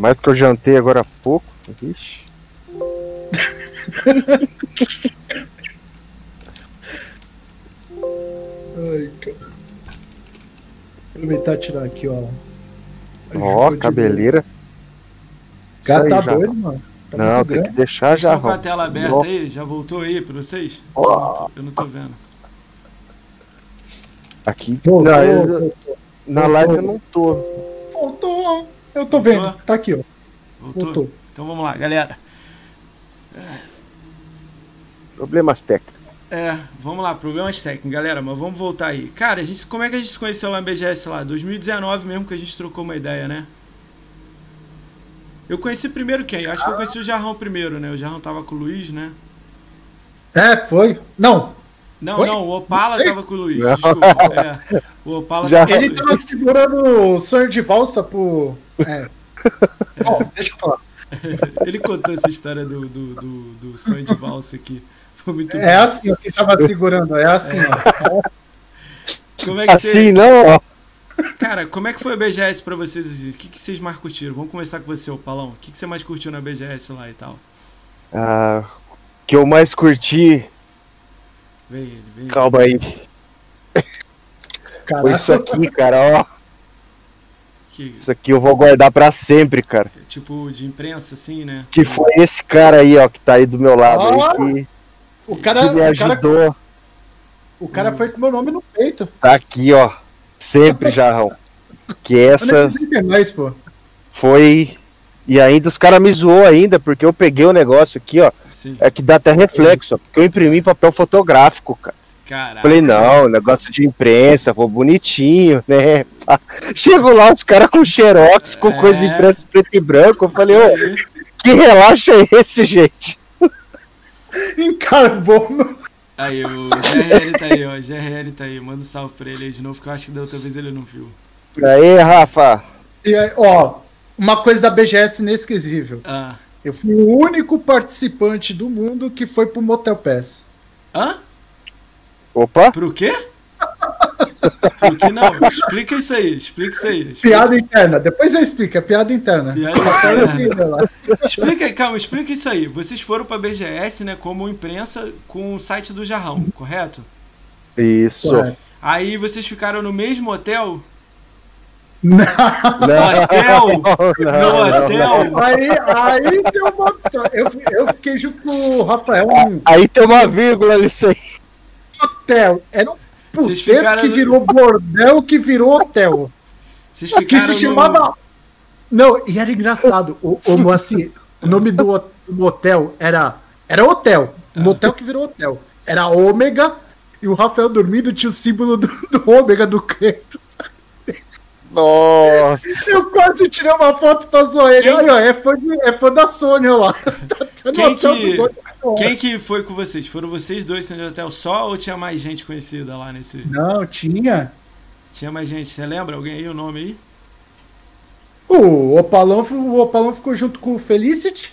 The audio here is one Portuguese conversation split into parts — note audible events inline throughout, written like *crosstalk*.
mais que eu jantei agora há pouco. Vixe. Ai, cara. Aproveitar e tirar aqui, ó. Ó, cabeleira. Cara, tá já. doido, mano. Tá Não, tem que grande. deixar Vocês já. estão com a tela aberta Ó. aí? Já voltou aí pra vocês? Ó. Eu não tô vendo. Aqui. Voltou, Não, eu- voltou. na live eu não tô. Voltou. Eu tô vendo. Tá aqui, ó. Voltou? Voltou. Então vamos lá, galera. Problemas técnicos. É, vamos lá, problemas técnicos, galera, mas vamos voltar aí. Cara, a gente, como é que a gente se conheceu lá no BGS lá? 2019 mesmo que a gente trocou uma ideia, né? Eu conheci primeiro quem? Acho que eu conheci o Jarrão primeiro, né? O Jarrão tava com o Luiz, né? É, foi. Não, Não, Foi? não, o Opala Não sei. tava com o Luiz, Não. desculpa. É, o Opala Já- tava com o ele tava segurando o sonho de valsa pro. É. Bom, deixa eu falar. *laughs* Ele contou essa história do, do, do, do sonho de valsa aqui. Foi muito É bom. assim, que tava segurando. É assim, ó. Como é que Assim você... não, ó. Cara, como é que foi a BGS pra vocês? O que, que vocês mais curtiram? Vamos começar com você, Opalão. O que, que você mais curtiu na BGS lá e tal? Ah, o que eu mais curti. Vem ele, vem ele. Calma aí. Caraca. Foi isso aqui, cara, ó. Que, Isso aqui eu vou guardar pra sempre, cara. tipo, de imprensa, assim, né? Que foi esse cara aí, ó, que tá aí do meu lado aí, que, O cara, que me o cara, ajudou. o cara foi com meu nome no peito. Tá aqui, ó. Sempre, *laughs* Jarrão. Que essa sei mais, pô. foi. E ainda os caras me zoou ainda, porque eu peguei o negócio aqui, ó. Sim. É que dá até reflexo, ó. Porque eu imprimi em papel fotográfico, cara. Caraca. Falei, não, negócio de imprensa, vou bonitinho, né? *laughs* Chego lá, os caras com xerox, com É. coisa impressa preto e branco. Eu falei, ô, que relaxo é esse, gente? *laughs* Em carbono. Aí, o GRL tá aí, ó. O GRL tá aí. Manda um salve pra ele aí de novo, que eu acho que da outra vez ele não viu. Aí, Rafa. E aí, ó, uma coisa da BGS inesquecível. Ah. Eu fui o único participante do mundo que foi pro Motel Pass. Hã? Opa, Pro quê? Pro que não? Explica isso aí, explica isso aí. Explica Piada interna. Depois eu explico, é piada interna. Piada interna. Explica, calma, explica isso aí. Vocês foram pra BGS, né, como imprensa com o site do Jarrão, correto? isso. Correto. Aí vocês ficaram no mesmo hotel? Não. Não, Hotel? não, No não, hotel? Aí, aí tem uma. Eu, eu fiquei junto com o Rafael num Aí tem uma vírgula nisso aí. hotel. Era um puteiro que no- virou bordel que virou hotel. Que se no- chamava. Não, e era engraçado. O, o, Moacir, o nome do hotel era. Era hotel. Um hotel que virou hotel. Era ômega e o Rafael dormindo tinha o símbolo do, do ômega do Creto. Nossa. Eu quase tirei uma foto pra zoar ele. Quem- Olha, ó, é fã, de- é fã da Sony olha lá. *laughs* Tá Quem que-. Quem que foi com vocês? Foram vocês dois sendo hotel só ou tinha mais gente conhecida lá nesse. Não, tinha. Tinha mais gente. Você lembra alguém aí o nome aí? O Opalão, o Opalão ficou junto com o Felicity.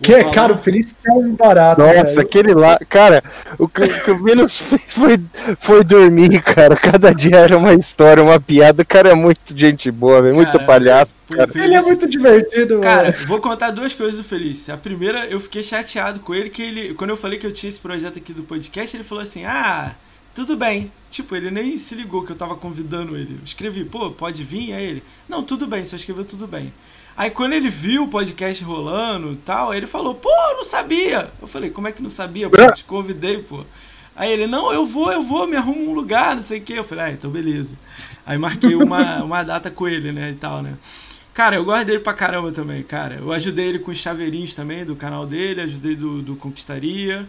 Que, Opalão? cara, o Felicity é um barato. Nossa, velho. aquele lá. Cara, o que, o que o menos *laughs* fez foi, foi dormir, cara. Cada dia era uma história, uma piada. O cara é muito gente boa, velho. Muito Cara, palhaço. Cara. Ele é muito divertido, Cara, velho. vou contar duas coisas do Felício. A primeira, eu fiquei chateado com ele, que ele. Quando eu falei que eu tinha esse projeto aqui do podcast, ele falou assim: Ah, tudo bem. Tipo, ele nem se ligou que eu tava convidando ele. Eu escrevi, pô, pode vir? Aí ele, não, tudo bem, só escreveu tudo bem. Aí quando ele viu o podcast rolando e tal, ele falou, pô, não sabia. Eu falei, como é que não sabia? Pô, eu te convidei, pô. Aí ele, não, eu vou, eu vou, me arrumo um lugar, não sei o quê. Eu falei, ah, então beleza. Aí marquei uma, *laughs* uma data com ele, né, e tal, né. Cara, eu gosto dele pra caramba também, cara. Eu ajudei ele com os chaveirinhos também do canal dele, ajudei do, do Conquistaria,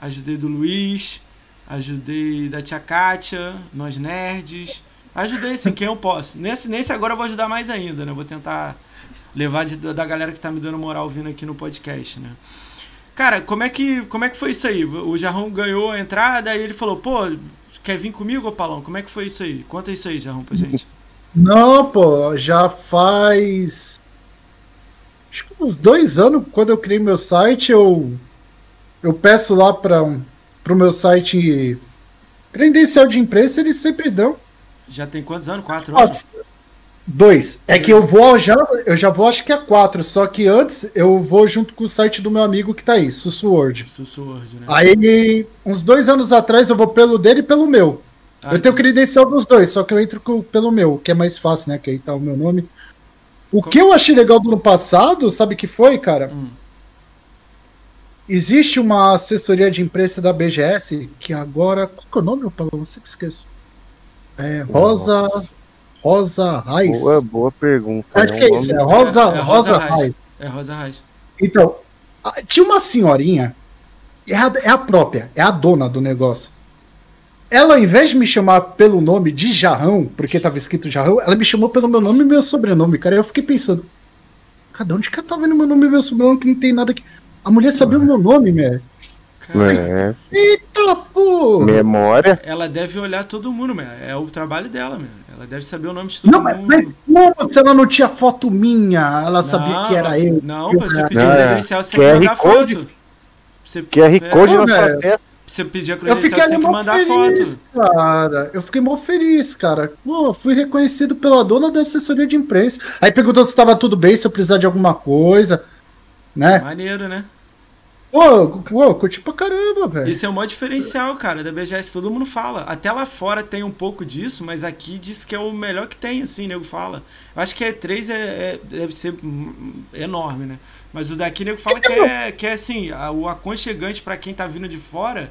ajudei do Luiz, ajudei da Tia Kátia, nós nerds. Ajudei assim, quem eu posso. Nesse, nesse agora eu vou ajudar mais ainda, né? Vou tentar levar de- da galera que tá me dando moral vindo aqui no podcast, né? Cara, como é que, como é que foi isso aí? O Jarrão ganhou a entrada e ele falou, pô, quer vir comigo, Palão? Como é que foi isso aí? Conta isso aí, Jarrão, pra gente. *laughs* Não, pô, já faz. Acho que uns dois anos, quando eu criei meu site, eu. Eu peço lá para pro meu site credencial de imprensa, eles sempre dão. Já tem quantos anos? Quatro anos? Nossa, Dois. É que eu vou já, eu já vou acho que é quatro, só que antes eu vou junto com o site do meu amigo que tá aí, Sussuord. Sussuord, né? Aí, uns dois anos atrás, eu vou pelo dele e pelo meu. Ah, eu tenho credencial dos dois, só que eu entro com, pelo meu, que é mais fácil, né? Que aí tá o meu nome. O Como? que eu achei legal do ano passado, sabe que foi, cara? Hum. Existe uma assessoria de imprensa da BGS, que agora. Qual que é o nome, Paulo? Eu sempre esqueço. É Rosa. Nossa. Rosa Raiz? Boa, boa pergunta. Acho que é isso, é Rosa, é, é Rosa, Rosa Raiz. É Rosa Raiz. Então, tinha uma senhorinha, é a, é a própria, é a dona do negócio. Ela, ao invés de me chamar pelo nome de Jarrão, porque tava escrito Jarrão, ela me chamou pelo meu nome e meu sobrenome, cara. E eu fiquei pensando, cada onde que ela tá vendo meu nome e meu sobrenome que não tem nada aqui? A mulher sabia o meu nome, velho. É. Eita, pô! Memória. Ela deve olhar todo mundo, meu. É o trabalho dela, meu. Ela deve saber o nome de todo não, mundo. Mas, mas como se ela não tinha foto minha? Ela sabia não, que era eu. Não, você pediu não, credencial, você tem que mandar code, foto. Você, QR Code é, na sua testa. Você pedir a credencial, você tem que mandar feliz, foto. Cara, eu fiquei mó feliz, cara. Pô, fui reconhecido pela dona da assessoria de imprensa. Aí perguntou se estava tudo bem, se eu precisar de alguma coisa, né? Maneiro, né? Pô, pô, curti pra caramba, velho. Isso é o maior diferencial, cara, da BGS. Todo mundo fala. Até lá fora tem um pouco disso, mas aqui diz que é o melhor que tem, assim, nego fala. Eu acho que a E3 é, é, deve ser enorme, né? Mas o daqui, nego fala que é, que é assim, o aconchegante para quem tá vindo de fora.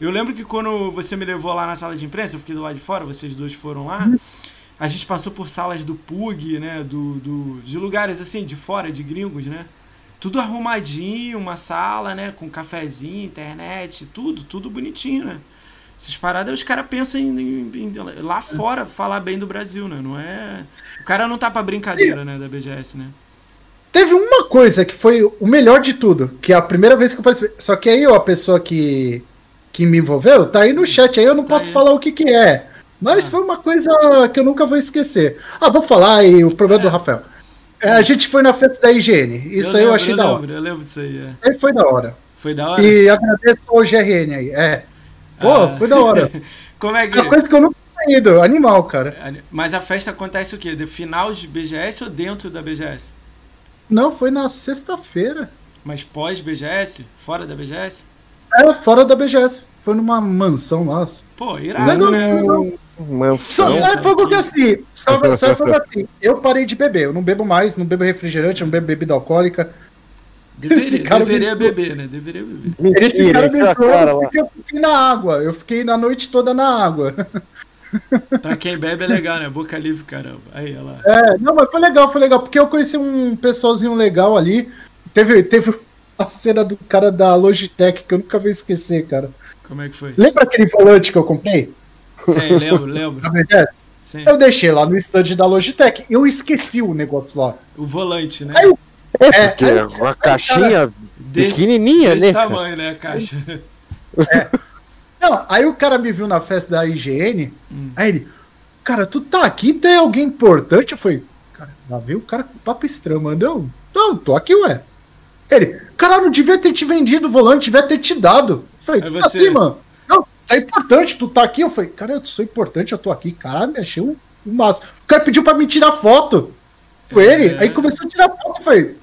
Eu lembro que quando você me levou lá na sala de imprensa, eu fiquei do lado de fora, vocês dois foram lá. A gente passou por salas do PUG, né? Do, do, de lugares assim, de fora, de gringos, né? Tudo arrumadinho, uma sala, né? Com cafezinho, internet, tudo, tudo bonitinho, né? Essas paradas os caras pensam em, em, em, lá fora falar bem do Brasil, né? Não é. O cara não tá pra brincadeira, né, da BGS, né? Teve uma coisa que foi o melhor de tudo, que é a primeira vez que eu participei. Só que aí a pessoa que, que me envolveu tá aí no chat, aí eu não tá posso aí. falar o que que é. Mas ah. foi uma coisa que eu nunca vou esquecer. Ah, vou falar aí o problema é. do Rafael. É, a gente foi na festa da higiene. Isso eu aí lembro, eu achei eu da lembro, hora. Eu lembro disso aí, é. Aí foi da hora. Foi da hora? E agradeço ao GRN aí. É. Pô, ah. foi da hora. *laughs* Como é que. É uma coisa que eu nunca tinha ido. Animal, cara. Mas a festa acontece o quê? De final de BGS ou dentro da BGS? Não, foi na sexta-feira. Mas pós-BGS? Fora da BGS? É, fora da BGS. Foi numa mansão lá. Pô, irado, né? Mansão. Só sai fogo que assim. Só sai fogo assim. Eu parei de beber. Eu não bebo mais, não bebo refrigerante, não bebo bebida alcoólica. Deveria, Esse cara deveria me... beber, né? Deveria beber. Mentira, Esse cara me cara porque eu fiquei na água. Eu fiquei na noite toda na água. pra quem bebe é legal, né? Boca livre, caramba. Aí, olha lá. É, não, mas foi legal, foi legal. Porque eu conheci um pessoalzinho legal ali. Teve, teve a cena do cara da Logitech que eu nunca vou esquecer, cara. Como é que foi? Lembra aquele volante que eu comprei? Sim, lembro, lembro. Sim. Eu deixei lá no stand da Logitech. Eu esqueci o negócio lá. O volante, né? Aí, é, porque aí, uma caixinha cara, pequenininha, desse né? Desse tamanho, né, a caixa. É. Não, aí o cara me viu na festa da IGN, hum. aí ele, cara, tu tá aqui, tem alguém importante? Eu falei, cara, lá veio o cara com papo estranho, mandou, não, tô aqui, ué. Ele, cara, não devia ter te vendido o volante, devia ter te dado. Eu falei, tá assim, mano é importante tu tá aqui. Eu falei, cara, eu sou importante, eu tô aqui. Cara, me achei um, um massa. O cara pediu pra me tirar foto com é... ele, aí começou a tirar foto, eu falei.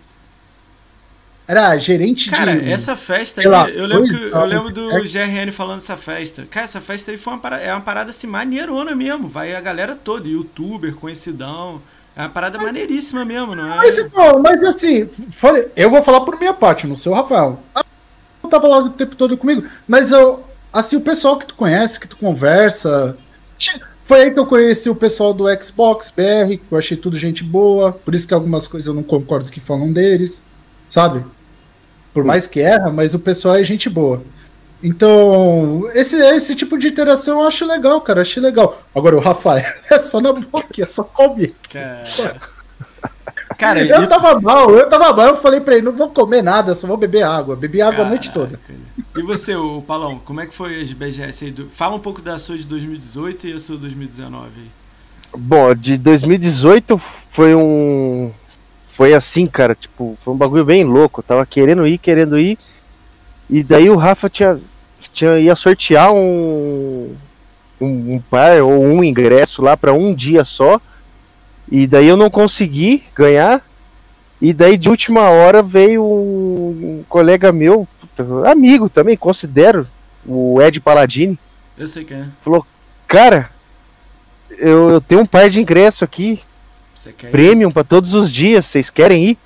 Era gerente cara, de. Cara, essa festa aí, eu, lembro que, eu lembro do é... GRN falando dessa festa. Cara, essa festa aí foi uma parada, é uma parada assim maneirona mesmo. Vai a galera toda, youtuber, conhecidão. É uma parada maneiríssima mesmo, não é? Mas, não, mas assim, eu vou falar por minha parte, não sei o Rafael. Eu tava lá o tempo todo comigo, mas eu, assim, o pessoal que tu conhece, que tu conversa. Foi aí que eu conheci o pessoal do Xbox BR, que eu achei tudo gente boa, por isso que algumas coisas eu não concordo que falam deles, sabe? Por mais que erra, mas o pessoal é gente boa. Então, esse, esse tipo de interação eu acho legal, cara, achei legal. Agora, o Rafael *laughs* é só na boca, é só comer. Cara... Cara, eu tava mal, eu tava mal, eu falei pra ele, não vou comer nada, só vou beber água. Bebi água Caraca. a noite toda. E você, o Palão, como é que foi as BGS aí? Do... Fala um pouco da sua de 2018 e a sua de 2019 aí. Bom, de 2018 foi um. Foi assim, cara, tipo, foi um bagulho bem louco. Eu tava querendo ir, querendo ir. E daí o Rafa tinha, tinha ia sortear um, um, um par ou um ingresso lá para um dia só. E daí eu não consegui ganhar. E daí de última hora veio um colega meu, puta, amigo também, considero, o Ed Paladini. Eu sei quem é. Falou, cara, eu, eu tenho um par de ingresso aqui, Você quer premium pra todos os dias, vocês querem ir?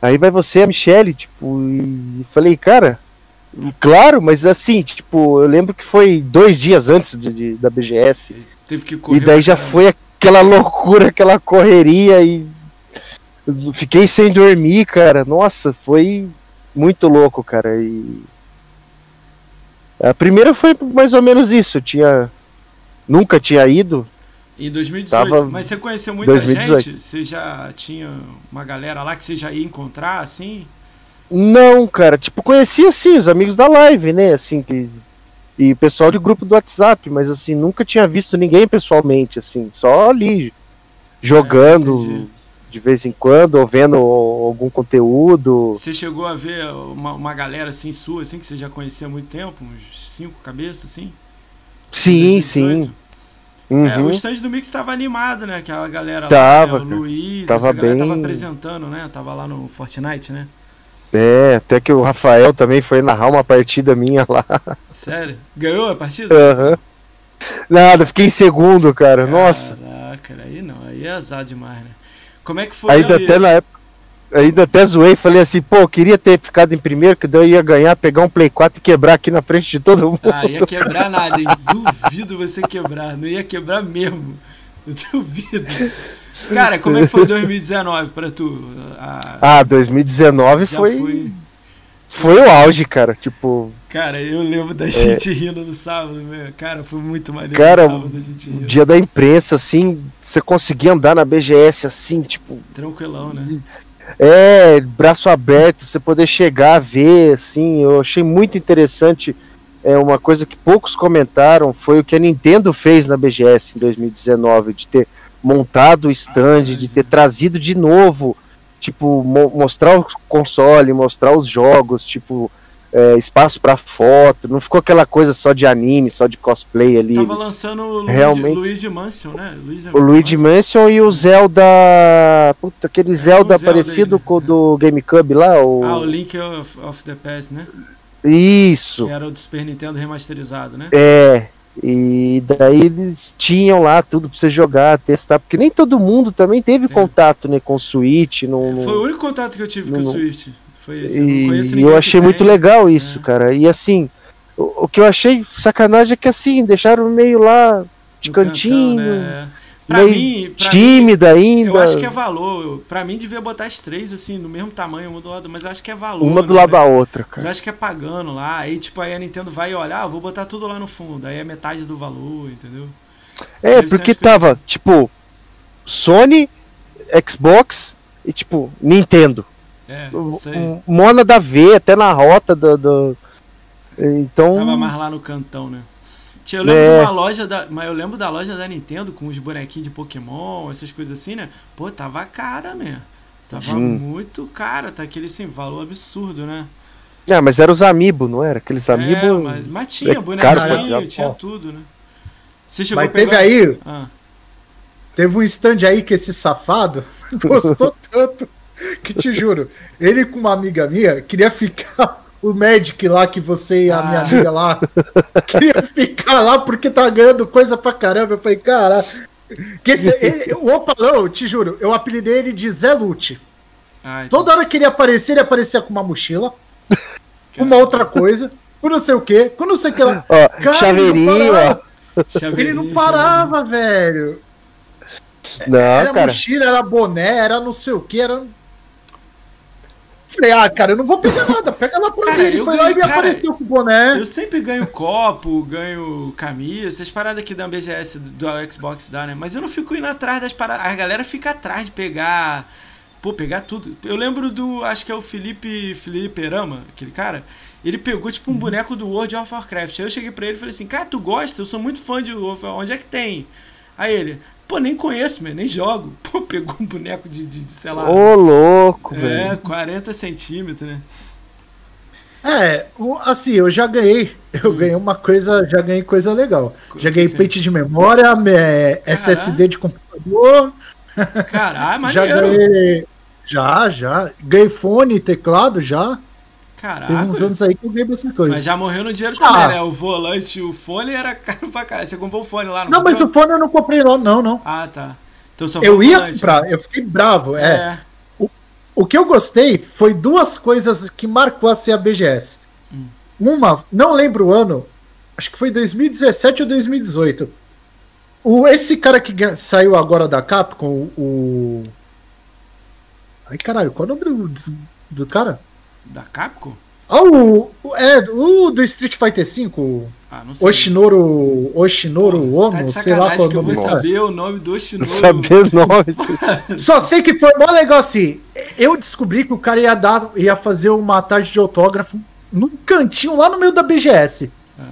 Aí vai você a Michelle, tipo, e falei, cara, claro, mas assim, tipo, eu lembro que foi dois dias antes de, de- da BGS. Teve que correr. E daí já caramba. foi aquela loucura, aquela correria e fiquei sem dormir, cara. Nossa, foi muito louco, cara. E a primeira foi mais ou menos isso. Eu tinha nunca tinha ido. Em 2018. Tava- Mas você conheceu muita 2018. gente? Você já tinha uma galera lá que você já ia encontrar, assim? Não, cara, tipo, conhecia sim os amigos da live, né, assim que e pessoal de grupo do WhatsApp, mas assim, nunca tinha visto ninguém pessoalmente, assim, só ali jogando É, de vez em quando, ou vendo algum conteúdo. Você chegou a ver uma, uma galera assim sua, assim, que você já conhecia há muito tempo? Uns cinco cabeças, assim? Sim, 2018? sim. É, Uhum. o stand do Mix tava animado, né? Aquela galera Tava, lá, né? o. Luiz, Tava essa galera tava bem- apresentando, né? Tava lá no Fortnite, né? É, até que o Rafael também foi narrar uma partida minha lá. Sério? Ganhou a partida? Aham. Nada, fiquei em segundo, cara. Nossa. Caraca, aí não, aí é azar demais, né? Como é que foi Ainda até na época. Ainda até zoei, falei assim, pô, queria ter ficado em primeiro, que daí eu ia ganhar, pegar um Play 4 e quebrar aqui na frente de todo mundo. Ah, ia quebrar nada, hein? Duvido você quebrar. Não ia quebrar mesmo. Eu duvido. Cara, como é que foi 2019 pra tu? Ah, Ah, 2019 já foi, foi. foi o auge, cara. Tipo, Cara, eu lembro da gente rindo no sábado, meu. Cara, foi muito maneiro Cara, no sábado a dia da imprensa, assim, você conseguia andar na BGS assim, tipo, Tranquilão, né? É, braço aberto, você poder chegar, ver, assim, eu achei muito interessante. É uma coisa que poucos comentaram foi o que a Nintendo fez na BGS em 2019, de ter montado o stand, de ter trazido de novo, tipo, mo- mostrar o console, mostrar os jogos, tipo, é, espaço para foto, não ficou aquela coisa só de anime, só de cosplay ali. Tava eles- lançando o Luigi, realmente- Luigi Mansion, né? Luigi o Luigi Mansion e o Zelda. Puta, aquele Zelda É, Zelda parecido aí, com o do GameCube lá. O... Ah, o Link of, of the Past, né? Isso. Que era o do Super Nintendo remasterizado, né? É. E daí eles tinham lá tudo pra você jogar, testar, porque nem todo mundo também teve Tem. contato né, com o Switch. No, no- Foi o único contato que eu tive Não- com o Switch. Foi esse. Eu E eu achei muito tem. legal isso, É. cara. E assim, o, o que eu achei sacanagem é que assim, deixaram meio lá de No cantão, cantinho, né? Pra mim, pra mim, tímida ainda. eu acho que é valor. Pra mim, devia botar as três, assim, no mesmo tamanho, uma do lado, mas eu acho que é valor. uma do né, lado da outra, Mas cara. eu acho que é pagando lá. Aí, tipo, aí a Nintendo vai olhar, ah, vou botar tudo lá no fundo. Aí é metade do valor, entendeu? É, Deve porque tava, tipo, Sony, Xbox e, tipo, Nintendo. É, Mona da V, até na rota do. do- Então. Tava mais lá no cantão, né? Tinha- Eu lembro É. de uma loja da. Mas eu lembro da loja da Nintendo com os bonequinhos de Pokémon, essas coisas assim, né? Pô, tava cara, né? Tava Hum. muito cara, tá aquele assim, valor absurdo, né? É, mas eram os Amiibo, não era? Aqueles Amiibo. É, mas, mas tinha é bonequinho, tinha Ó. tudo, né? Você chegou Mas a pegar... teve aí, Ah, teve um stand aí que esse safado *laughs* gostou tanto que te juro, ele com uma amiga minha queria ficar o Magic lá que você e a Ah. minha amiga lá *laughs* queria ficar lá porque tá ganhando coisa pra caramba. Eu falei, cara, que esse, *laughs* ele- o Opalão, te juro, eu apelidei ele de Zé Lute. ah, então, Toda hora que ele aparecia, ele aparecia com uma mochila, com *laughs* uma outra coisa, com não sei o que, com não sei o que lá. Ó, Cara, chaveirinho, ele não ó. Ele não parava, velho. Não, Era cara. mochila, era boné, era não sei o que, era. Falei, ah, cara, eu não vou pegar nada, pega lá pra Cara, mim. Ele foi lá e me cara, apareceu com o boné. Eu sempre ganho copo, ganho camisa, essas paradas que da BGS do Xbox dá, né? Mas eu não fico indo atrás das paradas. A galera fica atrás de pegar. Pô, pegar tudo. Eu lembro do. Acho que é o Felipe. Felipe Erama, aquele cara. Ele pegou, tipo, um boneco do World of Warcraft. Aí eu cheguei pra ele e falei assim: Cara, tu gosta? Eu sou muito fã de World of Warcraft. Onde é que tem? Aí ele. Pô, nem conheço, meu, nem jogo. *laughs* Pô, pegou um boneco de, de, de, sei lá. Ô, louco, é, velho. 40 centímetros, né? É, o- assim, eu já ganhei. Eu ganhei uma coisa, já ganhei coisa legal. Co- Já ganhei sim. pente de memória, me- SSD de computador, Caralho, *laughs* Já maneiro. ganhei. Já, já. Ganhei fone, teclado, já. Teve uns Caraca. anos aí que eu ganhei essa coisa. Mas já morreu no dinheiro Ah. também, né? O volante o fone era caro pra caralho. Você comprou o fone lá, não Não, mas comprou? o fone eu não comprei não, não, não. Ah, tá. Então só Eu o ia volante. comprar, eu fiquei bravo. É. É. O que eu gostei foi duas coisas que marcou assim a BGS. Hum. Uma, não lembro o ano, acho que foi 2017 ou 2018. O, esse cara que saiu agora da Capcom, o. o- Ai caralho, qual é o nome do, do cara? Da Capcom? Ah, o, o- É, o do Street Fighter V, o Ah, não sei. Oshinoro. Oshinoro Ono, tá sei lá qual é o eu vou nome saber o nome do Não Oshinoro. saber nome. *laughs* Só sei que foi mó legal assim. Eu descobri que o cara ia dar, ia fazer uma tarde de autógrafo num cantinho lá no meio da BGS. Ah.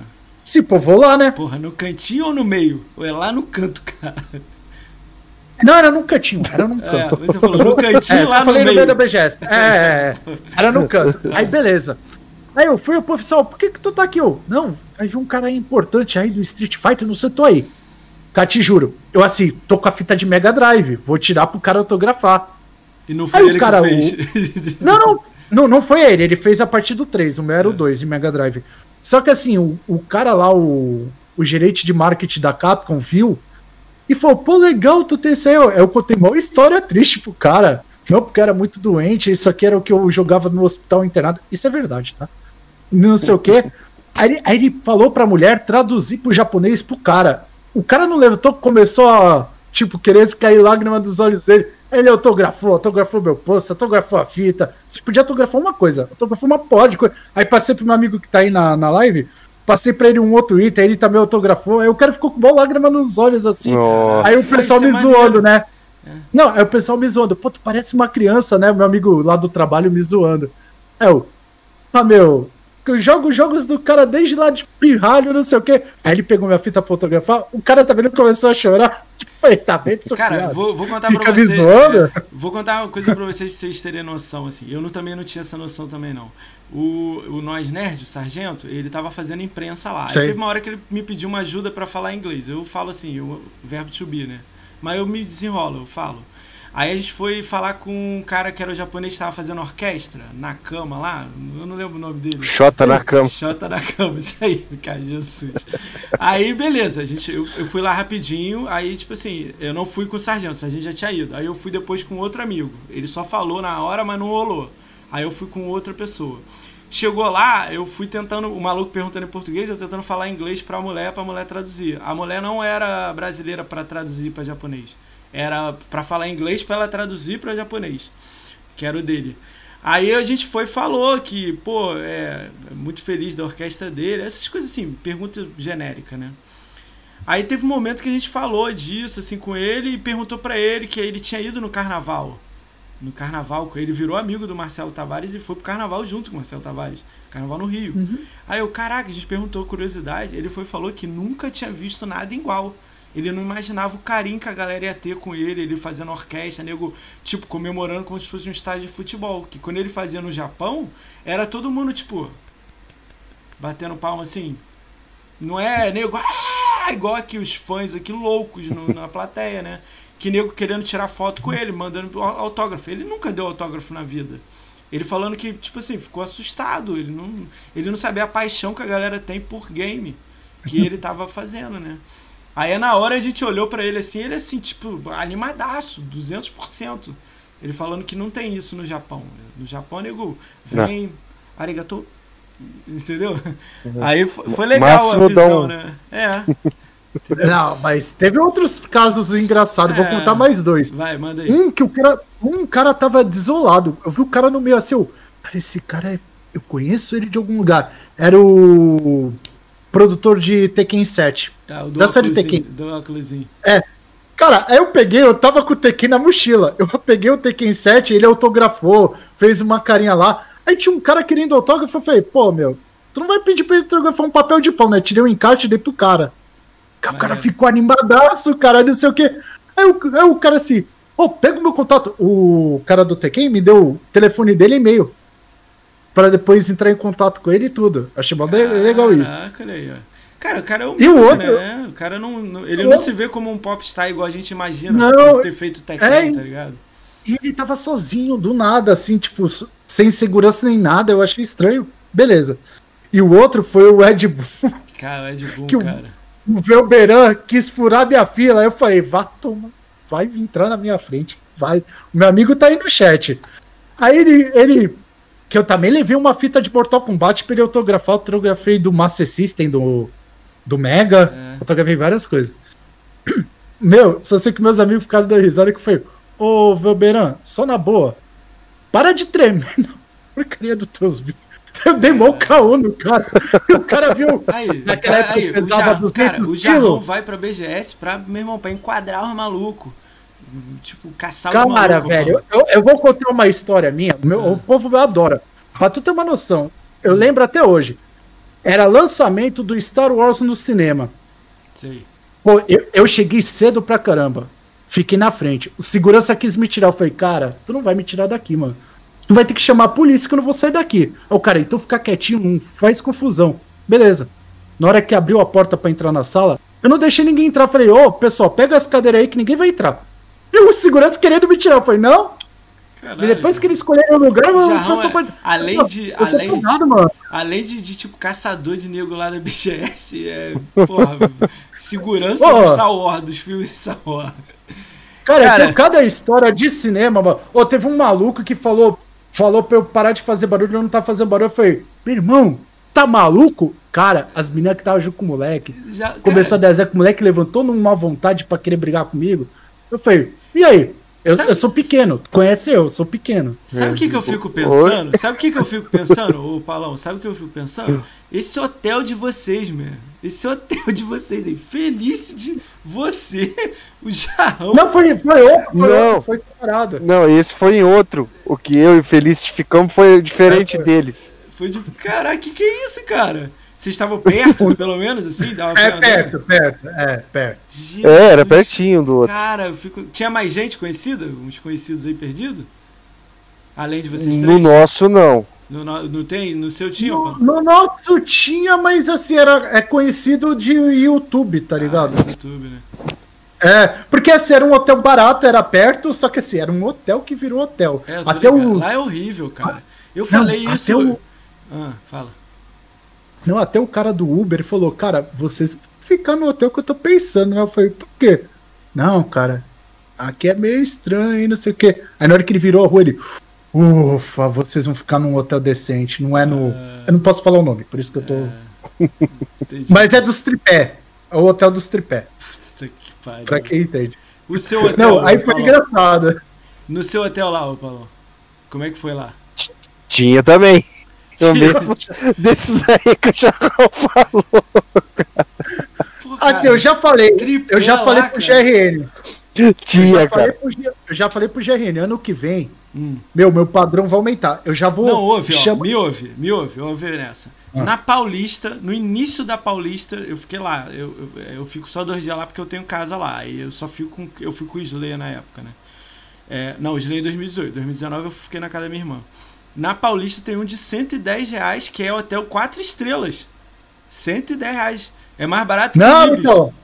Se pô, vou lá, né? Porra, no cantinho ou no meio? Ou é lá no canto, cara? Não, era num cantinho, era num É, canto. você falou no *laughs* cantinho É, lá eu no falei meio. no meio da BGS. É, é, é. era no canto. Aí beleza. Aí eu fui, o professor, por que que tu tá aqui? Eu, não, aí vi um cara aí importante aí do Street Fighter, não sei, tô aí. Cara, te juro, eu assim, tô com a fita de Mega Drive, vou tirar pro cara autografar. E não foi Aí o ele cara, que fez. *laughs* Não, não, não, não foi ele. Ele fez a partir do 3, o meu era o 2 de Mega Drive. Só que assim, o, o cara lá, o, o gerente de marketing da Capcom, viu e falou: pô, legal tu ter isso aí. Eu, contei uma história triste pro cara. Não, porque era muito doente, isso aqui era o que eu jogava no hospital internado. Isso é verdade, tá? Não sei o quê. Aí, aí ele falou pra mulher traduzir pro japonês pro cara. O cara não levantou, começou a, tipo, querer cair lágrima dos olhos dele. Ele autografou, autografou meu post, autografou a fita. Você podia autografar uma coisa, autografou uma pó de coisa. Aí passei pro meu amigo que tá aí na, na live, passei pra ele um outro item, ele também autografou. Aí o cara ficou com boa lágrima nos olhos assim. Nossa. Aí o pessoal Isso é me maneiro. zoando, né? Não, aí o pessoal me zoando. Pô, tu parece uma criança, né? Meu amigo lá do trabalho me zoando. É eu. Ah, meu. Eu jogo jogos do cara desde lá de pirralho, não sei o quê. Aí ele pegou minha fita pra fotografar. O cara tá vendo e começou a chorar. *laughs* Falei, tá vendo isso? Cara, vou, vou contar pra Fica me vocês. zoando? é, vou contar uma coisa pra vocês, pra vocês terem noção, assim. Eu não, também não tinha essa noção também, não. O, o Nós Nerd, o sargento, ele tava fazendo imprensa lá. Aí teve uma hora que ele me pediu uma ajuda pra falar inglês. Eu falo assim, o verbo to be, né? Mas eu me desenrolo, eu falo. Aí a gente foi falar com um cara que era o japonês que tava fazendo orquestra na cama lá. Eu não lembro o nome dele. Xota na cama. Xota na cama, *laughs* isso aí, cara, Jesus. Aí, beleza, a gente, eu, eu fui lá rapidinho, aí, tipo assim, eu não fui com o sargento, o sargento já tinha ido. Aí eu fui depois com outro amigo. Ele só falou na hora, mas não rolou. Aí eu fui com outra pessoa. Chegou lá, eu fui tentando, o maluco perguntando em português, eu tentando falar inglês pra mulher, pra mulher traduzir. A mulher não era brasileira pra traduzir pra japonês. Era pra falar inglês pra ela traduzir pra japonês. Que era o dele. Aí a gente foi e falou que, pô, é muito feliz da orquestra dele, essas coisas assim, pergunta genérica, né? Aí teve um momento que a gente falou disso assim com ele e perguntou pra ele que ele tinha ido no carnaval. No carnaval, ele virou amigo do Marcelo Tavares e foi pro carnaval junto com o Marcelo Tavares. Carnaval no Rio. Aí eu, caraca, a gente perguntou curiosidade. Ele foi falou que nunca tinha visto nada igual. Ele não imaginava o carinho que a galera ia ter com ele, ele fazendo orquestra, nego, tipo, comemorando como se fosse um estádio de futebol. Que quando ele fazia no Japão, era todo mundo, tipo, batendo palma assim. Não é nego, ah! igual aqui os fãs aqui loucos no- na plateia, né? Que nego querendo tirar foto com ele, mandando au- autógrafo. Ele nunca deu autógrafo na vida. Ele falando que, tipo assim, ficou assustado. Ele não, ele não sabia a paixão que a galera tem por game que ele *laughs* tava fazendo, né? Aí na hora a gente olhou pra ele assim, ele assim, tipo, animadaço, 200%. Ele falando que não tem isso no Japão. No Japão, nego, vem, arigato, entendeu? Aí fo- foi legal a Máximo dá visão, um- né? É, *laughs* Não, mas teve outros casos engraçados. Vou É. contar mais dois. vai, manda aí. Um que o cara. Um cara tava desolado. Eu vi o cara no meio assim, eu. Cara, esse cara é. Eu conheço ele de algum lugar. Era o produtor de Tekken 7. Ah, o do da série Tekken. Do óculosinho. Cara, aí eu peguei, eu tava com o Tekken na mochila. Eu *laughs* peguei o Tekken 7, ele autografou, fez uma carinha lá. Aí tinha um cara querendo autógrafo, eu falei, pô, meu, tu não vai pedir pra ele autografar um papel de pão, né? Tirei um encarte e dei pro cara. O cara ficou animadaço, cara, não sei o quê. Aí o, aí o cara assim, ô, pega o meu contato. O cara do Tekken me deu o telefone dele e e-mail. Pra depois entrar em contato com ele e tudo. Achei mó legal isso. Olha aí, ó. Cara, o cara é um E o outro- né? O cara não. não- ele não se vê como um popstar igual a gente imagina. Não, por ter feito Tekken, é- tá ligado? E ele tava sozinho, do nada, assim, tipo, sem segurança nem nada. Eu achei estranho. Beleza. E o outro foi o Ed Boon. Cara, é de boom, Que o- cara. O Velberan quis furar minha fila. Aí eu falei, vá tomar. Vai entrar na minha frente. Vai. O meu amigo tá aí no chat. Aí ele. ele que eu também levei uma fita de Mortal Kombat pra ele autografar. Eu autografei do Master System, do, do Mega. É. Autografei várias coisas. *clears throat* Meu, só sei que meus amigos ficaram dando risada que foi. Ô, Velberan, só na boa. Para de tremer na porcaria dos teus vídeos. Eu dei mó caô no cara. O cara viu. Aí, Naquela cara, época aí, o, pesava Jar, 200 cara, o. Jarrão vai pra BGS pra, meu irmão, pra enquadrar os malucos. Tipo, caçar Cara, malucos. velho, mano. eu, eu vou contar uma história minha. Meu, Ah. O povo adora. Pra tu ter uma noção, eu lembro até hoje. Era lançamento do Star Wars no cinema. Sei. Pô, eu, eu cheguei cedo pra caramba. Fiquei na frente. O segurança quis me tirar. Eu falei, cara, tu não vai me tirar daqui, mano. Tu vai ter que chamar a polícia que eu não vou sair daqui. Aí o cara, então fica quietinho, não faz confusão. Beleza. Na hora que abriu a porta pra entrar na sala, eu não deixei ninguém entrar. Falei, ô, pessoal, pega as cadeiras aí que ninguém vai entrar. E o segurança querendo me tirar. Eu falei, não. Caralho. E depois que eles escolheram o lugar, o Jarrão pessoal é- pode. além de- além- pegado, mano. Além de, de, tipo, caçador de nego lá da BGS, é, *laughs* porra, segurança Porra. do Star Wars, dos filmes de Star Wars. Cara, Cara. tem cada história de cinema, mano. Ô, teve um maluco que falou, falou pra eu parar de fazer barulho, eu não tá fazendo barulho. Eu falei, meu irmão, tá maluco? Cara, as meninas que estavam junto com o moleque, Já, começou a desenhar com o moleque, levantou numa vontade pra querer brigar comigo. Eu falei, e aí? Eu, Sabe- eu sou pequeno, tu conhece eu, eu sou pequeno. Sabe o que, que eu fico pensando? Sabe o que, que eu fico pensando, ô Palão? Sabe o que eu fico pensando? Esse hotel de vocês, meu. Esse hotel de vocês aí. Feliz de você, o Jarrão. Não, foi, foi outro, foi Não. outro, foi separado. Não, esse foi em outro. O que eu e o Felicity ficamos foi diferente É, foi. deles. Foi de. Caraca, que que é isso, cara? Vocês estavam perto, *laughs* pelo menos, assim? Dava É perto, perto, é, perto. Jesus. É, era pertinho do outro. Cara, eu fico. Tinha mais gente conhecida? Uns conhecidos aí perdidos? Além de vocês No três? nosso, não. No, no, no tem? No seu tinha? No, no nosso tinha, mas assim, era, é conhecido de YouTube, tá ligado? Ah, YouTube, né? É, porque assim, era um hotel barato, era perto, só que assim, era um hotel que virou hotel. É, até ligado. o. Lá é horrível, cara. Eu falei até isso. o- Ah, fala. Não, até o cara do Uber falou, cara, vocês ficam no hotel que eu tô pensando, né? Eu falei, por quê? Não, cara, aqui é meio estranho, não sei o quê. Aí na hora que ele virou a rua, ele. Ufa, vocês vão ficar num hotel decente, não é no. Eu não posso falar o nome, por isso que eu tô. *laughs* Entendi. Mas é dos tripé. É o hotel dos tripé. Puta que pariu. Pra quem entende. O seu hotel. Não, aí foi engraçado. No seu hotel lá, ô Paulo. Como é que foi lá? Tinha também. Tinha. mesmo *laughs* desses aí que o Jarrão *laughs* falou. Pô, Assim, cara, eu já falei. tripé Eu já lá, falei pro cara. GRN. Eu Tinha, já falei cara. pro eu já falei pro GRN. Ano que vem, Hum. meu, meu padrão vai aumentar. Eu já vou. Não, ouve, ó, chama- me ouve, me ouve, ouve nessa. Ah. Na Paulista, no início da Paulista, eu fiquei lá. Eu, eu, eu fico só dois dias lá porque eu tenho casa lá. E eu só fico com. Eu fui com o Slayer na época, né? É, não, o Slayer em 2018. 2019 eu fiquei na casa da minha irmã. Na Paulista tem um de 110 reais, que é hotel 4 estrelas. 110 reais. É mais barato que Não, o Ibis. então.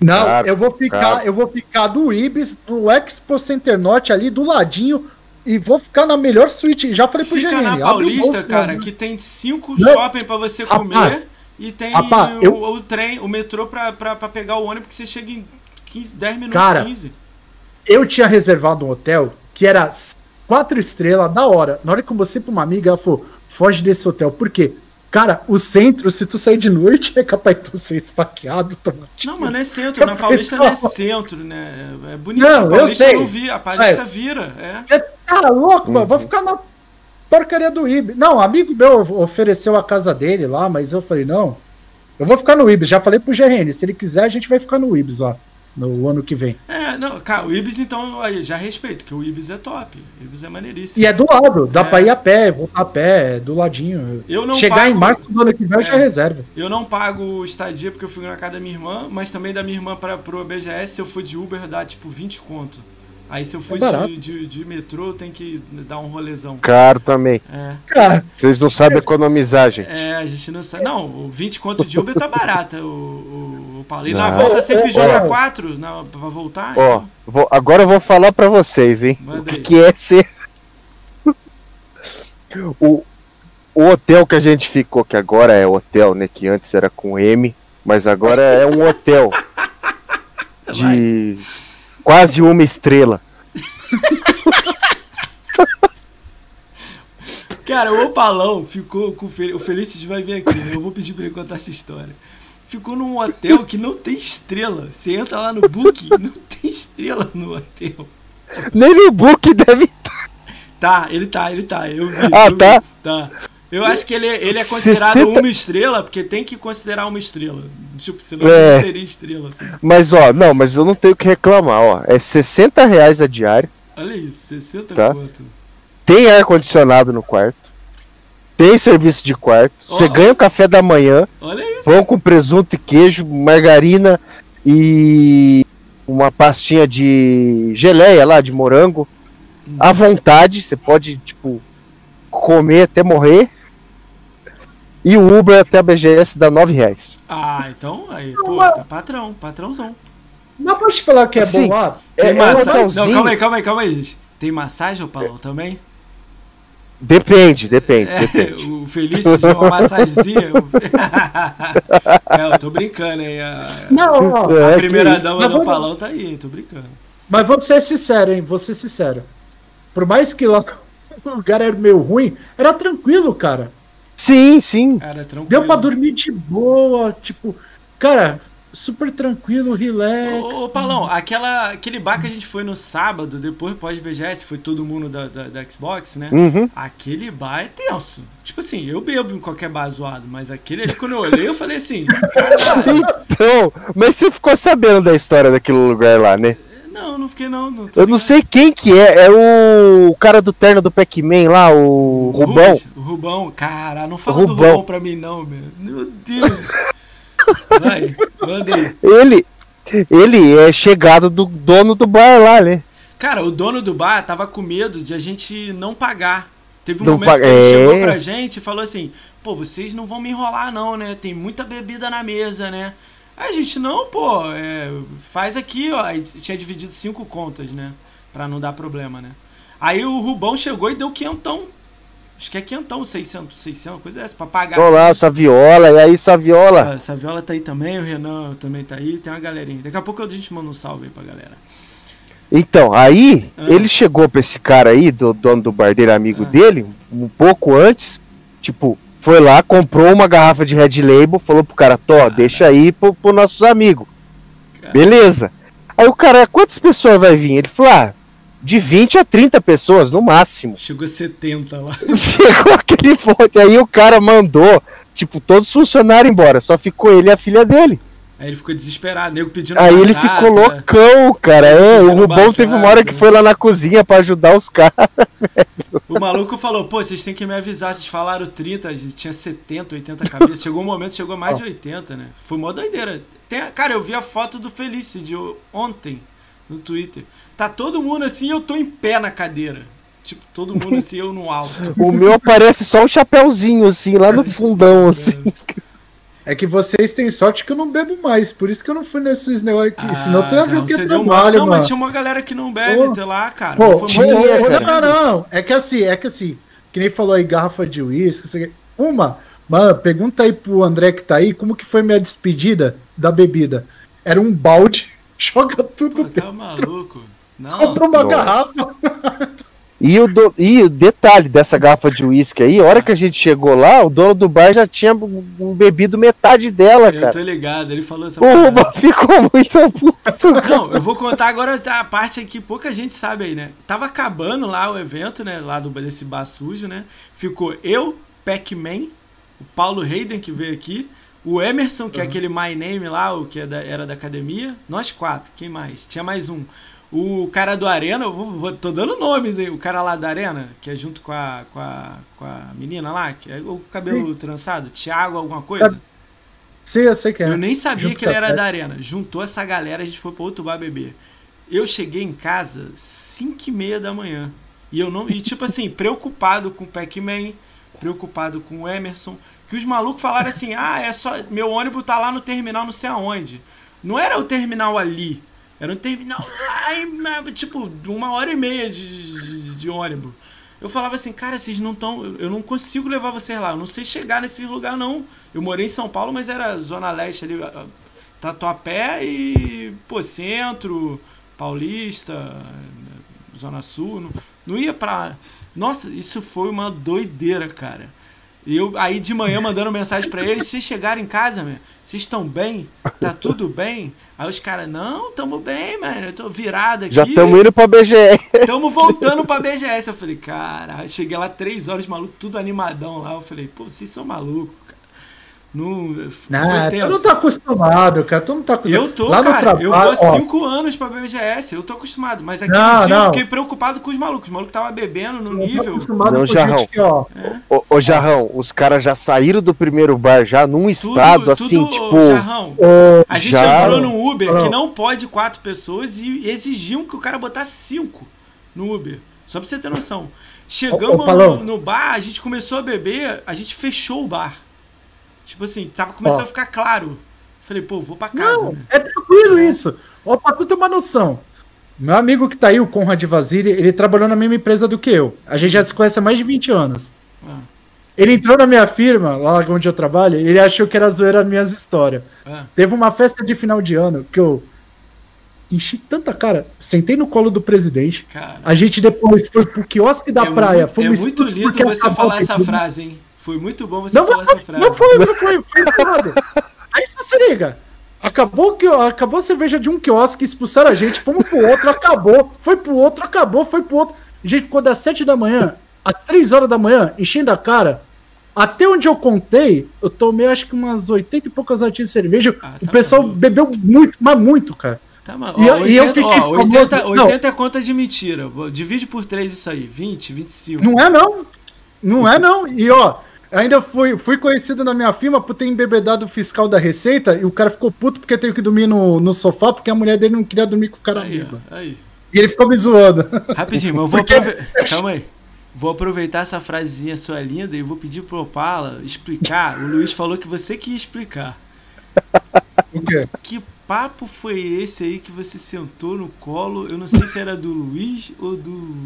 Não, Caro, eu vou ficar, caro. eu vou ficar do Ibis, no Expo Center Norte ali do ladinho e vou ficar na melhor suíte. Já falei pro Fica GRN. na Paulista, bolso, cara, né? que tem cinco Não. shopping pra você Rapaz, comer e tem rapaz, o, eu- o trem, o metrô pra, pra, pra pegar o ônibus que você chega em 15, 10 minutos, Cara, 15. Eu tinha reservado um hotel que era quatro estrelas, da hora. Na hora que eu mostrei pra uma amiga, ela falou: foge desse hotel. Por quê? Cara, o centro, se tu sair de noite, é capaz de tu ser esfaqueado, tomar tiro. Não, mas não é centro, na *laughs* Paulista não é centro, né? É bonito, Não, a eu Paulista sei. não vi, a Paulista vira, é. Você tá louco, mano? Vou ficar na porcaria do Ibis. Não, amigo meu ofereceu a casa dele lá, mas eu falei, não. Eu vou ficar no Ibis. Já falei pro GRN. Se ele quiser, a gente vai ficar no Ibis, ó. No ano que vem. É, não, cara, o Ibis então, aí, já respeito, que o Ibis é top. O Ibis é maneiríssimo. E é do lado. Dá É. pra ir a pé, voltar a pé, é do ladinho. Eu não Chegar pago- em março do ano que vem, eu já É. reservo. Eu não pago estadia porque eu fui na casa da minha irmã, mas também da minha irmã para pro BGS, se eu for de Uber, dá tipo 20 conto. Aí se eu for É de, de, de metrô, tem que dar um rolezão. Caro também. É, Cara, Vocês não sabem economizar, gente. é, a gente não sabe. Não, o 20 conto de Uber tá barata, o, o, o Paulo. E na Não. volta sempre joga ó. 4 na, pra voltar. Ó, vou- agora eu vou falar pra vocês, hein? Manda O que, que é ser. *laughs* o, o hotel que a gente ficou, que agora é hotel, né? Que antes era com M, mas agora é um hotel *laughs* de quase uma estrela. Cara, o Opalão ficou com o Fel... O Felicity vai vir aqui, né? Eu vou pedir pra ele contar essa história. Ficou num hotel que não tem estrela. Você entra lá no Booking, não tem estrela no hotel. Nem no book deve. Tá, ele tá, ele tá. Eu vi. Ah, eu vi. tá? Eu acho que ele, ele é considerado 60 uma estrela, porque tem que considerar uma estrela. Tipo, senão É. não teria estrela. Assim. Mas ó, não, mas eu não tenho o que reclamar, ó. É 60 reais a diária. Olha isso, 60 Tá. quanto. Tem ar-condicionado no quarto. Tem serviço de quarto. Você ganha o café da manhã. Olha isso. Pão com presunto e queijo, margarina e uma pastinha de geleia lá, de morango. À vontade, você pode, tipo, comer até morrer. E o Uber até a BGS dá 9 reais. Ah, então aí, pô, tá patrão, patrãozão. mas pode te falar que é Sim. bom lá? É, Tem é um. Não, calma aí, calma aí, calma aí, gente. Tem massagem, ô Paulão, também? Depende, depende, É, depende. *laughs* o Felício tinha uma massagenzinha. é, eu *laughs* tô brincando aí. A, Não, ó, É, a que primeira isso. dama Mas do Paulão tá aí, tô brincando. Mas vou ser sincero, hein? Vou ser sincero. Por mais que lá *laughs* o lugar era meio ruim, era tranquilo, cara. Sim, sim. Cara, tranquilo. Deu pra dormir de boa, tipo, cara, super tranquilo, relax. Ô, ô Paulão, aquela, aquele bar que a gente foi no sábado, depois pós-BGS, foi todo mundo da, da, da Xbox, né? Uhum. Aquele bar é tenso. Tipo assim, eu bebo em qualquer bar zoado, mas aquele ali, quando eu olhei, eu falei assim, caralho. *laughs* Então, mas você ficou sabendo da história daquele lugar lá, né? Não, não fiquei não. não Eu não sei quem que é, é o cara do terno do Pac-Man lá, o Rubão. O Rubão, cara, não fala do Rubão. Rubão pra mim não, meu. Meu Deus. *laughs* Vai, manda aí. Ele, ele é chegado do dono do bar lá, né? Cara, o dono do bar tava com medo de a gente não pagar. Teve um Não momento paga- que ele é. chegou pra gente e falou assim: pô, vocês não vão me enrolar, não, né? Tem muita bebida na mesa, né? Aí a gente, não, pô, é, faz aqui, ó. Aí tinha dividido cinco contas, né? Pra não dar problema, né? Aí o Rubão chegou e deu quentão. Acho que é quentão, 600, 600, coisa dessa, pra pagar. Olha lá, assim. Saviola, e aí Saviola. Ah, Essa viola tá aí também, o Renan também tá aí, tem uma galerinha. Daqui a pouco a gente manda um salve aí pra galera. Então, aí Ah. ele chegou pra esse cara aí, do dono do bar dele, amigo Ah. dele, um pouco antes, tipo, foi lá, comprou uma garrafa de Red Label, falou pro cara, Tó, deixa aí pro, pro nossos amigos. Cara. Beleza. Aí o cara, quantas pessoas vai vir? Ele falou, ah, de 20 a 30 pessoas, no máximo. Chegou a 70 lá. *laughs* Chegou aquele ponto, aí o cara mandou, tipo, todos os funcionários embora, só ficou ele e a filha dele. Aí ele ficou desesperado, nego pedindo Aí ele batata. ficou loucão, cara. É, o Rubão batata, teve uma hora que né? foi lá na cozinha pra ajudar os caras. *laughs* O maluco falou, pô, vocês têm que me avisar, vocês falaram 30, a gente tinha 70, 80 cabeças. Chegou um momento, chegou mais de 80, né? Foi mó doideira. Tem, cara, eu vi a foto do Felice de ontem no Twitter. Tá todo mundo assim, eu tô em pé na cadeira. Tipo, todo mundo assim, eu no alto. *laughs* O meu aparece só um chapéuzinho, assim, lá no fundão, assim. *laughs* É que vocês têm sorte que eu não bebo mais, por isso que eu não fui nesses negócios aqui. Ah, Senão tu ia ver João, o que é trabalho, Não, mano. mas tinha uma galera que não bebe até lá, cara. Pô, Foi tinha, muito cara. não, não. É que assim, é que assim, que nem falou aí, garrafa de uísque. Uma, mano, pergunta aí pro André que tá aí, como que foi minha despedida da bebida? Era um balde, *laughs* joga tudo Pô, dentro, tá maluco. Não, compra uma Nossa. garrafa. *laughs* E o, do- e o detalhe dessa garrafa de uísque aí, a hora que a gente chegou lá, o dono do bar já tinha bebido metade dela, eu cara. tô ligado, ele falou essa O. Rubão ficou muito puto. Não, eu vou contar agora a parte que pouca gente sabe aí, né? Tava acabando lá o evento, né? Lá do, desse bar sujo, né? Ficou eu, Pac-Man, o Paulo Hayden que veio aqui, o Emerson, que é aquele My Name lá, o que é da- era da academia, nós quatro, quem mais? Tinha mais um. O cara do Arena, eu vou, vou- tô dando nomes aí, o cara lá da Arena, que é junto com a, com a, com a menina lá, que é o cabelo trançado, Thiago alguma coisa. Sim, eu sei que é. Eu nem sabia Junto que ele era da arena. Juntou essa galera, a gente foi pra outro bar beber. Eu cheguei em casa 5 e meia da manhã. E eu não. E tipo assim, *laughs* preocupado com o Pac-Man, preocupado com o Emerson. Que os malucos falaram assim: ah, é só. Meu ônibus tá lá no terminal, não sei aonde. Não era o terminal ali. Era um terminal lá, tipo, uma hora e meia de, de, de ônibus. Eu falava assim, cara, vocês não estão. Eu não consigo levar vocês lá. Eu não sei chegar nesse lugar, não. Eu morei em São Paulo, mas era Zona Leste ali, Tatuapé e, pô, Centro, Paulista, Zona Sul. Não, não ia pra. Nossa, isso foi uma doideira, cara. E eu aí de manhã mandando mensagem para eles, se chegarem em casa, meu, vocês estão bem? Tá tudo bem? Aí os caras, não, tamo bem, mano. Eu tô virado aqui. Já estamos indo pra BGS. Tamo voltando pra BGS. Eu falei, cara, cheguei lá três horas, maluco, tudo animadão lá. Eu falei, pô, vocês são malucos, cara. Não, não tu não tá acostumado, cara. Tu não tá acostumado. Eu tô, Lá cara. Trabalho, eu vou há cinco anos pra BGS. Eu tô acostumado. Mas aquele não, dia não. eu fiquei preocupado com os malucos. Os malucos tava bebendo no eu nível. Não, Jarrão. Que, ó. É. Ô, ô, Jarrão, os caras já saíram do primeiro bar já num estado tudo, assim, tudo, tipo. Jarrão, a gente já... entrou num Uber que não pode quatro pessoas e exigiam que o cara botasse cinco no Uber. Só pra você ter noção. Chegamos ô, no, no bar, a gente começou a beber, a gente fechou o bar. Tipo assim, tava começando Ó. a ficar claro. Falei, pô, vou pra casa. Não, né? é tranquilo isso. Ó, pra tu ter uma noção. Meu amigo que tá aí, o Conrad Vaziri, ele trabalhou na mesma empresa do que eu. A gente já se conhece há mais de 20 anos. Ah. Ele entrou na minha firma, lá onde eu trabalho, ele achou que era zoeira as minhas histórias. Ah. Teve uma festa de final de ano que eu enchi tanta cara. Sentei no colo do presidente. Cara. A gente depois foi pro quiosque da é praia. Muito, é muito lindo você falar essa frase, hein? Foi muito bom você não, falar essa frase. Não foi, não foi, foi errado. Aí você se liga. Acabou, que, acabou a cerveja de um quiosque, expulsaram a gente, fomos pro outro, acabou. Foi pro outro, acabou, foi pro outro. A gente ficou das 7 da manhã às 3 horas da manhã, enchendo a cara. Até onde eu contei, eu tomei acho que umas 80 e poucas latinhas de cerveja. Ah, tá o pessoal bom. bebeu muito, mas muito, cara. Tá, mas, e, ó, 80, e eu fiquei ó, 80, 80 é conta de mentira. Divide por 3 isso aí. 20, 25. Não é não. Não é não. E ó, Ainda fui, fui conhecido na minha firma por ter embebedado o fiscal da Receita e o cara ficou puto porque teve que dormir no, no sofá porque a mulher dele não queria dormir com o cara aí, amigo. Aí. E ele ficou me zoando. Rapidinho, mas eu vou porque... aproveitar. Calma aí. Vou aproveitar essa frasezinha sua linda e vou pedir pro Opala explicar. O Luiz falou que você que ia explicar. O quê? Que papo foi esse aí que você sentou no colo? Eu não sei se era do Luiz ou do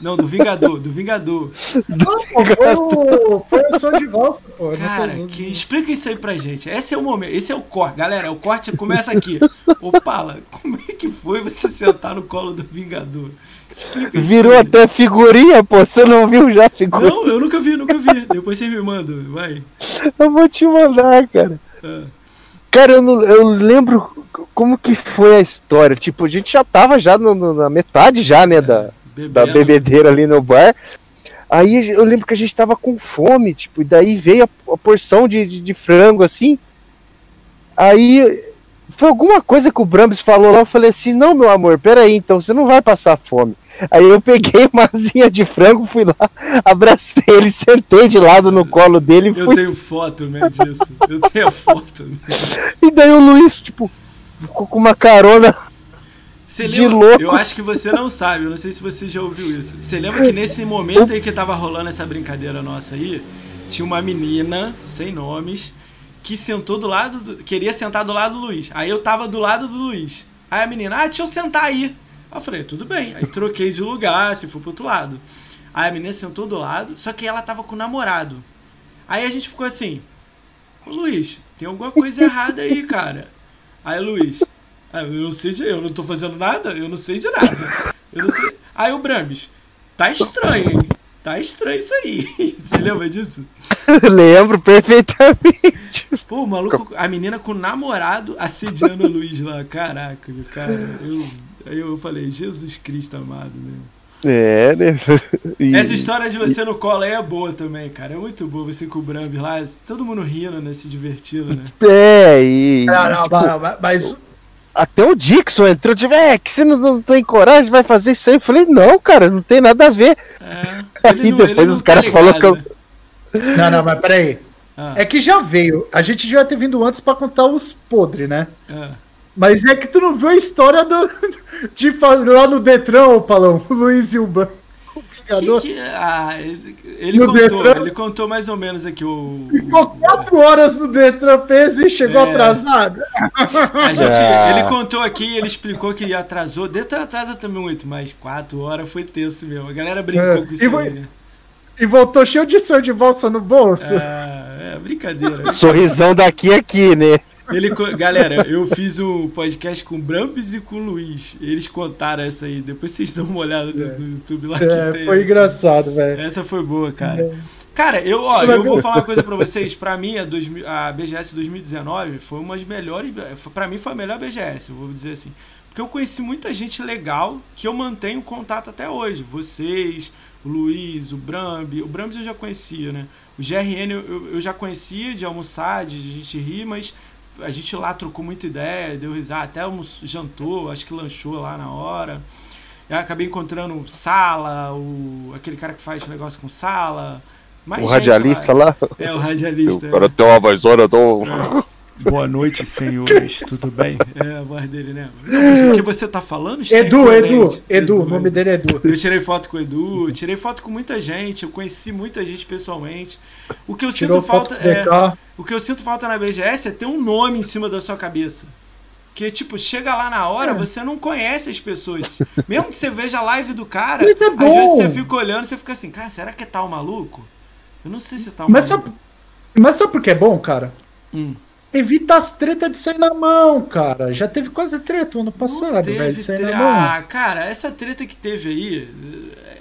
não, do Vingador, do Vingador. Não, pô, foi o, foi o som de valsa, pô. Cara, que, explica isso aí pra gente. Esse é o momento, esse é o corte. Galera, o corte começa aqui. Opala, como é que foi você sentar no colo do Vingador? Explica Virou até figurinha, pô. Você não viu já a figurinha? Não, eu nunca vi, nunca vi. Depois você me manda, vai. Eu vou te mandar, cara. Ah. Cara, eu, não, eu lembro como que foi a história. Tipo, a gente já tava já no, no, na metade já, né, é. da Bebendo. da bebedeira ali no bar. Aí eu lembro que a gente tava com fome, tipo, e daí veio a, a porção de, de, de, frango assim. Aí foi alguma coisa que o Brambis falou lá, eu falei assim, não, meu amor, peraí, então você não vai passar fome. Aí eu peguei uma asinha de frango, fui lá, *laughs* abracei ele, sentei de lado no colo dele. Eu tenho foto, né, disso. Eu tenho foto. *laughs* e daí o Luiz, tipo, com uma carona você de lembra? louco. Eu acho que você não sabe, eu não sei se você já ouviu isso. Você lembra que nesse momento aí que tava rolando essa brincadeira nossa aí, tinha uma menina, sem nomes, que sentou do lado, do, queria sentar do lado do Luiz. Aí eu tava do lado do Luiz. Aí a menina, ah, deixa eu sentar aí. Aí eu falei, tudo bem. Aí troquei de lugar, se for pro outro lado. Aí a menina sentou do lado, só que ela tava com o namorado. Aí a gente ficou assim, Luiz, tem alguma coisa errada aí, cara. Aí Luiz, eu não sei de. Eu não tô fazendo nada, eu não sei de nada. Eu não sei. Aí o Brames, tá estranho, hein? Tá estranho isso aí. *laughs* Você lembra disso? *laughs* Lembro perfeitamente. Pô, o maluco, a menina com o namorado assediando o *laughs* Luiz lá. Caraca, cara. Eu, aí eu falei, Jesus Cristo amado, né? É, né? E... Essa história de você no colo aí é boa também, cara. É muito boa você com o Brambi lá, todo mundo rindo, né? Se divertindo, né? É, e. Não, não, tipo... mas até o Dixon entrou, tipo, é, que você não, não tem coragem, vai fazer isso aí. Eu falei, não, cara, não tem nada a ver. É, aí *laughs* não, depois os caras tá falaram que eu. Né? Não, não, mas peraí. Ah. É que já veio. A gente já ter vindo antes para contar os podres, né? Ah. Mas é que tu não viu a história do, *laughs* de lá no Detran, ô Palão, o *laughs* Luiz e o Ban. Que que, ah, ele, contou, Detran, ele contou mais ou menos aqui o. Ficou quatro horas no Detran preso e chegou é, atrasado. *laughs* A gente, ah. Ele contou aqui, ele explicou que atrasou. Detran atrasa também muito, mas quatro horas foi tenso mesmo. A galera brincou é, com isso e, aí, né? E voltou cheio de sonho de volta no bolso. Ah, é brincadeira. Sorrisão daqui aqui, né? Ele, galera, eu fiz um podcast com o Brambis e com o Luiz. Eles contaram essa aí. Depois vocês dão uma olhada no, no YouTube lá. É, foi engraçado, velho. Essa foi boa, cara. É. Cara, eu, ó, eu vou falar uma coisa pra vocês. Pra mim, a, dois, a BGS 2019 foi uma das melhores. Pra mim, foi a melhor BGS, eu vou dizer assim. Porque eu conheci muita gente legal que eu mantenho contato até hoje. Vocês, o Luiz, o Brambi. O Brambi eu já conhecia, né? O GRN eu, eu já conhecia de almoçar, de a gente rir, mas a gente lá trocou muita ideia, deu risada, até um jantou, acho que lanchou lá na hora. Eu acabei encontrando Sala, o, aquele cara que faz negócio com Sala. o radialista lá. lá. É, o radialista. O cara é. tem uma vozona do. Boa noite, senhores, *laughs* tudo bem? É a voz dele, né? Não, o que você tá falando? Edu, Edu, Edu, o nome dele é Edu. Eu tirei foto com o Edu, tirei foto com muita gente, eu conheci muita gente pessoalmente. O que eu Tirou sinto falta é. O que eu sinto falta na BGS é ter um nome em cima da sua cabeça. Que, tipo, chega lá na hora, é. você não conhece as pessoas. *laughs* Mesmo que você veja a live do cara, é às vezes você fica olhando você fica assim, cara, será que é tal maluco? Eu não sei se é tal mas maluco. Sabe, mas sabe por que é bom, cara? Hum. Evita as tretas de sair na mão, cara. Já teve quase treta ano passado, velho, de sair tre... na mão. Ah, cara, essa treta que teve aí,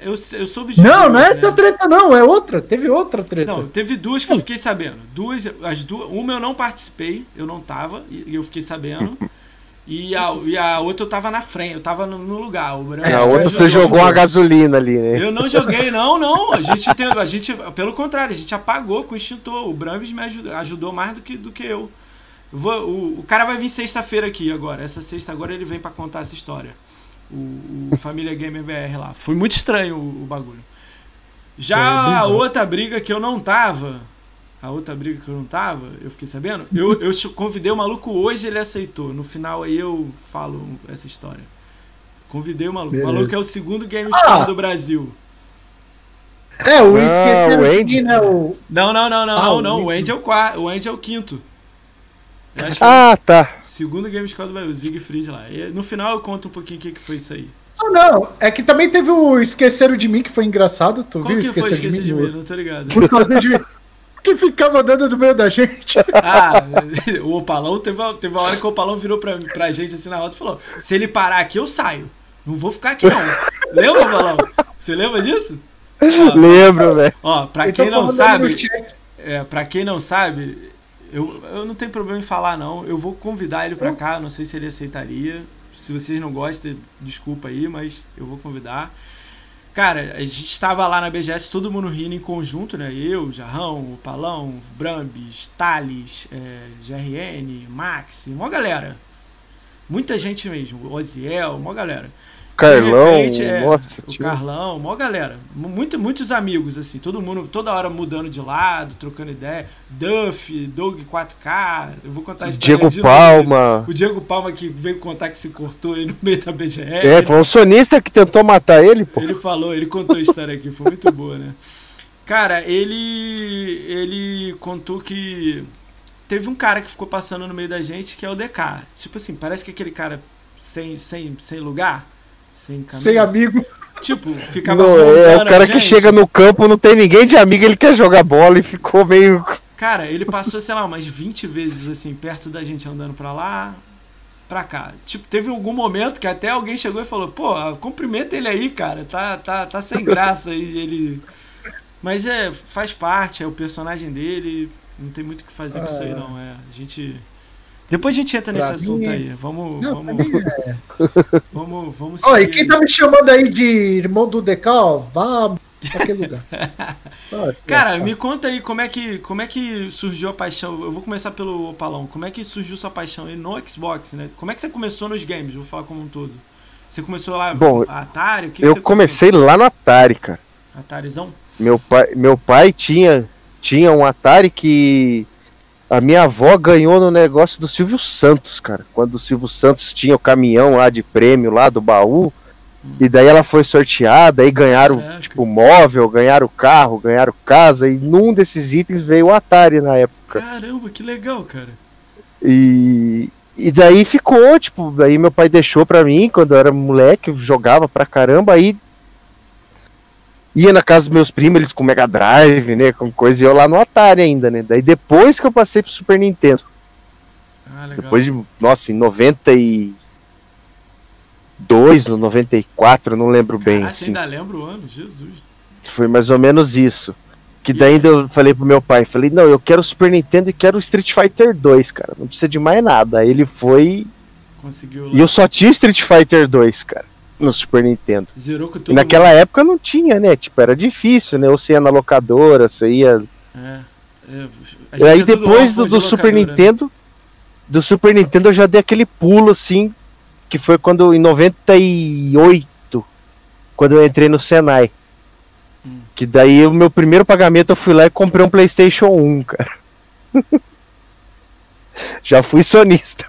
eu, eu soube de Não, duas, não é essa né? treta, não, é outra. Teve outra treta. Não, teve duas que eu fiquei sabendo. Duas, as duas. Uma eu não participei, eu não tava, e eu fiquei sabendo. E a, e a outra eu tava na frente, eu tava no, no lugar. O é, a outra você jogou uma gasolina ali, né? Eu não joguei, não, não. A gente tem, a gente, pelo contrário, a gente apagou com o extintor. O Brambis me ajudou, ajudou mais do que, do que eu. Vou, o, o cara vai vir sexta-feira aqui agora. Essa sexta agora ele vem para contar essa história. O, o Família Gamer BR lá. Foi muito estranho o, o bagulho. Já a outra briga que eu não tava. A outra briga que eu não tava, eu fiquei sabendo. Eu, eu convidei o maluco hoje, ele aceitou. No final aí eu falo essa história. Convidei o maluco. Beleza. O maluco é o segundo Game ah. do Brasil. É, o esqueceu o Andy, né? O... Não, não, não, não, ah, não, não. O Andy é o quarto. O Andy é o quinto ah, tá. Segundo Gamescom do Bahia, o Siegfried lá. E no final eu conto um pouquinho o que, que foi isso aí. Ah, não. É que também teve o Esqueceram de Mim, que foi engraçado. Tu Qual viu? que Esqueceram foi Esquecer de, mim? de Mim? Não tô ligado. que ficava dando no meio da gente. Ah, *laughs* o Opalão, teve uma, teve uma hora que o Opalão virou pra, pra gente assim na roda e falou: se ele parar aqui, eu saio. Não vou ficar aqui, não. lembra, Opalão? Você lembra disso? Lembro, velho. Ó, pra quem não sabe. É, pra quem não sabe, eu, eu não tenho problema em falar, não. Eu vou convidar ele pra cá, não sei se ele aceitaria. Se vocês não gostam, desculpa aí, mas eu vou convidar. Cara, a gente estava lá na BGS, todo mundo rindo em conjunto, né? Eu, Jarrão, o Palão, Brambis, Thales, é, GRN, Maxi, mó galera. Muita gente mesmo, Oziel, mó galera. Carlão, repente, é, nossa, o tio. Carlão, mó galera. Muito, muitos amigos, assim, todo mundo, toda hora mudando de lado, trocando ideia. Duff, Doug 4K, eu vou contar a história Diego Palma. O Diego Palma que veio contar que se cortou aí no meio da BGR. É, foi um sonista que tentou matar ele, pô. Ele falou, ele contou a história aqui, foi muito boa, né? Cara, ele ele contou que teve um cara que ficou passando no meio da gente que é o DK. Tipo assim, parece que aquele cara sem, sem, sem lugar sem, Sem amigo. Tipo, ficava. Não, é o cara que chega no campo, não tem ninguém de amigo, ele quer jogar bola e ficou meio. Cara, ele passou, sei lá, umas 20 vezes assim, perto da gente andando pra lá, pra cá. Tipo, teve algum momento que até alguém chegou e falou, pô, cumprimenta ele aí, cara. Tá, tá, tá sem graça. e ele. Mas é, faz parte, é o personagem dele. Não tem muito o que fazer com isso aí, não. É, a gente. Depois a gente entra nesse assunto é- aí. Vamos. Não, vamos, é... *laughs* vamos, vamos Ó, e quem tá me chamando aí de irmão do Decal, vá pra aquele lugar. *laughs* Cara, me conta aí como é, que, como é que surgiu a paixão. Eu vou começar pelo Opalão. Como é que surgiu sua paixão aí no Xbox, né? Como é que você começou nos games? Vou falar como um todo. Você começou lá Bom, Atari? eu comecei lá no Atari, cara. Atarizão? Meu pai, meu pai tinha, tinha um Atari que A minha avó ganhou no negócio do Silvio Santos, cara. Quando o Silvio Santos tinha o caminhão lá de prêmio lá do baú. E daí ela foi sorteada e ganharam, Caraca. tipo, móvel, ganharam carro, ganharam casa. E num desses itens veio o Atari na época. Caramba, que legal, cara. E, e daí ficou, tipo, daí meu pai deixou pra mim quando eu era moleque, jogava pra caramba, aí ia na casa dos meus primos, eles com Mega Drive, né, com coisa, e eu lá no Atari ainda, né, daí depois que eu passei pro Super Nintendo, Ah, legal. depois de, nossa, em 92, no 94, não lembro bem, Ah, você assim, ainda lembra o ano? Jesus. foi mais ou menos isso. Que daí aí? ainda eu falei pro meu pai, falei, não, eu quero o Super Nintendo e quero o Street Fighter 2, cara, não precisa de mais nada. Aí ele foi Conseguiu. E eu só tinha Street Fighter 2, cara, no Super Nintendo. Zerou com tudo. naquela época não tinha, né? Tipo, era difícil, né? Ou você ia na locadora, você ia. É. é, E aí depois órfão do, de do Super locadora? Nintendo. Do Super Nintendo eu já dei aquele pulo assim. Que foi quando em 98. Quando eu entrei no Senai. Hum. Que daí o meu primeiro pagamento eu fui lá e comprei um PlayStation 1, cara. *laughs* já fui sonista.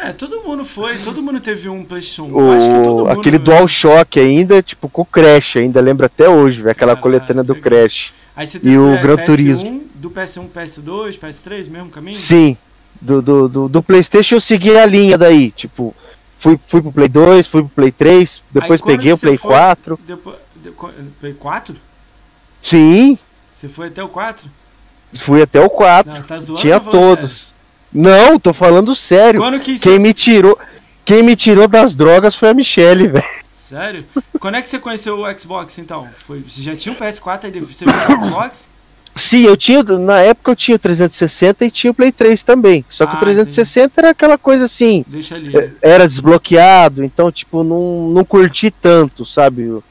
É, todo mundo foi, todo mundo teve um PlayStation 1. Eu acho que todo O, aquele velho. DualShock ainda, tipo, com o Crash, ainda lembro até hoje, velho, aquela Caraca, coletânea do. Crash. Aí você e o é, Gran PS1, Turismo. Do PS1, PS2, PS3, mesmo caminho? Sim, do, do, do, do PlayStation eu segui a linha daí, tipo, fui, fui pro Play 2, fui pro Play 3, depois Aí peguei o Play foi- 4. Depois, Play 4? Sim, Você foi até o 4? fui até o 4. Não, tá zoando Tinha falando todos. Não, tô falando sério? que Quem me tirou, quem me tirou das drogas foi a Michelle, *laughs* velho. Sério? Quando é que você conheceu o Xbox, então? Foi... Você já tinha o PS4 aí você viu o Xbox? Sim, eu tinha, na época eu tinha o 360 e tinha o Play 3 também. Só que Ah, o 360 era aquela coisa assim, Deixa ali. É, era desbloqueado, então, tipo, não, não curti tanto, sabe?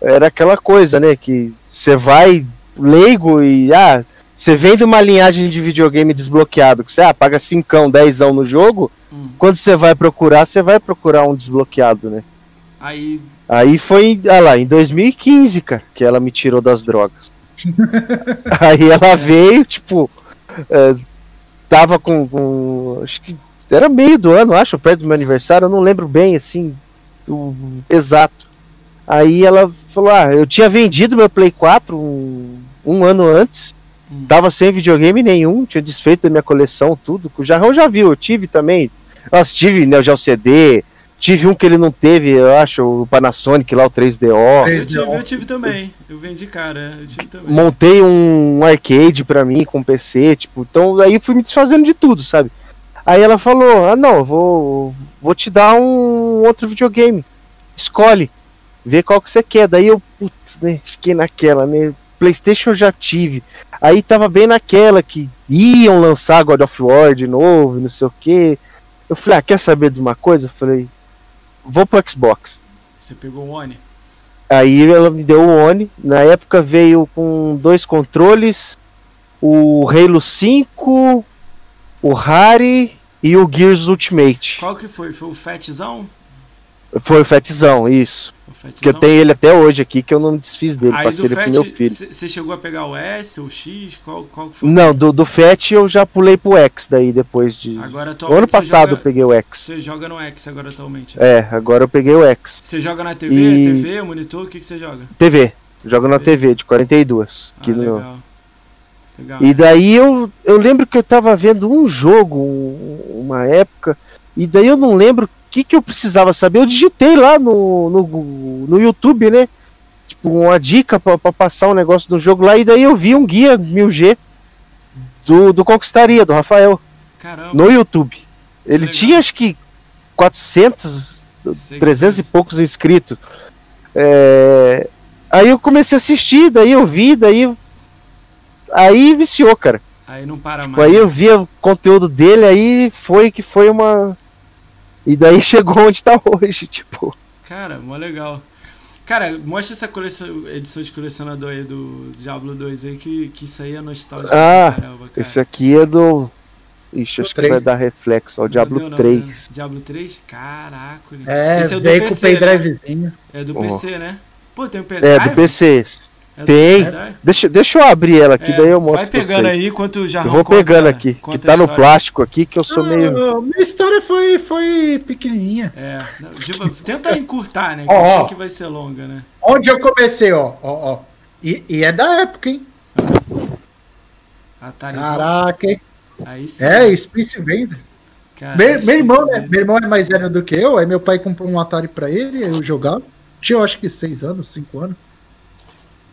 Era aquela coisa, né? Que você vai leigo e, ah, você vem de uma linhagem de videogame desbloqueado, que você ah, paga 5, 10 no jogo, Hum. quando você vai procurar, você vai procurar um desbloqueado, né? Aí, Aí foi, ah lá, em 2015, cara, que ela me tirou das drogas. *laughs* Aí ela veio, tipo, é, tava com, com- Acho que era meio do ano, acho, perto do meu aniversário, eu não lembro bem, assim, o exato. Aí ela falou: Ah, eu tinha vendido meu Play 4 um, um ano antes. Tava sem videogame nenhum, tinha desfeito da minha coleção, tudo. O Jarrão já viu, eu tive também. Nossa, tive Neo Geo CD, tive um que ele não teve, eu acho, o Panasonic lá, o 3DO. eu tive, eu tive também. Eu vendi cara, eu tive também. montei um arcade pra mim com PC, tipo, então aí fui me desfazendo de tudo, sabe? Aí ela falou: "Ah, não, vou vou te dar um outro videogame. Escolhe, vê qual que você quer". Daí eu, putz, né, fiquei naquela, né? PlayStation eu já tive. Aí tava bem naquela que iam lançar God of War de novo, não sei o quê. Eu falei: "Ah, quer saber de uma coisa?" Eu falei: "Vou pro Xbox". Você pegou o One? Aí ela me deu o One. Na época veio com dois controles, o Halo 5, o Harry e o Gears Ultimate. Qual que foi? Foi o Fatzão? Foi o Fatzão, isso. O? Que eu tenho ele até hoje aqui, que eu não me desfiz dele, Aí passei ele pro meu filho. você chegou a pegar o S ou o X? Qual, qual que foi? Não, do, do Fat eu já pulei pro X daí, depois de... Agora ano passado eu joga, peguei o X. você joga no X agora atualmente. É, agora eu peguei o X. Você joga na TV, E- TV, monitor, o que, que você joga? TV, jogo na TV de 42. Ah, Aqui no, legal. Legal. E daí eu, eu lembro que eu tava vendo um jogo, um- uma época, e daí eu não lembro que, que eu precisava saber. Eu digitei lá no, no, no YouTube, né? Tipo, uma dica pra, pra passar um negócio do jogo lá, e daí eu vi um guia 1000G do, do Conquistaria, do Rafael, Caramba. no YouTube. Ele Legal. tinha acho que 400, sei 300 e que- poucos inscritos. É, Aí eu comecei a assistir, daí eu vi, daí. Aí viciou, cara. Aí não para Tipo, mais. aí eu via o conteúdo dele, aí foi que foi uma. E daí *laughs* chegou onde tá hoje, tipo. Cara, mó legal. Cara, mostra essa coleção, edição de colecionador aí do Diablo 2 aí, que, que isso aí é nostálgico. Ah, caramba, cara. Esse aqui é do. Ixi, acho que três. vai dar reflexo, ó. Não Diablo deu não, 3. né? Diablo 3? Caraca. É, Esse é o do veio com o PC, né? pendrivezinho. É do Oh. PC, né? Pô, tem um pendrive? É, do PC. É Tem. Deixa, deixa eu abrir ela aqui, É, daí eu mostro Vai pra pegando vocês. aí enquanto o Jarrão Eu vou conta- pegando aqui, que tá no plástico aqui, que eu sou meio... Ah, minha história foi, foi pequenininha. É, tipo, tenta *laughs* encurtar, né? Que Ó, eu sei ó. que vai ser longa, né? Onde eu comecei, ó, ó, ó. E, e é da época, hein? Atarizão. Caraca, hein? Aí sim. É, Space. Cara, Meu, meu irmão, isso né? Meu irmão é mais velho do que eu, aí meu pai comprou um Atari pra ele, eu jogava. Tinha, eu acho que seis anos, cinco anos.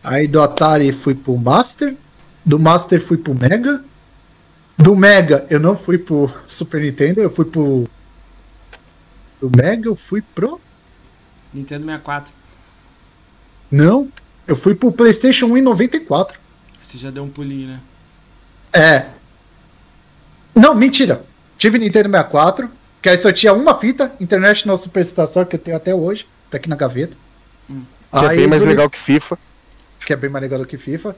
Aí do Atari fui pro Master. Do Master fui pro Mega. Do Mega eu não fui pro *laughs* Super Nintendo, eu fui pro. Do Mega eu fui pro. Nintendo 64. Não, eu fui pro PlayStation 1 em 94. Você já deu um pulinho, né? É. Não, mentira. Tive Nintendo 64, que aí só tinha uma fita, International Superstar Soccer, que eu tenho até hoje, tá aqui na gaveta. Que é Aí bem mais legal que FIFA. Que é bem mais legal do que FIFA.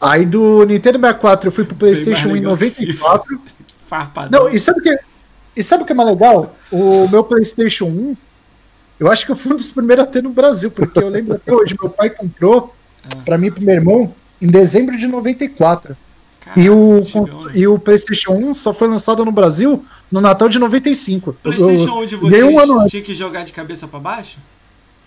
Aí do Nintendo 64 eu fui pro PlayStation 1 em legal que 94. Farpadão. Não, e sabe o que, e sabe o que é mais legal? O meu PlayStation 1, eu acho que eu fui um dos primeiros a ter no Brasil, porque eu lembro até hoje, meu pai comprou Ah. pra mim e pro meu irmão em dezembro de 94. Caraca, E o, né? e o PlayStation 1 só foi lançado no Brasil no Natal de 95. Eu- PlayStation 1 de dei um ano vocês tinha que jogar de cabeça pra baixo?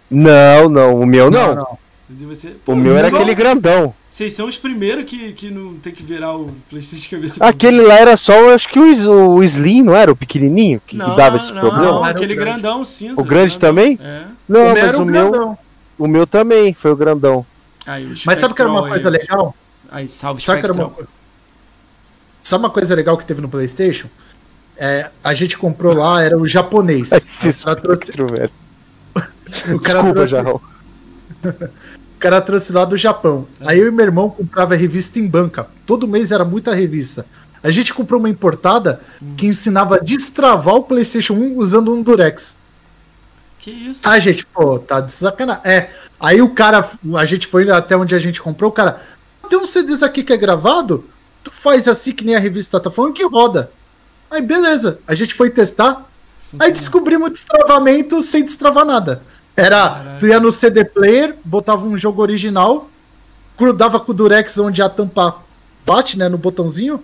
Não, não, o meu não. De você... O meu era Só- aquele grandão. Vocês são os primeiros que, que não tem que virar o PlayStation de cabeça Aquele lá era só, eu acho que o, o Slim, não era? O pequenininho que, que Não, dava esse não, problema? Não, o aquele grande. grandão cinza. O grande grandão. também? É. Não, O mas era o um meu, o meu também foi o grandão. Aí, o Mas sabe o que era uma coisa aí, legal? Aí, salve Sabe, que era uma... Sabe uma coisa legal que teve no PlayStation? É, a gente comprou lá, era o japonês. *laughs* Esse O cara trouxe, espectro, velho. *laughs* o cara Desculpa, trouxe- Jarrão. O cara trouxe lá do Japão. Aí eu e meu irmão comprava revista em banca. Todo mês era muita revista. A gente comprou uma importada que ensinava a destravar o PlayStation 1 usando um Durex. Que isso? Ah, gente, pô, tá de sacanagem. É, aí o cara, a gente foi até onde a gente comprou, o cara, tem uns CDs aqui que é gravado, tu faz assim que nem a revista tá falando que roda. Aí beleza, a gente foi testar, aí *laughs* descobrimos o destravamento sem destravar nada. Era, Caraca. tu ia no CD player, botava um jogo original, grudava com o Durex onde a tampa bate, né, no botãozinho,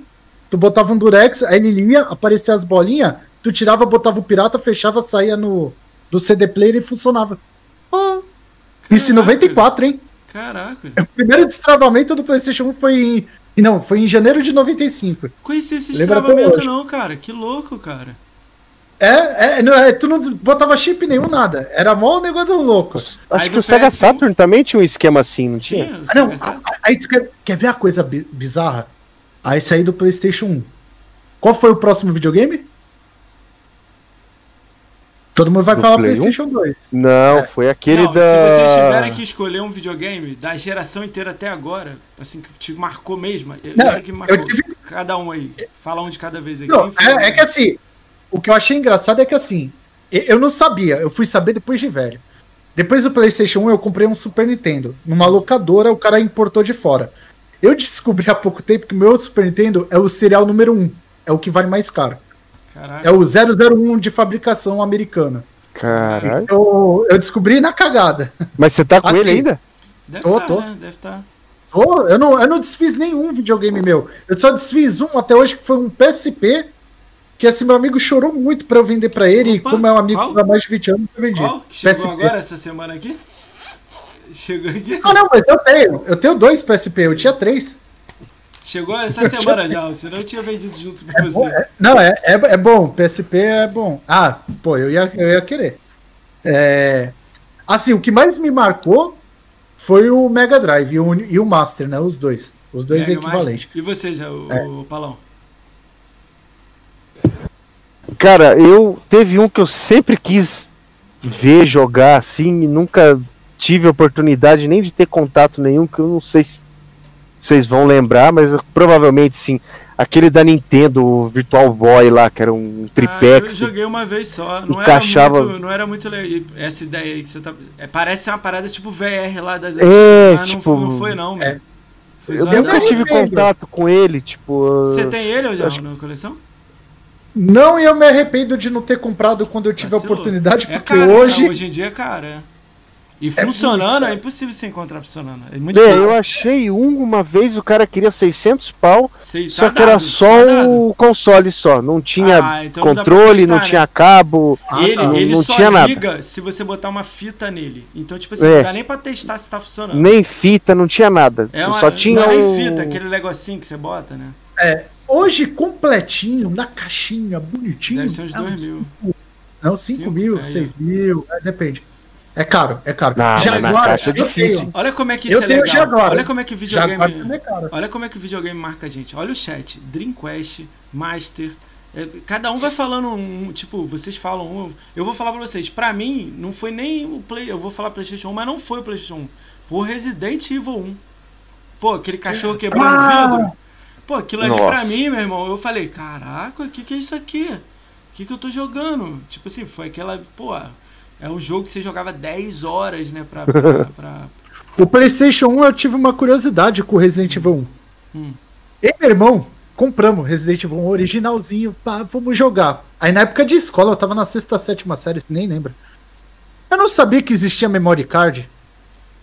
tu botava um Durex, aí ele lia, aparecia as bolinhas, tu tirava, botava o pirata, fechava, saía no do CD player e funcionava. Ah, isso em Caraca. 94, hein? Caraca. O primeiro destravamento do PlayStation 1 foi em. Não, foi em janeiro de 95. Conheci esse Lembra destravamento não, cara. Que louco, cara. É, é, não, é, tu não botava chip nenhum, nada. Era mó negócio louco. Acho Aí que o Sega PS1 Saturn também tinha um esquema assim, não tinha? Tinha? Ah, não, aí tu quer, quer ver a coisa bi- bizarra? Aí saí do PlayStation 1. Qual foi o próximo videogame? Todo mundo vai Do falar Play 1? PlayStation 2. Não, foi aquele Não, da. Se vocês tiverem que escolher um videogame da geração inteira até agora, assim, que te marcou mesmo, eu Não, sei que marcou eu tive- cada um aí. Fala um de cada vez aí. Não, é, é que assim, o que eu achei engraçado é que assim, eu não sabia, eu fui saber depois de velho. Depois do PlayStation 1, eu comprei um Super Nintendo. Numa locadora, o cara importou de fora. Eu descobri há pouco tempo que o meu Super Nintendo é o serial número 1. É o que vale mais caro. Caraca. É o 001 de fabricação americana. Caralho. Eu, eu descobri na cagada. Mas você tá com Aqui. ele ainda? Deve tô, tá, tô. né? Deve estar. Ô, eu, não, eu não desfiz nenhum videogame meu. Eu só desfiz um até hoje que foi um PSP. Que esse meu amigo chorou muito pra eu vender pra ele. Opa, e como é um amigo há mais de 20 anos, eu vendi. Qual? Que chegou PSP. agora essa semana aqui? Chegou aqui? Ah, não, mas eu tenho. Eu tenho dois PSP, eu tinha três. Chegou essa semana já, senão eu tinha vendido junto com Bom, você. é- não, é, é, é bom. PSP é bom. Ah, pô, eu ia, eu ia querer. É, assim, o que mais me marcou foi o Mega Drive e o, e o Master, né? Os dois. Os dois Mega equivalentes. Master. E você já, o, É. o Palão? Cara, eu teve um que eu sempre quis ver jogar assim nunca tive oportunidade nem de ter contato nenhum, que eu não sei se vocês vão lembrar, mas provavelmente sim. Aquele da Nintendo, o Virtual Boy lá, que era um tripé Ah, eu joguei uma vez só. Não encaixava- era muito, não era muito legal. Essa ideia aí que você tá. é, parece uma parada tipo VR lá das É, mas tipo, não, não foi não. é. Eu nunca tive contato com ele, tipo. Você tem ele ou já acho- na coleção? Não, e eu me arrependo de não ter comprado quando eu tive a oportunidade, É porque caro, hoje. né? hoje em dia é caro, é. E funcionando, é, impossível você encontrar funcionando. É muito É, difícil. eu achei um uma vez, o cara queria 600 pau, Sei, só tá que era só tá dado. o console só, não tinha Ah, então não controle, não né? tinha cabo, Ah, ele tá. ele não só tinha nada. liga se você botar uma fita nele. Então, tipo assim, É. não dá nem pra testar se tá funcionando. nem fita, não tinha nada. É uma- só tinha não é nem fita, aquele negocinho que você bota, né? É, hoje completinho, na caixinha, bonitinho. Deve ser uns é 2 mil. Não, 5 Cinco, mil, é, 6 mil, é, depende. É caro, é caro. Não, mas na caixa é eu difícil. tenho. Olha como é que Eu isso é tenho legal. Jaguar, Olha como é que Jaguar videogame. é. Olha como é que o videogame marca a gente. Olha o chat. Dreamcast, Master. é, cada um vai falando um. Tipo, vocês falam um. Eu vou falar pra vocês. Pra mim, não foi nem o Play. Eu vou falar PlayStation 1, mas não foi o PlayStation 1. Foi o Resident Evil 1. Pô, aquele cachorro quebrando o Ah! vidro. Pô, aquilo ali pra mim, meu irmão. Eu falei, caraca, o que, que é isso aqui? O que, que eu tô jogando? Tipo assim, foi aquela. Pô, é um jogo que você jogava 10 horas, né? Pra. pra, *laughs* pra- O PlayStation 1 eu tive uma curiosidade com o Resident Evil 1. Hum. E meu irmão compramos Resident Evil 1 originalzinho, pá, vamos jogar. Aí na época de escola, eu tava na sexta, sétima série, nem lembro. Eu não sabia que existia memory card.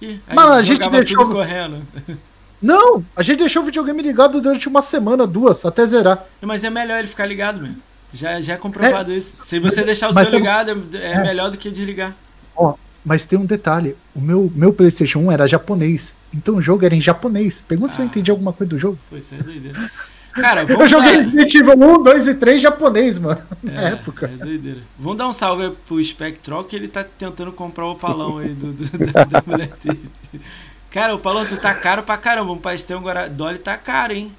Ih, aí Mas a gente deixou- correndo. *laughs* Não, a gente deixou o videogame ligado durante uma semana, duas, até zerar. Mas é melhor ele ficar ligado mesmo. Já, já é comprovado isso. Se você deixar o seu eu- ligado, é, é É. melhor do que desligar. Ó, mas tem um detalhe: o meu, meu PlayStation 1 era japonês, então o jogo era em japonês. Pergunta se eu Ah. entendi alguma coisa do jogo. Pô, isso é doideira. Cara, Eu joguei dar... Resident Evil 1, 2 e 3 japonês, mano, na É, época. é doideira. Vamos dar um salve pro Spectral que ele tá tentando comprar o palão aí do, do- da, da mulher dele. Cara, o palão, tu tá caro pra caramba. Um pastel agora. Dolly tá caro, hein?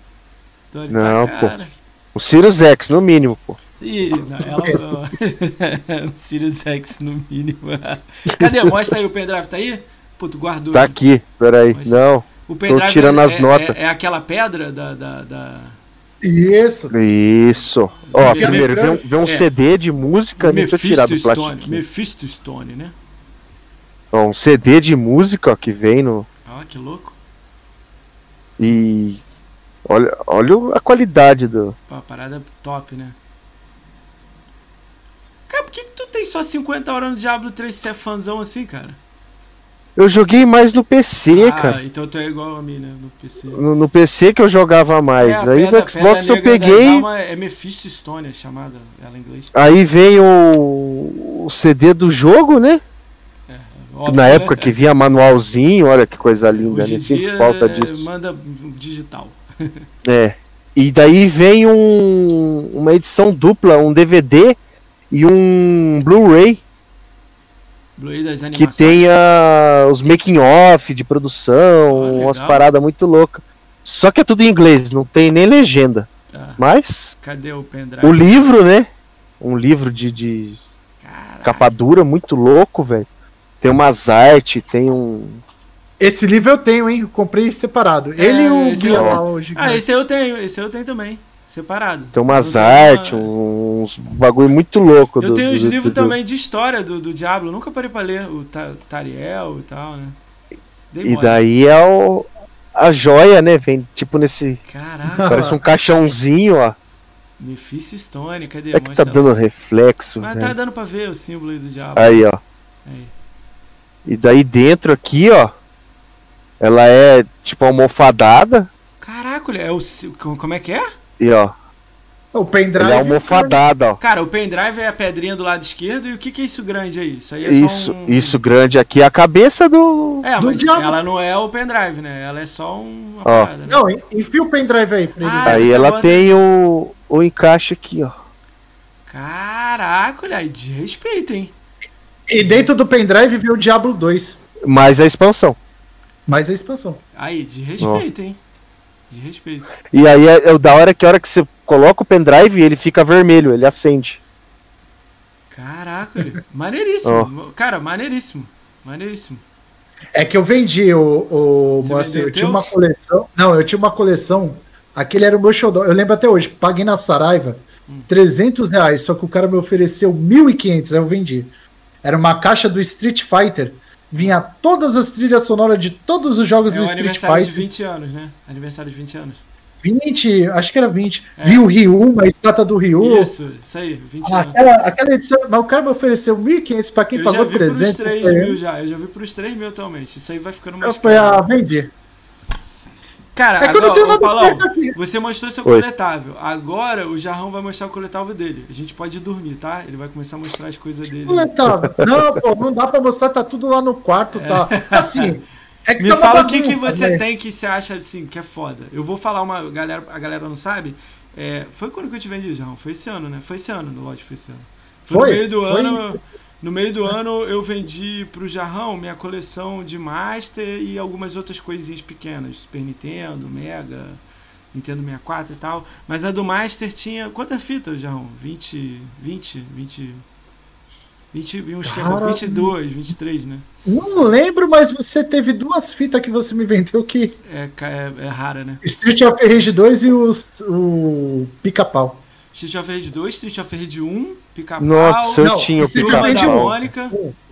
Dolly Não, tá pô. cara. O Sirius X, no mínimo, pô. Ih, não, ela. *laughs* um Sirius X no mínimo. *laughs* Cadê? Mostra aí o pendrive, tá aí? Pô, tu guardou. Tá aqui, peraí. Mas- Não, O pendrive tirando é, as é- notas. É, é aquela pedra da. da, da... Isso. isso. Ó, Vê- primeiro, vê um, vê um É. CD de música, deixa eu tirar do Stone. plástico. Mephisto Stone, né? Ó, um CD de música, ó, que vem no... Ó, que louco. E... Olha, olha a qualidade do... Pô, a parada é top, né? Cara, por que, que tu tem só 50 horas no Diablo 3 se é fãzão assim, cara? Eu joguei mais no PC, ah, cara. então tu é igual a mim, né? No PC. No, no PC que eu jogava mais. É, aí pedra- no Xbox eu peguei... É Mephisto Stone, é chamada ela em inglês. Aí vem o, o CD do jogo, né? Óbvio, Na né? época que vinha manualzinho, olha que coisa linda, Hoje né? Sinto falta é, disso. manda digital. *laughs* É. E daí vem um, uma edição dupla, um DVD e um Blu-ray Blu-ray das que tenha os making off de produção, Ah, umas paradas muito loucas. Só que é tudo em inglês, não tem nem legenda. Tá, Mas cadê o pendrive? o livro, né? Um livro de, de capa dura muito louco, velho. Tem umas artes, tem um. Esse livro eu tenho, hein? Eu comprei separado. É, Ele e o esse guia eu- lá hoje. Ah, esse eu tenho, esse eu tenho também. Separado. Tem umas artes, uma- uns bagulho muito louco. Eu do- tenho os livros também de história do, do Diablo. Nunca parei pra ler o Ta- Tariel e tal, né? Dei E mole. daí é o, a joia, né? Vem tipo nesse. Caraca, Parece um caixãozinho, ó. Mephisto Stone, cadê? É que tá dando reflexo, Mas velho. tá dando pra ver o símbolo aí do Diablo. Aí, ó. Aí. E daí dentro aqui, ó. Ela é tipo almofadada. Caraca, é o. Como é que é? E ó. O pendrive. Ela é almofadada, ó. Cara, o pendrive é a pedrinha do lado esquerdo e o que, que é isso grande aí? Isso aí é Isso, só um... isso grande aqui é a cabeça do. É, do mas diabo. ela não é o pendrive, né? Ela é só um- Ó. parada, né? Não, enfia o pendrive aí pra ele Ah. Aí você ela bota- tem o, o encaixe aqui, ó. Caraca, olha aí, de respeito, hein? E dentro do pendrive vem o Diablo 2. Mais a expansão. Mais a expansão. Aí, de respeito, hein? De respeito. E aí é, é o da hora que a hora que você coloca o pendrive, ele fica vermelho, ele acende. Caraca, *laughs* maneiríssimo. Cara, maneiríssimo. Maneiríssimo. É que eu vendi o, o Moacir, eu tinha uma coleção. Não, eu tinha uma coleção. Aquele era o meu xodó. Eu lembro até hoje. Paguei na Saraiva Hum. 300 reais, só que o cara me ofereceu 1.500, aí eu vendi. Era uma caixa do Street Fighter. Vinha todas as trilhas sonoras de todos os jogos É do Street aniversário de Fighter. 20 anos, né? Aniversário de 20 anos. 20, acho que era 20. É. Vi o Ryu, uma estátua do Ryu. Isso, isso aí, 20 ah, aquela, aquela edição. Mas o cara me ofereceu 1.500 pra quem eu pagou já vi 300. Pros 3 mil já, eu já vi pros 3 mil atualmente. Isso aí vai ficando mais eu falei, ah, vendi. Cara, é agora, ô, Paulão, você mostrou seu Oi. coletável. Agora o Jarrão vai mostrar o coletável dele. A gente pode dormir, tá? Ele vai começar a mostrar as coisas dele. Coletável. *laughs* Não, pô, não dá pra mostrar, tá tudo lá no quarto, tá? Assim. É Me tá fala o que, que você né? tem que você acha assim, que é foda. Eu vou falar uma. Galera, a galera não sabe. É, foi quando que eu te vendi, Jarrão? Foi esse ano, né? Foi esse ano, no lote, foi esse ano. Foi, foi no meio do foi ano. Isso. No meio do ano eu vendi pro Jarrão minha coleção de Master e algumas outras coisinhas pequenas, Super Nintendo, Mega, Nintendo 64 e tal. Mas a do Master tinha. Quanta fita, Jarrão? 20. 20? 20. 20 uns Cara, 22, 23, né? Não lembro, mas você teve duas fitas que você me vendeu que. É, é, é rara, né? Street of Rage 2 e os, o Pica-Pau. Street of Rage 2, Street of Rage 1, Pica-Pau. Nossa, eu tinha o Pica-Pau.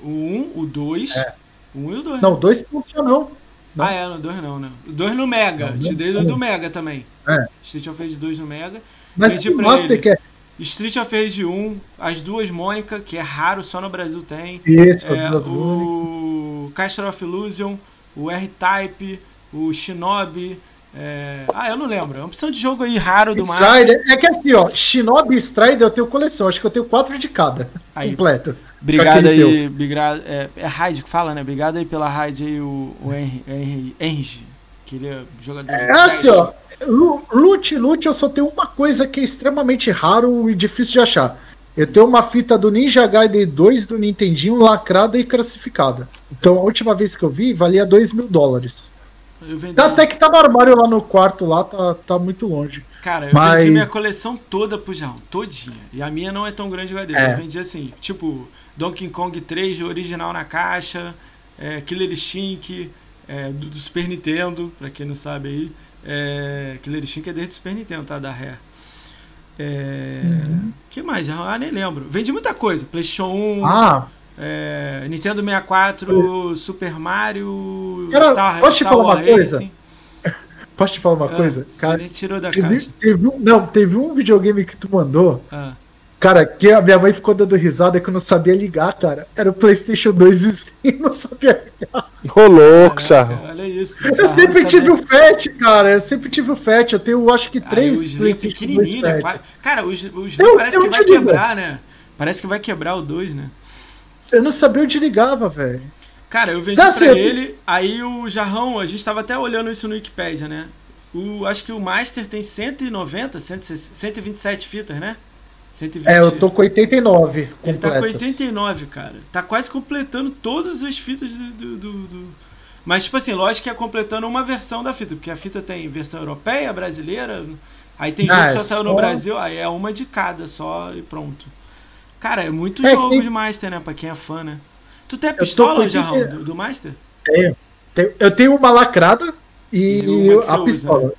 o 1, o 2. É. O 1 e o 2. Não, o 2 não tinha, não. não. Ah, é, no 2 não, né? O 2 no Mega. Não, Te dei do, do Mega também. É. Street of Rage 2 no Mega. Mas o Master que é. Street of Rage 1, as duas Mônica, que é raro, só no Brasil tem. Isso, é, o Castle of Illusion, o R-Type, o Shinobi, é... Ah, eu não lembro. É uma opção de jogo aí raro do Strider. É que assim, ó, Shinobi e Strider eu tenho coleção. Acho que eu tenho quatro de cada. Aí. Completo. Obrigado aí. Obrigado, é, é Raid que fala, né? Obrigado aí pela Raid aí, o, o Henry. Que ele é jogador é, assim, ó. Lute, lute, eu só tenho uma coisa que é extremamente raro e difícil de achar. Eu tenho uma fita do Ninja Gaiden 2 do Nintendinho lacrada e classificada. Então a última vez que eu vi valia 2 mil dólares. Vendi... Até que tá no armário lá no quarto, lá tá, tá muito longe. Cara, eu Mas... vendi minha coleção toda pro João, todinha. E a minha não é tão grande igual a dele. É. Eu vendi assim, tipo, Donkey Kong 3 original na caixa, é, Killer Instinct é, do, do, Super Nintendo, pra quem não sabe aí. É, Killer Instinct é desde o Super Nintendo, tá? Da Rare. É... Uhum. que mais? Ah, nem lembro. Vendi muita coisa. PlayStation 1. Ah, é, Nintendo 64, Super Mario, Cara, Star, posso te falar uma coisa? *laughs* Posso te falar uma ah, coisa? Cara, tirou da teve, caixa. Teve um, não, teve um videogame que tu mandou. Ah. Cara, que a minha mãe ficou dando risada que eu não sabia ligar, cara. Era o PlayStation 2 e *laughs* não sabia ligar. Ô, louco, Charro. Olha isso. Eu sempre tive o FAT, cara. Eu sempre tive o FAT. Eu tenho, acho que, três ah, PlayStation 2 né? Cara, o Slim parece que vai quebrar, né? Parece que vai quebrar o 2, né? Eu não sabia onde ligava, velho. Cara, eu vendi Já pra sei. ele, aí o Jarrão, a gente tava até olhando isso no Wikipedia, né? O, acho que o Master tem 190, 127 fitas, né? 120. É, eu tô com 89 completas. Ele tá com 89, cara. Tá quase completando todas as fitas do, do, do. Mas, tipo assim, lógico que é completando uma versão da fita, porque a fita tem versão europeia, brasileira, aí tem jogo ah, que só é saiu só... no Brasil, aí é uma de cada só e pronto. Cara, é muito é, jogo de Master, né? Pra quem é fã, né? Tu tem a pistola, Jarrão, do, do Master? Tenho. Eu tenho uma lacrada e, e a usa, pistola. Né?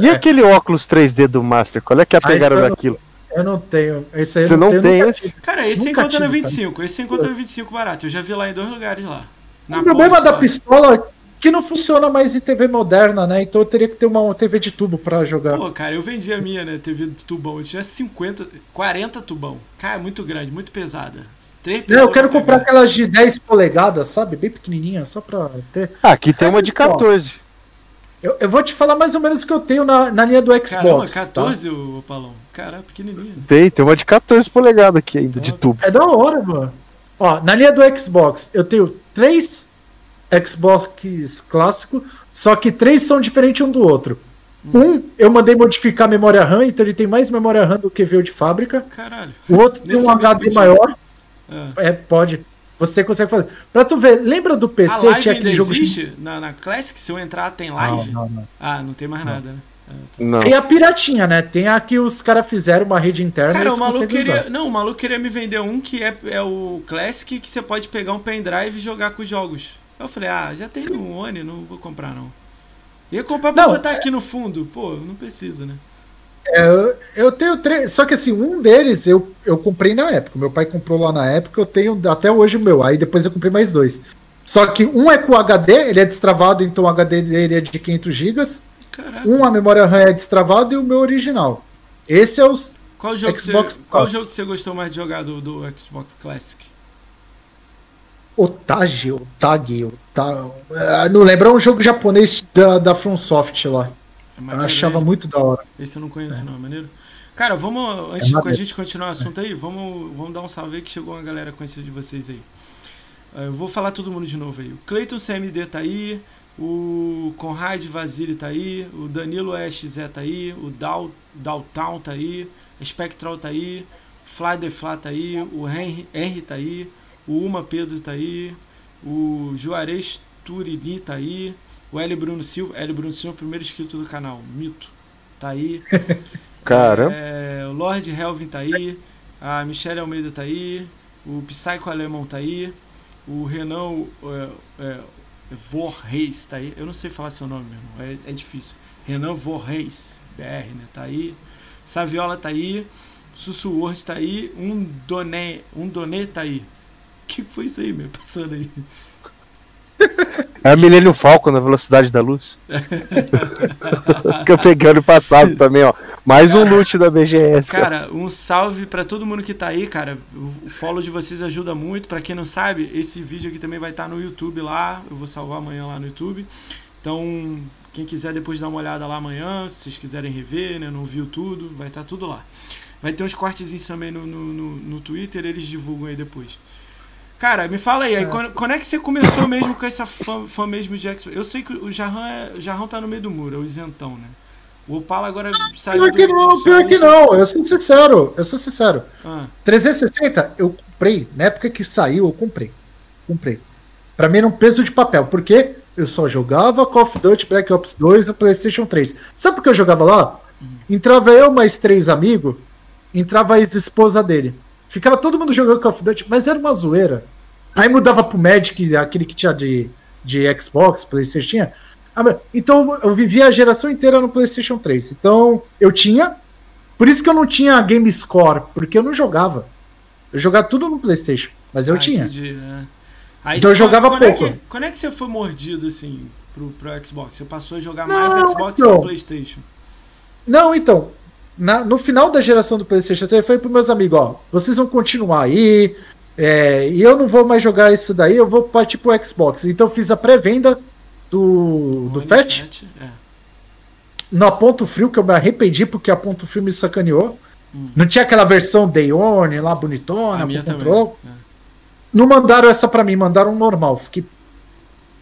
E é. aquele óculos 3D do Master? Qual é que é a pegada daquilo? Eu não tenho. Esse aí Você não, não tem esse? Cara, esse encontra na 25. Esse você encontra na 25 barato. Eu já vi lá em dois lugares lá. o problema da pistola que não funciona mais em TV moderna, né? Então eu teria que ter uma TV de tubo para jogar. Pô, cara, eu vendi a minha, né? TV de tubão. Eu tinha 50, 40 tubão. Cara, muito grande, muito pesada. Três não, eu quero comprar aquelas de 10 polegadas, sabe? Bem pequenininha, só pra ter. Ah, aqui tem uma de 14. Eu, eu vou te falar mais ou menos o que eu tenho na, na linha do Xbox. Caramba, 14, tá? o Palão. Caramba, pequenininha. Tem, tem uma de 14 polegadas aqui ainda, de tubo. É da hora, mano. Ó, na linha do Xbox, eu tenho três Xbox clássico, só que três são diferentes um do outro. Hum. Um, eu mandei modificar a memória RAM, então ele tem mais memória RAM do que veio de fábrica. Caralho. O outro tem um HD maior. Ah. É, pode. Você consegue fazer. Pra tu ver, lembra do PC? A live tinha aquele jogo existe? De... Na, na Classic, se eu entrar, tem live? Não, não, não. Ah, não tem mais nada, né? Ah, tá. Não. Tem a piratinha, né? Tem a que os caras fizeram uma rede interna. Cara, o maluco queria. Não, o maluco queria me vender um que é, é o Classic que você pode pegar um pendrive e jogar com os jogos. Eu falei, ah, já tem um One, não vou comprar não. Ia comprar pra não, botar é... aqui no fundo. Pô, não precisa, né? É, eu tenho três. Só que assim, um deles eu, eu comprei na época. Meu pai comprou lá na época, eu tenho até hoje o meu. Aí depois eu comprei mais dois. Só que um é com HD, ele é destravado, então o HD dele é de 500 GB. Um a memória RAM é destravada e o meu original. Esse é os Qual jogo, Xbox você, qual jogo que você gostou mais de jogar do, do Xbox Classic? Otage, Otag, Otag. Ah, Não lembra é um jogo japonês da, da FromSoft lá. É Eu achava ele? muito da hora. Esse eu não conheço, não, é maneiro? Cara, vamos, antes de a gente continuar o assunto aí, vamos, vamos dar um salve aí que chegou uma galera conhecida de vocês aí. Eh, Eu vou falar todo mundo de novo aí. O Cleiton CMD tá aí, o Conrad Vasily tá aí, o Danilo SZ tá aí, o Dal, Daltown tá aí, a Spectral tá aí, Fly the Fla tá aí, o Henry, Henry tá aí, o Uma Pedro tá aí, o Juarez Turini tá aí, o L. Bruno Silva, L. Bruno Silva, é o primeiro inscrito do canal, mito, tá aí. *laughs* Caramba. É, o Lord Helvin tá aí, a Michelle Almeida tá aí, o Psycho Alemão tá aí, o Renan é, é, Vorreis tá aí. Eu não sei falar seu nome mesmo, é, é difícil. Renan Vorreis, BR, né? Tá aí. Saviola tá aí, Sussurro tá aí, um Doné, um Doné tá aí. O que foi isso aí, meu? *laughs* Passando aí. É a Millennium Falcon na velocidade da luz. que eu peguei ano passado também, ó. Mais um loot da BGS. ó. Cara, um salve pra todo mundo que tá aí, cara. O follow de vocês ajuda muito. Pra quem não sabe, esse vídeo aqui também vai estar no YouTube lá. Eu vou salvar amanhã lá no YouTube. Então, quem quiser depois dar uma olhada lá amanhã, se vocês quiserem rever, né? Não viu tudo, vai estar tudo lá. Vai ter uns cortezinhos também no, no, no, no Twitter, eles divulgam aí depois. Cara, me fala aí, aí quando, quando é que você começou mesmo com essa fã, fã mesmo de Xbox? Eu sei que o Jarrão, é, o Jarrão tá no meio do muro, é o isentão, né? O Opala agora saiu Pior que do- não, pior que não. Eu sou sincero, eu sou sincero. Ah, 360 eu comprei, na época que saiu, eu comprei. Comprei. Pra mim era um peso de papel, porque eu só jogava Call of Duty Black Ops 2 no PlayStation 3. Sabe por que eu jogava lá? Entrava eu mais três amigos, entrava a ex-esposa dele. Ficava todo mundo jogando Call of Duty, mas era uma zoeira. Aí mudava pro Magic, aquele que tinha de, de Xbox, PlayStation tinha. Ah, Então eu vivia a geração inteira no PlayStation 3. Então eu tinha. Por isso que eu não tinha Game Score, porque eu não jogava. Eu jogava tudo no PlayStation, mas eu ah, tinha. entendi, é. Aí Então eu jogava quando é pouco. que- quando é que você foi mordido assim pro, pro Xbox? Você passou a jogar Não, mais Xbox que então. o PlayStation? Não, então. Na- no final da geração do PlayStation 3, eu falei pros meus amigos: ó, vocês vão continuar aí. é, e eu não vou mais jogar isso daí, eu vou partir pro Xbox. Então eu fiz a pré-venda do, do FAT. É. na Ponto Frio, que eu me arrependi porque a Ponto Frio me sacaneou. Hum. Não tinha aquela versão Day One lá bonitona, com controle. é. Não mandaram essa pra mim, mandaram um normal. Fiquei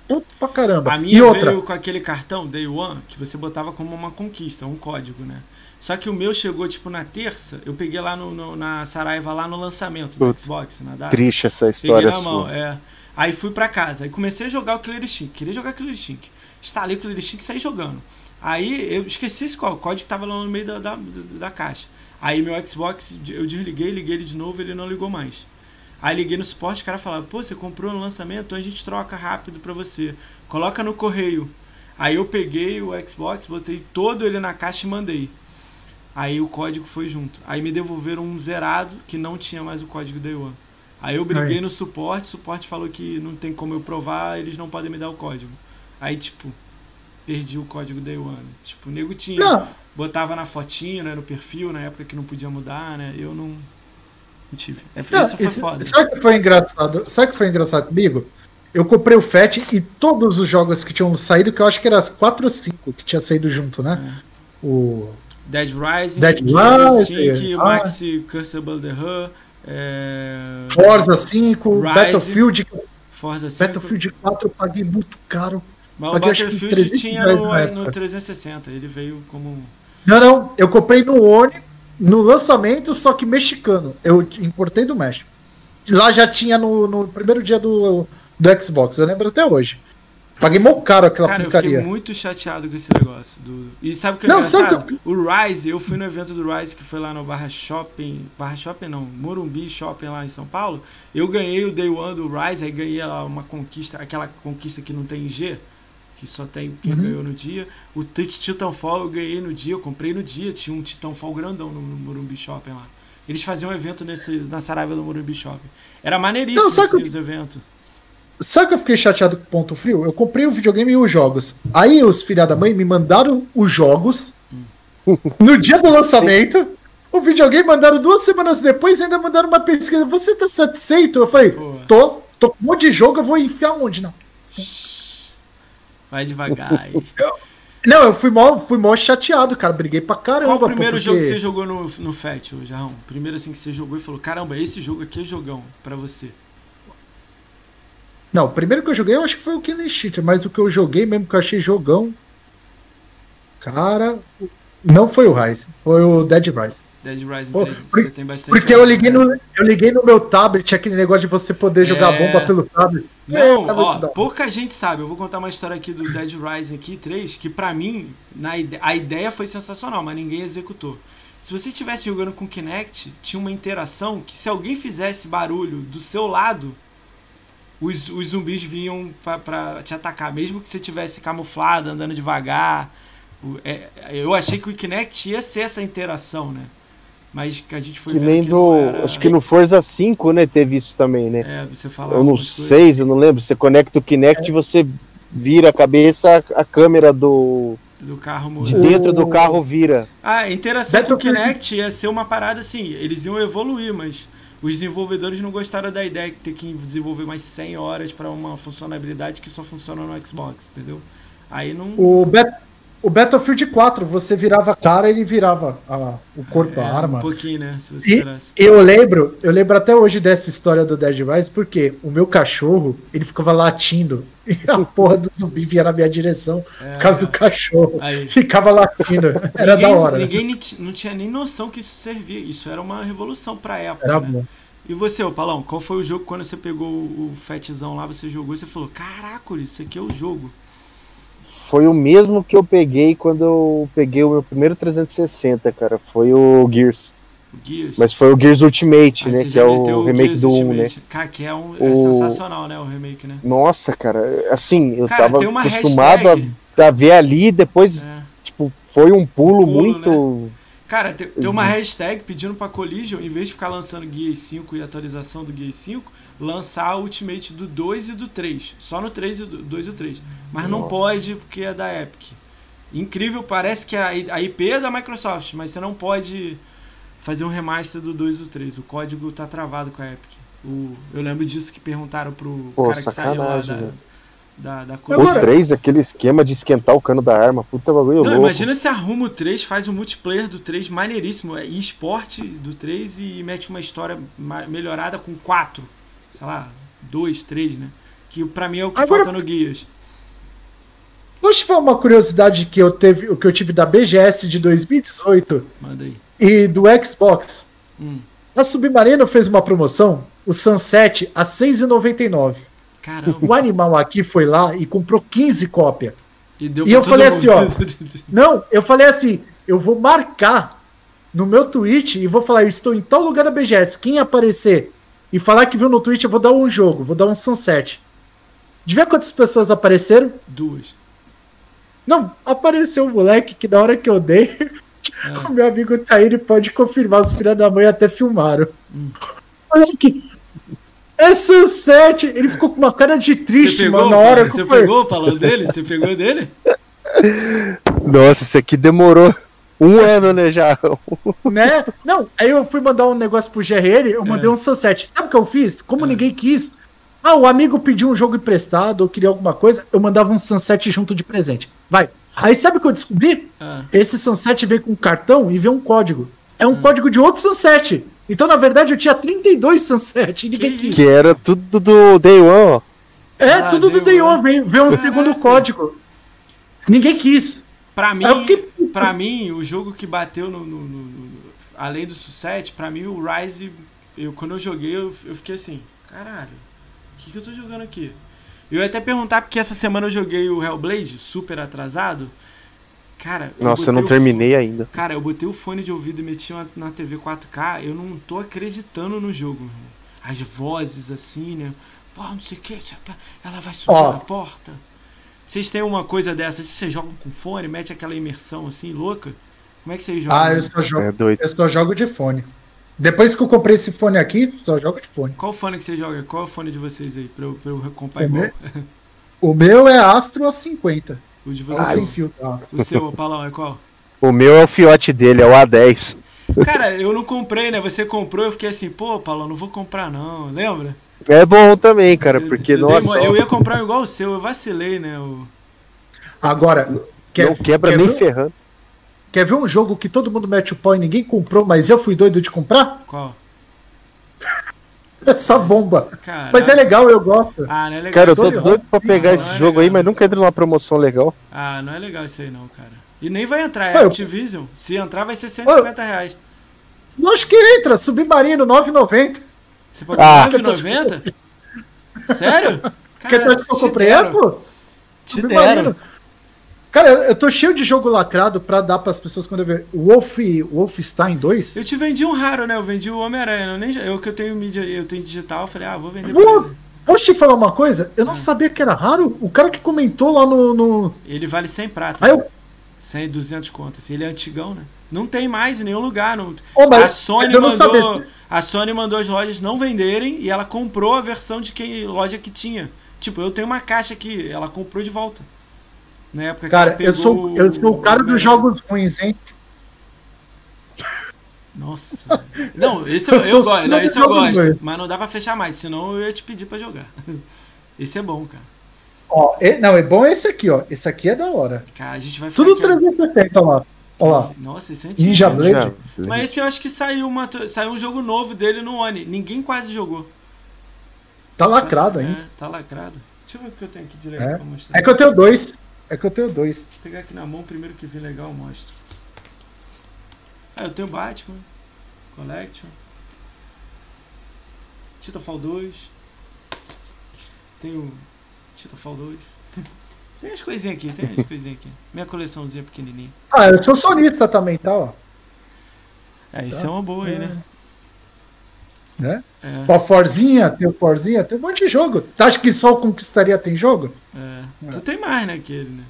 puto pra caramba. A minha e outra, veio com aquele cartão Day One que você botava como uma conquista, um código, né? Só que o meu chegou tipo na terça, eu peguei lá no, no- na Saraiva lá no lançamento do Xbox, na data. Triste essa Peguei história na mão, sua. é. Aí fui pra casa, aí comecei a jogar o Killer Instinct, queria jogar Killer Instinct. Instalei o Killer Instinct e saí jogando. Aí eu esqueci esse código, o código tava lá no meio da, da, da caixa. Aí meu Xbox, eu desliguei, liguei ele de novo, ele não ligou mais. Aí liguei no suporte, o cara falava, pô, você comprou no lançamento, então a gente troca rápido pra você. Coloca no correio. Aí eu peguei o Xbox, botei todo ele na caixa e mandei. Aí o código foi junto. Aí me devolveram um zerado que não tinha mais o código Day One. Aí eu briguei Aí. no suporte, o suporte falou que não tem como eu provar, eles não podem me dar o código. Aí, tipo, perdi o código Day One. Tipo, o nego tinha. Não, Botava na fotinho, né, no perfil, na época que não podia mudar, né? Eu não, não tive. É, não, isso foi isso- foda. sabe o que foi engraçado? Sabe o que foi engraçado comigo? Eu comprei o FAT e todos os jogos que tinham saído, que eu acho que era 4 ou 5 que tinha saído junto, né? O Dead Rising, Dead Rising, ah. Maxi Curse Above the é... Forza 5, Rise. Battlefield, Forza 5. Battlefield 4 eu paguei muito caro. Mas o Paguei que Battlefield 300 tinha no, época. no 360, ele veio como... Não, não, eu comprei no Oni, no lançamento, só que mexicano. Eu importei do México. Lá já tinha no, no primeiro dia do, do Xbox, eu lembro até hoje. Paguei mó caro aquela Cara, eu fiquei porcaria. muito chateado com esse negócio. Do... E sabe o que é Não, engraçado? sabe O Rise, eu fui no evento do Rise que foi lá no Barra Shopping. Barra Shopping não, Morumbi Shopping lá em São Paulo. Eu ganhei o Day One do Rise, aí ganhei lá uma conquista, aquela conquista que não tem G, que só tem quem Uhum. ganhou no dia. O Tit- Titanfall eu ganhei no dia, eu comprei no dia, tinha um Titanfall grandão no, no Morumbi Shopping lá. Eles faziam um evento nesse, na Saraiva do Morumbi Shopping. Era maneiríssimo Não, assim, que- os eventos. Sabe que eu fiquei chateado com o ponto frio? Eu comprei o videogame e os jogos. Aí os filha da mãe me mandaram os jogos *laughs* no dia do lançamento. O videogame mandaram duas semanas depois e ainda mandaram uma pesquisa. Você tá satisfeito? Eu falei, tô, tô com um monte de jogo, eu vou enfiar onde? Não. Vai devagar aí. Não, eu fui mó, fui mó chateado, cara. Briguei pra caramba. Qual o primeiro pô, jogo que porque- você jogou no, no FAT, Jarrão? Primeiro assim que você jogou e falou, caramba, esse jogo aqui é jogão pra você. Não, o primeiro que eu joguei eu acho que foi o Killing Cheater, mas o que eu joguei mesmo que eu achei jogão. Cara, não foi o Rise, foi o Dead Rise. Dead Rising Pô, 3, por- você tem bastante. Porque eu liguei, no, eu liguei no meu tablet, aquele negócio de você poder jogar É. bomba pelo tablet. Não, É, tá ó, pouca gente sabe. Eu vou contar uma história aqui do Dead Rising aqui 3, que pra mim, na a ideia foi sensacional, mas ninguém executou. Se você estivesse jogando com Kinect, tinha uma interação que se alguém fizesse barulho do seu lado, os, os zumbis vinham pra, pra te atacar, mesmo que você tivesse camuflado, andando devagar. É- eu achei que o Kinect ia ser essa interação, né? Mas que a gente foi Que nem que do. era- Acho que no Forza 5, né? Teve isso também, né? É, você falava Ou no algumas coisas. 6, eu não lembro. Você conecta o Kinect e você vira a cabeça, a câmera do. do carro de morrer. dentro do carro vira. Ah, a interação com o Kinect ia ser uma parada assim, eles iam evoluir, mas os desenvolvedores não gostaram da ideia de ter que desenvolver mais 100 horas para uma funcionalidade que só funciona no Xbox, entendeu? Aí não. O, Bet- o Battlefield 4, você virava a cara ele virava a- o corpo, é, a arma. Um pouquinho, né? Se você E eu lembro, eu lembro até hoje dessa história do Dead Rise, porque o meu cachorro, ele ficava latindo *laughs* e a porra do zumbi vinha na minha direção por causa do cachorro. Aí. Ficava latindo. Era ninguém, da hora. Ninguém ni- não tinha nem noção que isso servia. Isso era uma revolução pra época. Era né? bom. E você, ô Palão, qual foi o jogo quando você pegou o Fatzão lá, você jogou e você falou: Caraca, isso aqui é o jogo. Foi o mesmo que eu peguei quando eu peguei o meu primeiro 360, cara. Foi o Gears. O Gears. Mas foi o Gears Ultimate, né? Que é o remake Gears do 1, né? Cara, que é, um, é O- sensacional, né? O remake, né? Nossa, cara, assim, eu Cara, tava acostumado a, a ver ali, depois, É. tipo, foi um pulo, Pulo, muito. Cara, tem, tem Uhum. uma hashtag pedindo pra Collision, em vez de ficar lançando Gears 5 e atualização do Gears 5, lançar o Ultimate do 2 e do 3. Só no 3 e do 2 e o 3. Mas não Nossa. pode porque é da Epic. Incrível, parece que a, a IP é da Microsoft, mas você não pode fazer um remaster do 2 e do 3. O código tá travado com a Epic. O- eu lembro disso que perguntaram pro Pô, cara que saiu lá sacanagem, da, da, da O Collision. Agora- 3, aquele esquema de esquentar o cano da arma, puta bagulho Não, louco. imagina se arruma o 3, faz o multiplayer do 3 maneiríssimo, é esporte do 3 e mete uma história melhorada com 4. Sei lá, 2, 3, né? Que pra mim é o que Agora- falta no Guias. Deixa eu falar uma curiosidade que eu, teve, o que eu tive da BGS de 2018 Manda aí. e do Xbox. Hum, A Submarino fez uma promoção, o Sunset, a R$ 6,99. Caramba. O animal aqui foi lá e comprou 15 cópias. E, E eu falei assim, ó, *laughs* Não, eu falei assim, eu vou marcar no meu tweet e vou falar, eu estou em tal lugar da BGS, quem aparecer e falar que viu no tweet, eu vou dar um jogo, vou dar um Sunset. De ver quantas pessoas apareceram? Duas. Não, apareceu um moleque que na hora que eu dei, *laughs* É. o meu amigo tá aí, ele pode confirmar, os filhos da mãe até filmaram. Hum. Moleque, é Sunset! Ele ficou com uma cara de Você triste, pegou, mano, na hora que Você falei- pegou falando dele? Você pegou dele? Nossa, isso aqui demorou um ano, né, já. né? Não, aí eu fui mandar um negócio pro GRL, eu mandei É. um Sunset. Sabe o que eu fiz? Como É. ninguém quis. Ah, o amigo pediu um jogo emprestado ou queria alguma coisa, eu mandava um Sunset junto de presente. Vai. Aí sabe o que eu descobri? Ah, Esse Sunset veio com um cartão e veio um código. É um código de outro Sunset. Então, na verdade, eu tinha 32 Sunset e ninguém Que quis. Que era tudo do Day One, ó. É, Ah, tudo do Day One. Veio, veio um Caraca. segundo código. Ninguém quis. pra mim, fiquei- pra mim, o jogo que bateu no, no- no- no- além do Sunset, pra mim o Rise, eu, quando eu joguei, eu, eu fiquei assim, caralho, o que, que eu tô jogando aqui? Eu ia até perguntar, porque essa semana eu joguei o Hellblade, super atrasado. Cara, Nossa, eu botei não o terminei ainda. Cara, eu botei o fone de ouvido e meti uma- na TV 4K, eu não tô acreditando no jogo, irmão. As vozes assim, né? Pô, não sei o que, ela vai subir Ó. na porta. Vocês têm uma coisa dessa? Se vocês jogam com fone, mete aquela imersão assim, louca? Como é que vocês jogam? Ah, eu só jogo, É doido. eu só jogo de fone. Depois que eu comprei esse fone aqui, só jogo de fone. Qual fone que você joga? Qual é o fone de vocês aí? Pra eu, pra eu comprar O igual. meu, o meu é Astro A50. O de o vocês. sem fio. tá? O seu, Paulão, é qual? O meu é o fiote dele, é o A10. Cara, eu não comprei, né? Você comprou, eu fiquei assim, pô, Paulão, não vou comprar não, lembra? É bom também, cara, Eu- porque, eu, dei nossa, eu ia comprar um igual o seu, eu vacilei, né? O... Agora, não quebra quer nem ver, ferrando. quer ver um jogo que todo mundo mete o pau e ninguém comprou, mas eu fui doido de comprar? Qual? *laughs* Essa bomba. Mas é legal, eu gosto. Ah, não é legal. Cara, eu tô aí, não. doido pra pegar Não, esse não é jogo aí, legal. mas nunca entra numa promoção legal. Ah, não é legal isso aí não, cara. E nem vai entrar, é Ué, eu- Activision. Se entrar vai ser 150 reais. Lógico que entra, Submarino, 9,90. Você pode Ah. pagar 9,90? Sério? *laughs* Quer Cara, que eu te comprei? Pô. Te deram. Cara, eu tô cheio de jogo lacrado pra dar pras pessoas quando eu ver. Wolf, Wolfenstein 2? Eu te vendi um raro, né? Eu vendi o Homem-Aranha. Eu, nem- eu que eu tenho mídia, eu tenho digital, eu falei, ah, vou vender Vou-. Posso te falar uma coisa? Eu não Ah. sabia que era raro. O cara que comentou lá no. no... Ele vale 100 prata. Aí eu. 100, 200 contas. Ele é antigão, né? Não tem mais em nenhum lugar. Não... Mas- a Sony mandou. sabia A Sony mandou as lojas não venderem e ela comprou a versão de quem loja que tinha. Tipo, eu tenho uma caixa aqui, ela comprou de volta. Na época que Cara, eu sou, eu sou o cara dos jogos ruins, hein? Nossa. *laughs* Não, esse eu, Eu eu gosto. Não, esse eu gosto. velho. Mas não dá pra fechar mais, senão eu ia te pedir pra jogar. *laughs* Esse é bom, cara. Ó, e- não, é bom esse aqui, ó. Esse aqui é da hora. Cara, a gente vai Tudo aqui- 360, ó lá. Lá. Nossa, esse é antigo. Ninja né? Blade. Mas esse eu acho que saiu, uma, saiu um jogo novo dele no Oni. Ninguém quase jogou. Tá lacrado É, ainda. tá lacrado. Deixa eu ver o que eu tenho aqui direito É. pra mostrar. É que eu tenho dois. É que eu tenho dois. Vou pegar aqui na mão primeiro que vi legal, mostro. Ah, eu tenho Batman, Collection, Titanfall 2, tenho Titanfall *laughs* 2. Tem as coisinhas aqui, tem as coisinhas aqui. Minha coleçãozinha pequenininha. Ah, eu sou sonista também, tá? Ó. É, isso é uma boa aí, né? Né? É, Ó, Forzinha, tem o Forzinha, tem um monte de jogo. Tu acha que só o Conquistaria tem jogo? é. Tu tem mais, né, que ele, né?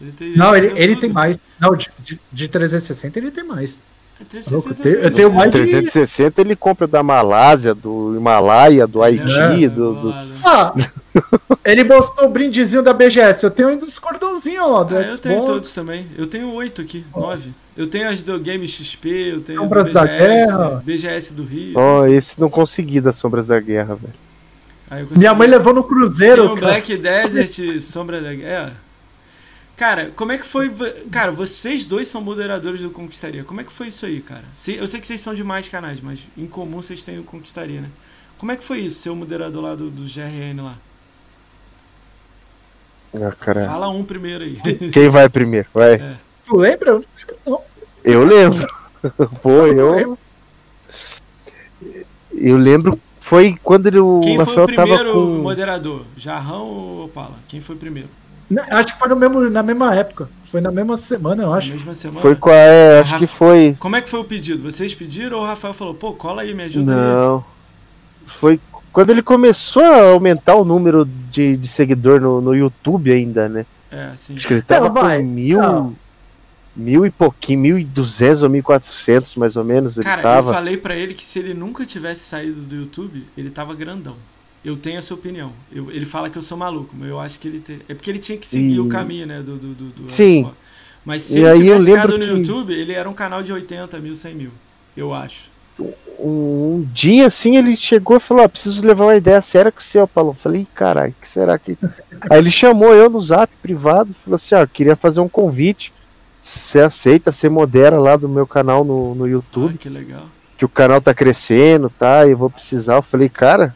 Ele tem, Não, ele, tem ele tem mais. Não, de, de, de 360 ele tem mais. É Louco, 360 eu tenho- eu tenho mais de- 360 ele compra da Malásia, do Himalaia, do Haiti, É, do, do-. Ah, *laughs* ele mostrou o brindezinho da BGS. Eu tenho ainda os cordãozinhos lá do Ah, Xbox. eu tenho todos também. Eu tenho oito aqui, nove. Eu tenho as do Game XP, eu tenho Sombras BGS, da Guerra. BGS do Rio. Ó, esse não consegui das Sombras da Guerra, velho. Consegui- Minha mãe levou no Tem cruzeiro. Black Desert, Sombra da Guerra. Cara, como é que foi. Cara, vocês dois são moderadores do Conquistaria. Como é que foi isso aí, cara? Eu sei que vocês são de mais canais, mas em comum vocês têm o Conquistaria, né? Como é que foi isso, ser o moderador lá do, do GRN lá? Ah, cara. Fala um primeiro aí. Quem vai primeiro? Vai. É. Tu lembra? Eu não lembro, não. Eu lembro. *laughs* Pô, eu. Eu lembro. Foi quando ele, o Quem foi o primeiro com. moderador? Jarrão ou Opala? Quem foi o primeiro? Acho que foi no mesmo, na mesma época. Foi na mesma semana, eu Na acho. mesma semana? Foi com a. É, acho Rafa- que foi. Como é que foi o pedido? Vocês pediram ou o Rafael falou, pô, cola aí, me ajuda aí? Não. Foi quando ele começou a aumentar o número de, de seguidor no, no YouTube ainda, né? É, sim. Acho que ele tava vai. com mil. Não. Mil e pouquinho, mil e duzentos ou mil e quatrocentos mais ou menos. Ele Cara, eu tava. falei pra ele que se ele nunca tivesse saído do YouTube, ele tava grandão. Eu tenho essa opinião. Eu- ele fala que eu sou maluco, mas eu acho que ele te- é porque ele tinha que seguir E- o caminho, né, do, do, do, do Sim. Xbox. Mas se E ele aí eu tivesse lembro ficado no que- YouTube, ele era um canal de 80 mil, 100 mil, eu acho. um dia assim ele chegou e falou: ah, preciso levar uma ideia séria com o seu, Paulo. Eu Falei, caralho, que será que. *laughs* Aí ele chamou eu no zap privado, falou assim: ah, eu queria fazer um convite. Você aceita, você modera lá do meu canal no, no YouTube, Ah, que legal. que o canal tá crescendo, tá? E eu vou precisar. Eu falei, cara,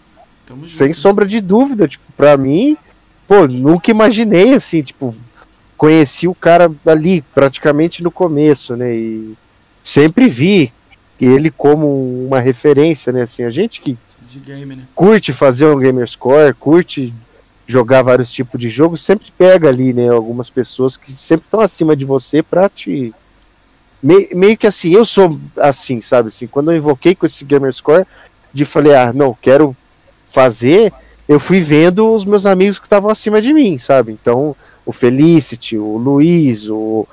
Tamo sem junto. sombra de dúvida, tipo, pra mim, pô, nunca imaginei assim, tipo, conheci o cara ali praticamente no começo, né? E sempre vi ele como uma referência, né? Assim, a gente que game, né? curte fazer um gamerscore, curte jogar vários tipos de jogos, sempre pega ali, né, algumas pessoas que sempre estão acima de você pra te Me- meio que assim, eu sou assim, sabe, assim, quando eu invoquei com esse gamerscore, de falei, ah, não, quero fazer, eu fui vendo os meus amigos que estavam acima de mim, sabe? Então, o Felicity, o Luiz, o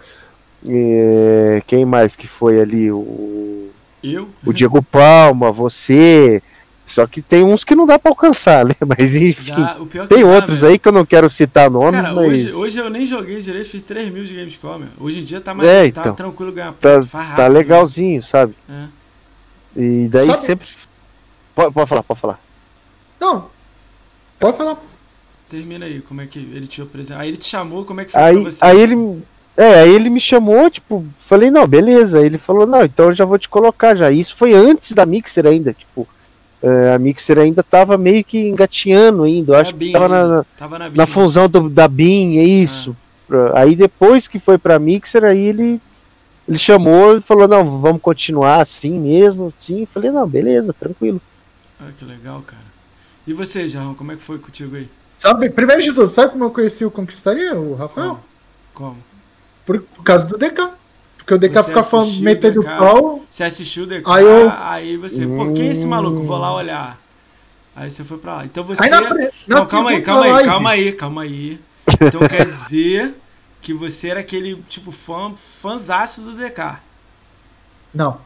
é, quem mais que foi ali, o Eu? O Diego Palma, você. Só que tem uns que não dá pra alcançar, né? *laughs* Mas enfim. Que Tem dá, outros aí que eu não quero citar nomes, Cara, mas. hoje, hoje eu nem joguei direito, fiz 3 mil de Gamescom, meu. Hoje em dia tá mais É, tá então. tranquilo ganhar Tá, tá rápido, legalzinho, sabe? né? E daí Sabe- sempre. Pode, pode falar, pode falar. Não. Pode falar. Termina aí, como é que ele te apresentou. Aí ele te chamou, como é que foi Aí, pra você? aí ele. É, aí ele me chamou, tipo, falei, não, beleza. Aí ele falou, não, então eu já vou te colocar já. Isso foi antes da Mixer ainda, tipo. é, a Mixer ainda tava meio que engatinhando ainda. Eu acho BIM que tava na, Tava na, na fusão do- da BIM, é isso. Pra- Aí depois que foi pra Mixer, aí ele, ele chamou e falou, não, vamos continuar assim mesmo, sim. Eu falei, não, beleza, tranquilo. Ah, que legal, cara. E você, Jarrão, como é que foi contigo aí? Sabe, primeiro de tudo, sabe como eu conheci o Conquistaria, o Rafael? Como? Como? Por, por causa do DK. Porque o DK Você fica falando, metendo pau. Você assistiu o DK, Aí eu- aí você, pô, quem é esse maluco? Vou lá olhar. Aí você foi pra lá. Então você. Aí na, na Não, calma aí, calma aí, calma aí, calma aí. Então quer dizer que você era aquele, tipo, fã, fãzaço do DK. Não.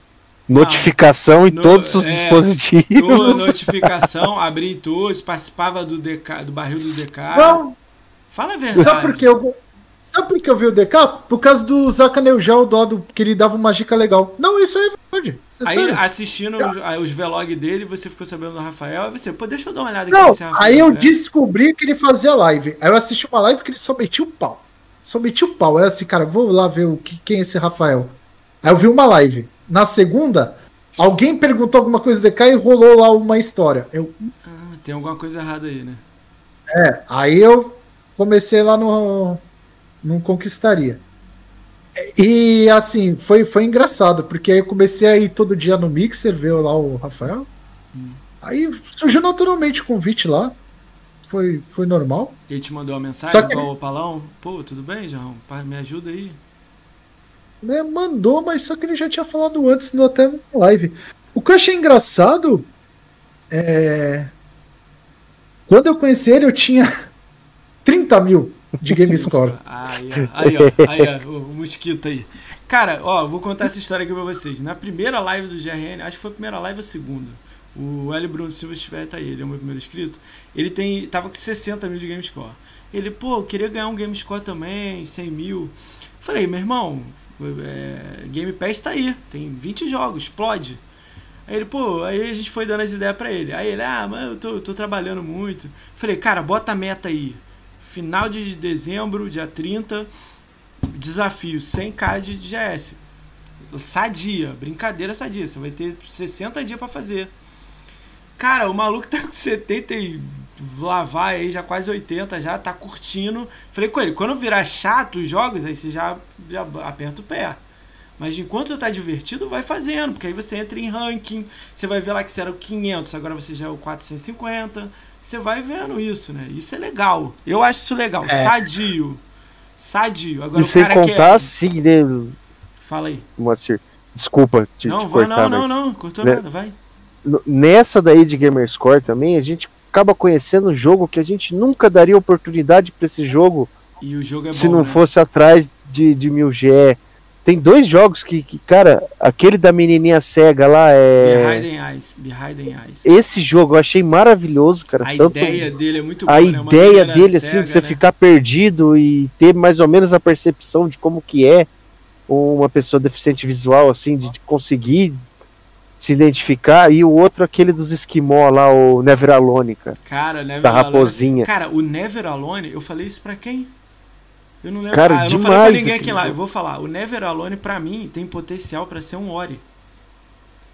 Notificação em No- todos os é, dispositivos. Notificação, abri todos, participava do DK, do barril do DK. Não, Fala a verdade. sabe por que eu. Sabe por que eu vi o DK? Por causa do Zaka Neujal do lado que ele dava uma dica legal. Não, isso é verdade. É Aí sério. assistindo os, os vlogs dele, você ficou sabendo do Rafael, e você, pô, deixa eu dar uma olhada aqui Não, nesse Rafael. aí eu né? descobri que ele fazia live. Aí eu assisti uma live que ele só metia o pau. Só metia o pau. Aí eu assim, cara, vou lá ver o que, quem é esse Rafael. Aí eu vi uma live. Na segunda, alguém perguntou alguma coisa do DK e rolou lá uma história. Eu, Ah, tem alguma coisa errada aí, né? é, aí eu comecei lá no. Não conquistaria. E assim, foi, foi engraçado, porque aí eu comecei a ir todo dia no Mixer, ver lá o Rafael. Aí surgiu naturalmente o convite lá. Foi, foi normal. Ele te mandou uma mensagem Só que- igual o Palão? Pô, tudo bem, João? Me ajuda aí. Né, mandou, mas só que ele já tinha falado antes no até live. O que eu achei engraçado é. Quando eu conheci ele, eu tinha *laughs* 30 mil de game score. Aí, *laughs* aí, ó, aí, ó, o, mosquito aí. Cara, ó, vou contar essa história aqui pra vocês. Na primeira live do GRN, acho que foi a primeira live ou a segunda. O L. Bruno Silva estiver, tá aí, ele é o meu primeiro inscrito. Ele tem, tava com 60 mil de game score. Ele, pô, queria ganhar um game score também, 100 mil. Falei, meu irmão, é, Game Pass tá aí, tem 20 jogos, explode. Aí ele, pô, aí a gente foi dando as ideias pra ele. Aí ele, ah, mas eu tô, eu tô trabalhando muito. Falei, cara, bota a meta aí. Final de dezembro, dia 30, desafio 100k de GS. Sadia, brincadeira sadia. Você vai ter 60 dias pra fazer. Cara, o maluco tá com 70 e lá vai aí, já quase 80, já tá curtindo. Falei com ele, quando virar chato os jogos, aí você já, já aperta o pé. Mas enquanto tá divertido, vai fazendo, porque aí você entra em ranking, você vai ver lá que você era o 500, agora você já é o 450. Você vai vendo isso, né? Isso é legal. Eu acho isso legal. É. Sadio. Sadio. Agora E o sem cara contar, quer... assim, né, Fala aí. Moacir? Desculpa te, não, te vai, cortar, não, não, mas não. Cortou né? nada, vai. nessa daí de Gamerscore também, a gente acaba conhecendo um jogo que a gente nunca daria oportunidade pra esse jogo é se bom, não né? fosse atrás de, de 1000G. Tem dois jogos que, que, cara, aquele da menininha cega lá é. Behind the Eyes. Behind the Eyes. Esse jogo eu achei maravilhoso, cara. A Tanto ideia dele é muito a boa, né? Uma ideia dele, assim, cega, de você né? ficar perdido e ter mais ou menos a percepção de como que é uma pessoa deficiente visual, assim, de, de conseguir se identificar. E o outro, aquele dos esquimó lá, o Never Alone, cara. Cara, Never Da Alone. raposinha. Cara, o Never Alone, eu falei isso pra quem? Eu não lembro. Cara, ah, eu não falei demais pra ninguém aqui lá. Eu vou falar. O Never Alone, pra mim, tem potencial pra ser um Ori.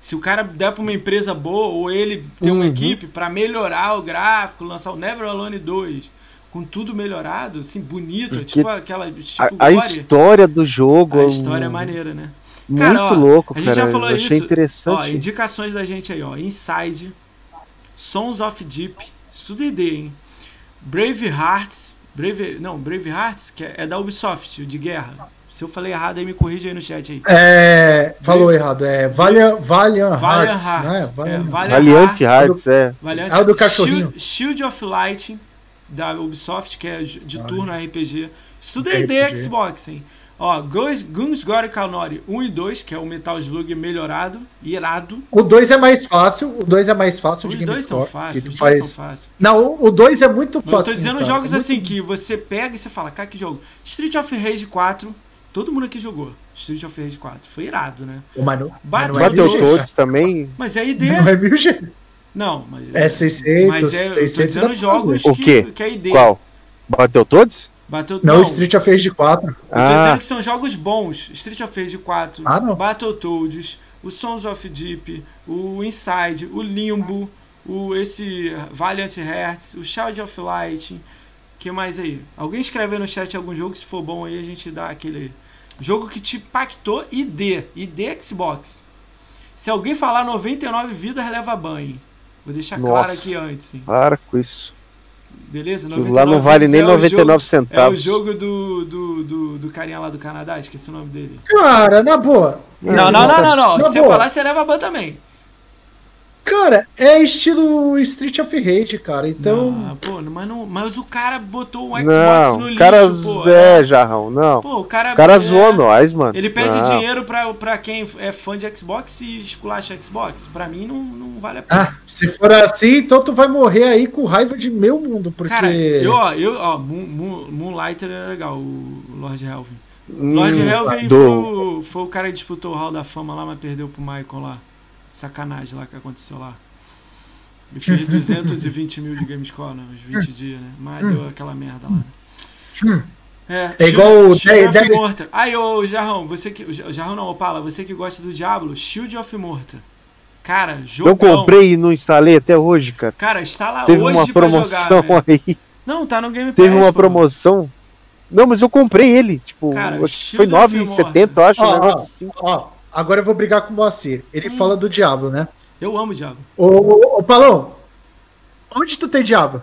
Se o cara der pra uma empresa boa, ou ele ter uma Uhum. equipe pra melhorar o gráfico, lançar o Never Alone 2 com tudo melhorado, assim, bonito, Porque tipo aquela. Tipo A, a história do jogo A é história é maneira, né? Muito Cara, ó, louco, a gente cara. já falou eu achei isso. Ó, interessante. indicações da gente aí, ó. Inside, Sons of Deep, isso tudo é hein? Brave Hearts, Brave, não, Brave Hearts, que é, é da Ubisoft, de guerra. Se eu falei errado aí, me corrige aí no chat aí. É, falou errado. É Valiant, Valiant Valiant Hearts, Hearts. né? É, Valiant Valiant Valiant Hearts, Hearts, é. Valiant É o do cachorrinho. Shield, Shield of Light, da Ubisoft, que é de turno RPG. É RPG. ideia Xbox, hein? Ó, Guns, Guns Gore Kanori 1 e 2, que é o Metal Slug melhorado, irado. O 2 é mais fácil, o 2 é mais fácil Os de dois são GameScore. fáceis, os tu dois faz... são fáceis. Não, o 2 é muito Mas eu fácil. tô dizendo cara. jogos É muito- assim que você pega e você fala, cara, que jogo. Street of Rage 4, todo mundo aqui jogou. Street of Rage 4. Foi irado, né? Não é Bateu mil G. todos também. Mas é ID. Não é mil G. Não, mas. É 600, Mas é, eu tô 600 dizendo jogos O que, quê? que é ID. Qual? Bateu todos? Bateu Não, não, Street of Rage 4. Eu tô Ah, dizendo que são jogos bons. Street of Rage 4, Ah, não. Battletoads, o Sons of Deep, o Inside, o Limbo, o esse Valiant Hearts, o Child of Light. que mais aí? Alguém escreve aí no chat algum jogo, se for bom aí a gente dá aquele jogo que te impactou ID, ID Xbox. Se alguém falar 99 vidas leva banho. Vou deixar claro Nossa. aqui antes, hein? para com isso. Beleza? Lá não vale nem é o 99 jogo- É o centavos. jogo do, do, do, do carinha lá do Canadá, esqueci o nome dele. Cara, na boa. Não, não, não, não, não. Na Se você boa. falar, você leva ban também. Cara, é estilo Street of Rage, cara. Então. Ah, pô, mas, não, mas o cara botou um Xbox Não, no o lixo, cara pô. é, jarrão, não. Pô, o cara. O cara é, zoou nós, mano. Ele pede Não. dinheiro pra, pra quem é fã de Xbox e esculacha Xbox. Pra mim, não, não vale a pena. Ah, se for assim, então tu vai morrer aí com raiva de meu mundo, porque. Cara, eu, ó, eu, ó, Moon, Moon, Moonlighter é legal, o Lord Helvin. Hum, Lord Helvin do- foi, o, foi o cara que disputou o Hall da Fama lá, mas perdeu pro Michael lá. Sacanagem lá que aconteceu lá. Ele fez 220 mil de Gamescore, né? Uns 20 dias, né? Mas deu aquela merda lá. Hum. É, É igual o Shield of Mortar. Aí, ô Jarrão, você que. o Jarrão não, Opala, você que gosta do Diablo, Shield of Mortar. Cara, jogão. Eu comprei e não instalei até hoje, cara. Cara, está lá Teve hoje uma pra promoção jogar, aí. Não, tá no Game Pass. Teve uma pô. promoção. Não, mas eu comprei ele. Tipo, Cara, foi Shield of 9,70, eu acho. Ó, um ó, assim. ó, agora eu vou brigar com o Moacir. Ele Hum. fala do diabo, né? Eu amo o Diablo. Ô, ô, ô, Palão, onde tu tem diabo?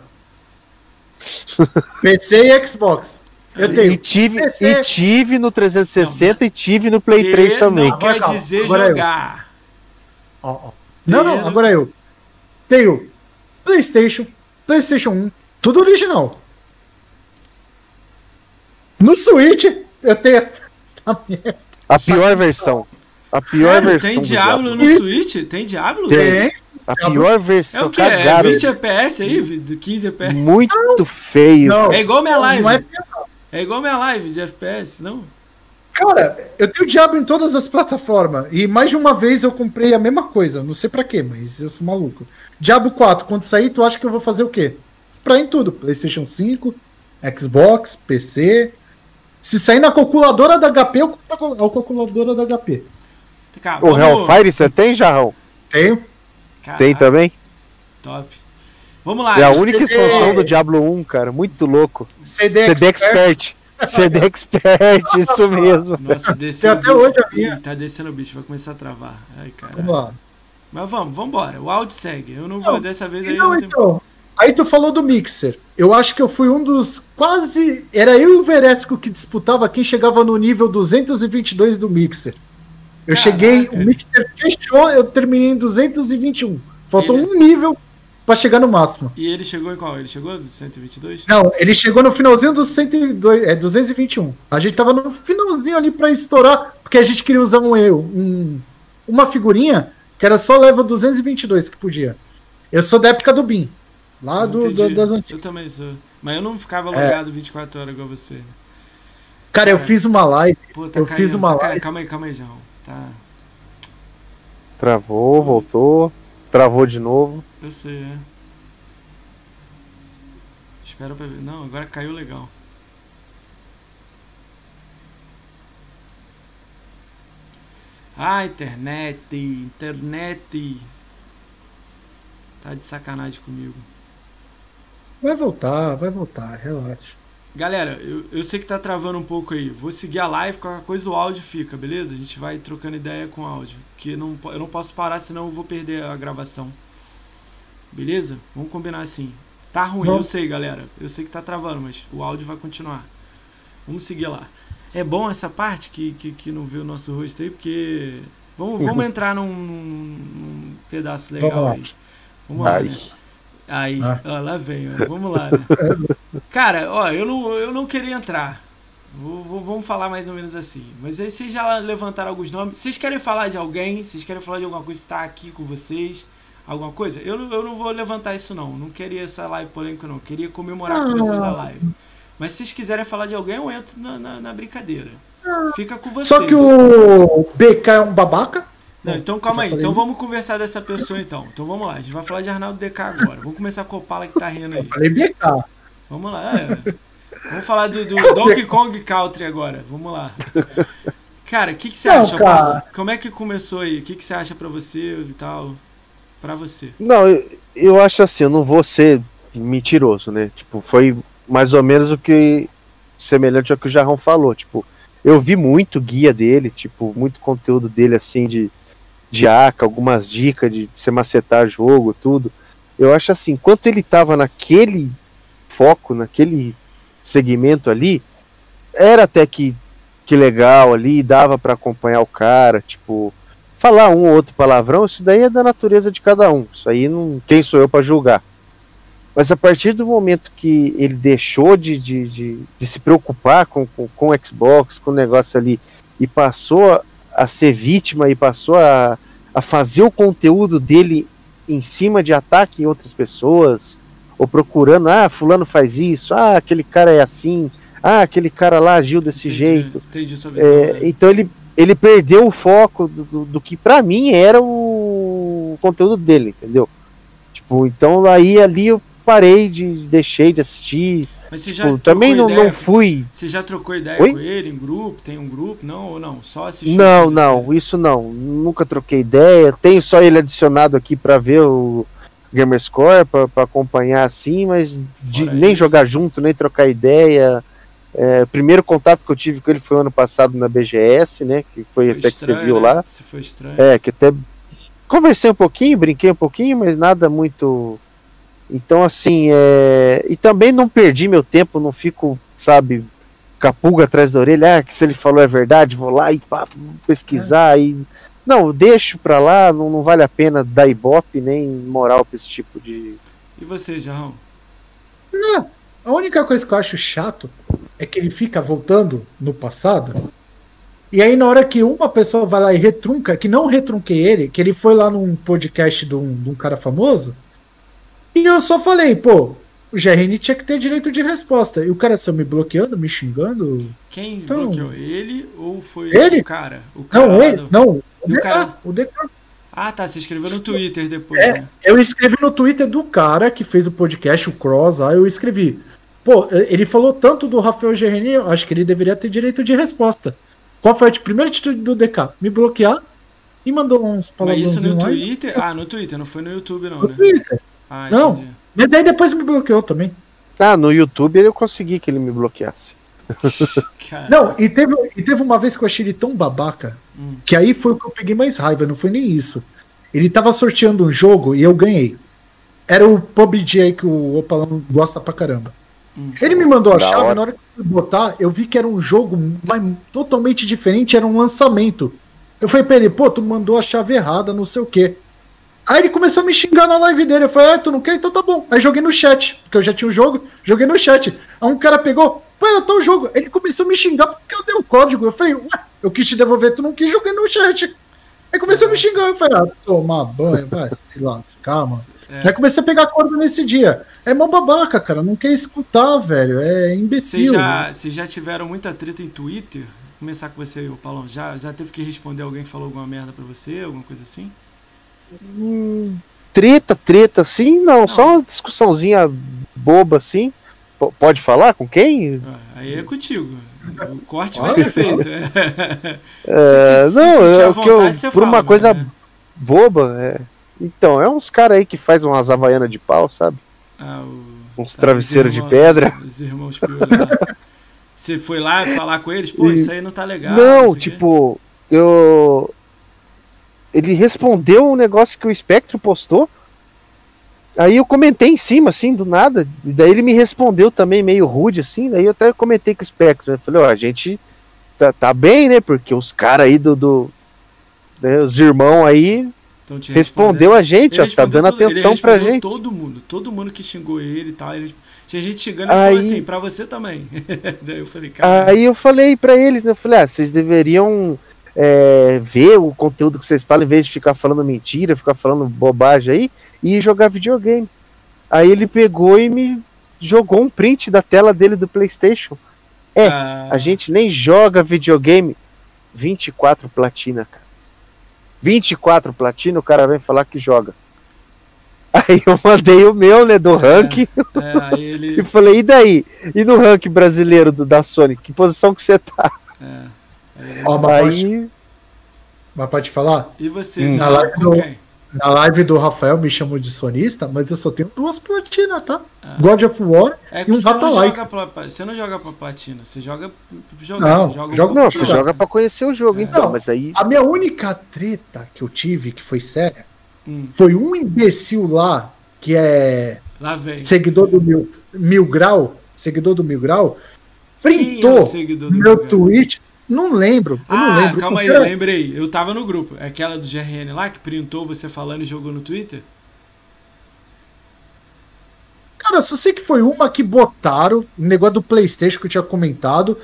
*laughs* PC e Xbox. Eu tenho. E tive, PC. e tive no 360 e tive no Play 3 Ter também. Não quer calma, dizer agora eu. jogar. Ó, ó. Não, não, Ter- agora eu. Tenho PlayStation, PlayStation 1, tudo original. No Switch, eu tenho essa, essa merda. A pior versão. A pior Sério, versão. tem do Diablo no. Switch? Tem Diablo? Tem. A pior É versão. o que? É Cagaram. 20 FPS aí? De 15 FPS? Muito feio. Não, É igual minha live. não é É igual minha live de FPS, não? Cara, eu tenho diabo em todas as plataformas. E mais de uma vez eu comprei a mesma coisa. Não sei pra quê, mas eu sou maluco. Diabo 4, quando sair, tu acha que eu vou fazer o quê? Pra em tudo. PlayStation 5, Xbox, PC. Se sair na calculadora da HP, eu compro a calculadora da HP. Cara, O Hellfire você tem, Jarrão? Tenho. Caraca, Tem também? Top. Vamos lá. É a única CD expansão do Diablo 1, cara. Muito louco. CD, CD Expert. CD Expert, *laughs* isso mesmo. Nossa, desceu até hoje a minha. Tá descendo o bicho, vai começar a travar. Ai. Vamos lá. Mas vamos, vamos embora. O áudio segue. Eu não vou Não, dessa vez aí. Não tem- então, aí tu falou do Mixer. Eu acho que eu fui um dos quase. Era eu e o Veresco que disputava quem chegava no nível 222 do Mixer. Eu Caraca. cheguei, o Mixer fechou, eu terminei em 221. Faltou Ele- um nível pra chegar no máximo. E ele chegou em qual? Ele chegou dos 122? Não, ele chegou no finalzinho dos 102, é, 221. A gente tava no finalzinho ali pra estourar, porque a gente queria usar um eu, um, uma figurinha que era só level 222 que podia. Eu sou da época do BIM, lá do, do- das antigas. Eu também sou. Mas eu não ficava É. logado 24 horas igual você. Cara, eu fiz uma live. Pô, tá Eu caindo, fiz uma tá live. Calma aí, calma aí, João. Tá. Travou, voltou. Travou de novo. Eu sei, é. Espera pra ver. Não, agora caiu legal. Ah, internet, internet. Tá de sacanagem comigo. Vai voltar, vai voltar, relaxa. Galera, eu, eu sei que tá travando um pouco aí. Vou seguir a live, qualquer coisa o áudio fica, beleza? A gente vai trocando ideia com o áudio. Que não, eu não posso parar, senão eu vou perder a gravação. Beleza? Vamos combinar assim. Tá ruim, eu Vamos. sei, galera. Eu sei que tá travando, mas o áudio vai continuar. Vamos seguir lá. É bom essa parte que, que, que não vê o nosso rosto aí, porque. Vamos, vamos *laughs* entrar num, num- num pedaço legal Vamos lá. aí. Vamos lá. Né? Aí, Ah. ó, lá vem, ó. vamos lá, né? Cara, ó, eu não, eu não queria entrar. Vou, vou, vamos falar mais ou menos assim. Mas aí vocês já levantaram alguns nomes. Vocês querem falar de alguém? Vocês querem falar de alguma coisa que está aqui com vocês? Alguma coisa? Eu, não- eu não vou levantar isso não. Não queria essa live polêmica não. Queria comemorar com vocês a live. Mas se vocês quiserem falar de alguém, eu entro na, na, na brincadeira. Fica com vocês. Só que o BK é um babaca. Não, então calma aí. Falei. Então vamos conversar dessa pessoa então. Então vamos lá. A gente vai falar de Arnaldo DK agora. Vamos começar com o Opala que tá rindo aí. Falei BK. Vamos lá. é. Vamos falar do, do *laughs* Donkey Kong Country agora. Vamos lá. Cara, o que, que você Não, acha, cara. Paulo? Como é que começou aí? O que, que você acha pra você e tal? Pra você. Não, eu, eu acho assim, eu não vou ser mentiroso, né? Tipo, foi mais ou menos o que semelhante ao que o Jarrão falou, tipo, eu vi muito guia dele, tipo, muito conteúdo dele assim de de ACA, algumas dicas de, de você macetar jogo, tudo. Eu acho assim, enquanto ele tava naquele foco, naquele segmento ali, era até que que legal ali, dava pra acompanhar o cara, tipo, falar um ou outro palavrão, isso daí é da natureza de cada um. Isso aí não. Quem sou eu para julgar? Mas a partir do momento que ele deixou de, de, de, de se preocupar com, com, com o Xbox, com o negócio ali, e passou a, ser vítima e passou a, a fazer o conteúdo dele em cima de ataque em outras pessoas, ou procurando, ah, fulano faz isso, ah, aquele cara é assim, ah, aquele cara lá agiu desse Entendi, jeito. Entendi visão. É, né? então ele, ele perdeu o foco do, do, do que pra mim era o conteúdo dele, entendeu? Tipo, então aí ali eu parei de deixei de assistir. Mas você já Tipo, também não, ideia, não fui. Você já trocou ideia Oi? com ele em grupo? Tem um grupo? Não ou não? Só assistiu? Não, não, dele? isso não. Nunca troquei ideia. Tenho só ele adicionado aqui pra ver o Gamerscore, pra acompanhar assim, mas de nem isso. jogar junto, nem trocar ideia. É, primeiro contato que eu tive com ele foi ano passado na BGS, né? Que foi, Foi até que você estranho, viu né? lá. Se foi estranho. É, que até conversei um pouquinho, brinquei um pouquinho, mas nada muito. Então, assim, é... e também não perdi meu tempo, não fico, sabe, com a pulga atrás da orelha, ah, que se ele falou é verdade, vou lá e pá, pesquisar e. Não, deixo pra lá, não, não vale a pena dar ibope nem moral pra esse tipo de. E você, Jarrão? A única coisa que eu acho chato é que ele fica voltando no passado. E aí, na hora que uma pessoa vai lá e retrunca, que não retrunquei ele, que ele foi lá num podcast de um, de um cara famoso, e eu só falei, pô, o GRN tinha que ter direito de resposta. E o cara saiu me bloqueando, me xingando. Quem Então- bloqueou? Ele ou foi Ele? o cara? O cara Não, ele, não, o o DK, cara- o DK. Ah, tá. Você escreveu no Twitter depois, É. né? Eu escrevi no Twitter do cara que fez o podcast, o Cross, lá eu escrevi. Pô, ele falou tanto do Rafael Gerreni, eu acho que ele deveria ter direito de resposta. Qual foi a primeira atitude do DK? Me bloquear e mandou uns Mas isso palavrões no. Twitter? Ah, no Twitter, não foi no YouTube, não, No né? Twitter. Ah, Não. entendi. Mas aí depois me bloqueou também. Ah, no YouTube eu consegui que ele me bloqueasse. Não, e teve, e teve uma vez que eu achei ele tão babaca, Hum. que aí foi o que eu peguei mais raiva, não foi nem isso. Ele tava sorteando um jogo e eu ganhei. Era o PUBG aí que o Opalão gosta pra caramba. Hum. Ele me mandou a Da chave, hora. na hora que eu fui botar, eu vi que era um jogo mas, totalmente diferente, era um lançamento. Eu falei pra ele, pô, tu mandou a chave errada, não sei o quê. Aí ele começou a me xingar na live dele. Eu falei, ah, tu não quer? Então tá bom. Aí joguei no chat, porque eu já tinha o jogo, joguei no chat. Aí um cara pegou, pô, eu tô o jogo. Ele começou a me xingar porque eu dei o código. Eu falei, ué, eu quis te devolver, tu não quis, joguei no chat. Aí começou a me xingar, eu falei, ah, tomar banho, vai se lascar, mano. É. Aí comecei a pegar corda nesse dia. É mó babaca, cara, não quer escutar, velho, é Vocês imbecil. já, vocês já tiveram muita treta em Twitter? Vou começar com você, o Paulão. Já, já teve que responder alguém que falou alguma merda pra você, alguma coisa assim? Hum, treta, treta, assim, não, só uma discussãozinha boba assim. P- pode falar com quem? Ah, aí é contigo. O corte vai ser feito. *laughs* É. É, Se- se não, é o que eu, por uma coisa né? boba, é. Então, é uns caras aí que faz umas havaianas de pau, sabe? Ah, o- Uns tá, travesseiros os de pedra. Os irmãos. Você foi lá falar com eles? Pô, *laughs* E- isso aí não tá legal. não, sei o quê. tipo, eu. Ele respondeu um negócio que o Spectro postou. Aí eu comentei em cima, assim, do nada. E daí ele me respondeu também meio rude, assim. Daí eu até comentei com o Spectro. Eu falei, ó, a gente tá, tá bem, né? Porque os caras aí do. do né, os irmãos aí Respondeu a gente, Ele ó, tá dando todo- atenção pra gente. Todo mundo, todo mundo que xingou ele e tal. Ele, tinha gente xingando e Aí- falou assim, pra você também. *laughs* Daí eu falei, cara. Aí eu falei pra eles, né? Eu falei, ah, vocês deveriam é, ver o conteúdo que vocês falam, em vez de ficar falando mentira, ficar falando bobagem aí, e jogar videogame. Aí ele pegou e me jogou um print da tela dele do Playstation. é, ah, A gente nem joga videogame. 24 platina, cara. 24 platina, o cara vem falar que joga. *laughs* Aí eu mandei o meu, né, do ranking, é, aí *laughs* e ele. falei, e daí? E no ranking brasileiro do, da Sony, que posição que você tá? é, ele- Ó, mas, pode, Aí, mas pode falar? E você, Hum. Na live com do-? Na live do Rafael me chamou de sonista, mas eu só tenho duas platinas, tá? Ah. God of War É e um você não, Rata-like. joga pra, você não joga pra platina, você joga pra jogar. Não, você joga um joga- não, pouco você pra joga pra conhecer o jogo, É. então, Não. mas aí. A minha única treta que eu tive, que foi séria, Hum, foi um imbecil lá, que é lá vem. seguidor do Mil, Mil Grau, seguidor do Mil Grau, é printou do meu Miguel? Não lembro, eu não Ah, lembro. calma aí, cara- lembrei. Eu tava no grupo. É aquela do GRN lá que printou você falando e jogou no Twitter? Cara, eu só sei que foi uma que botaram, o negócio do Playstation que eu tinha comentado,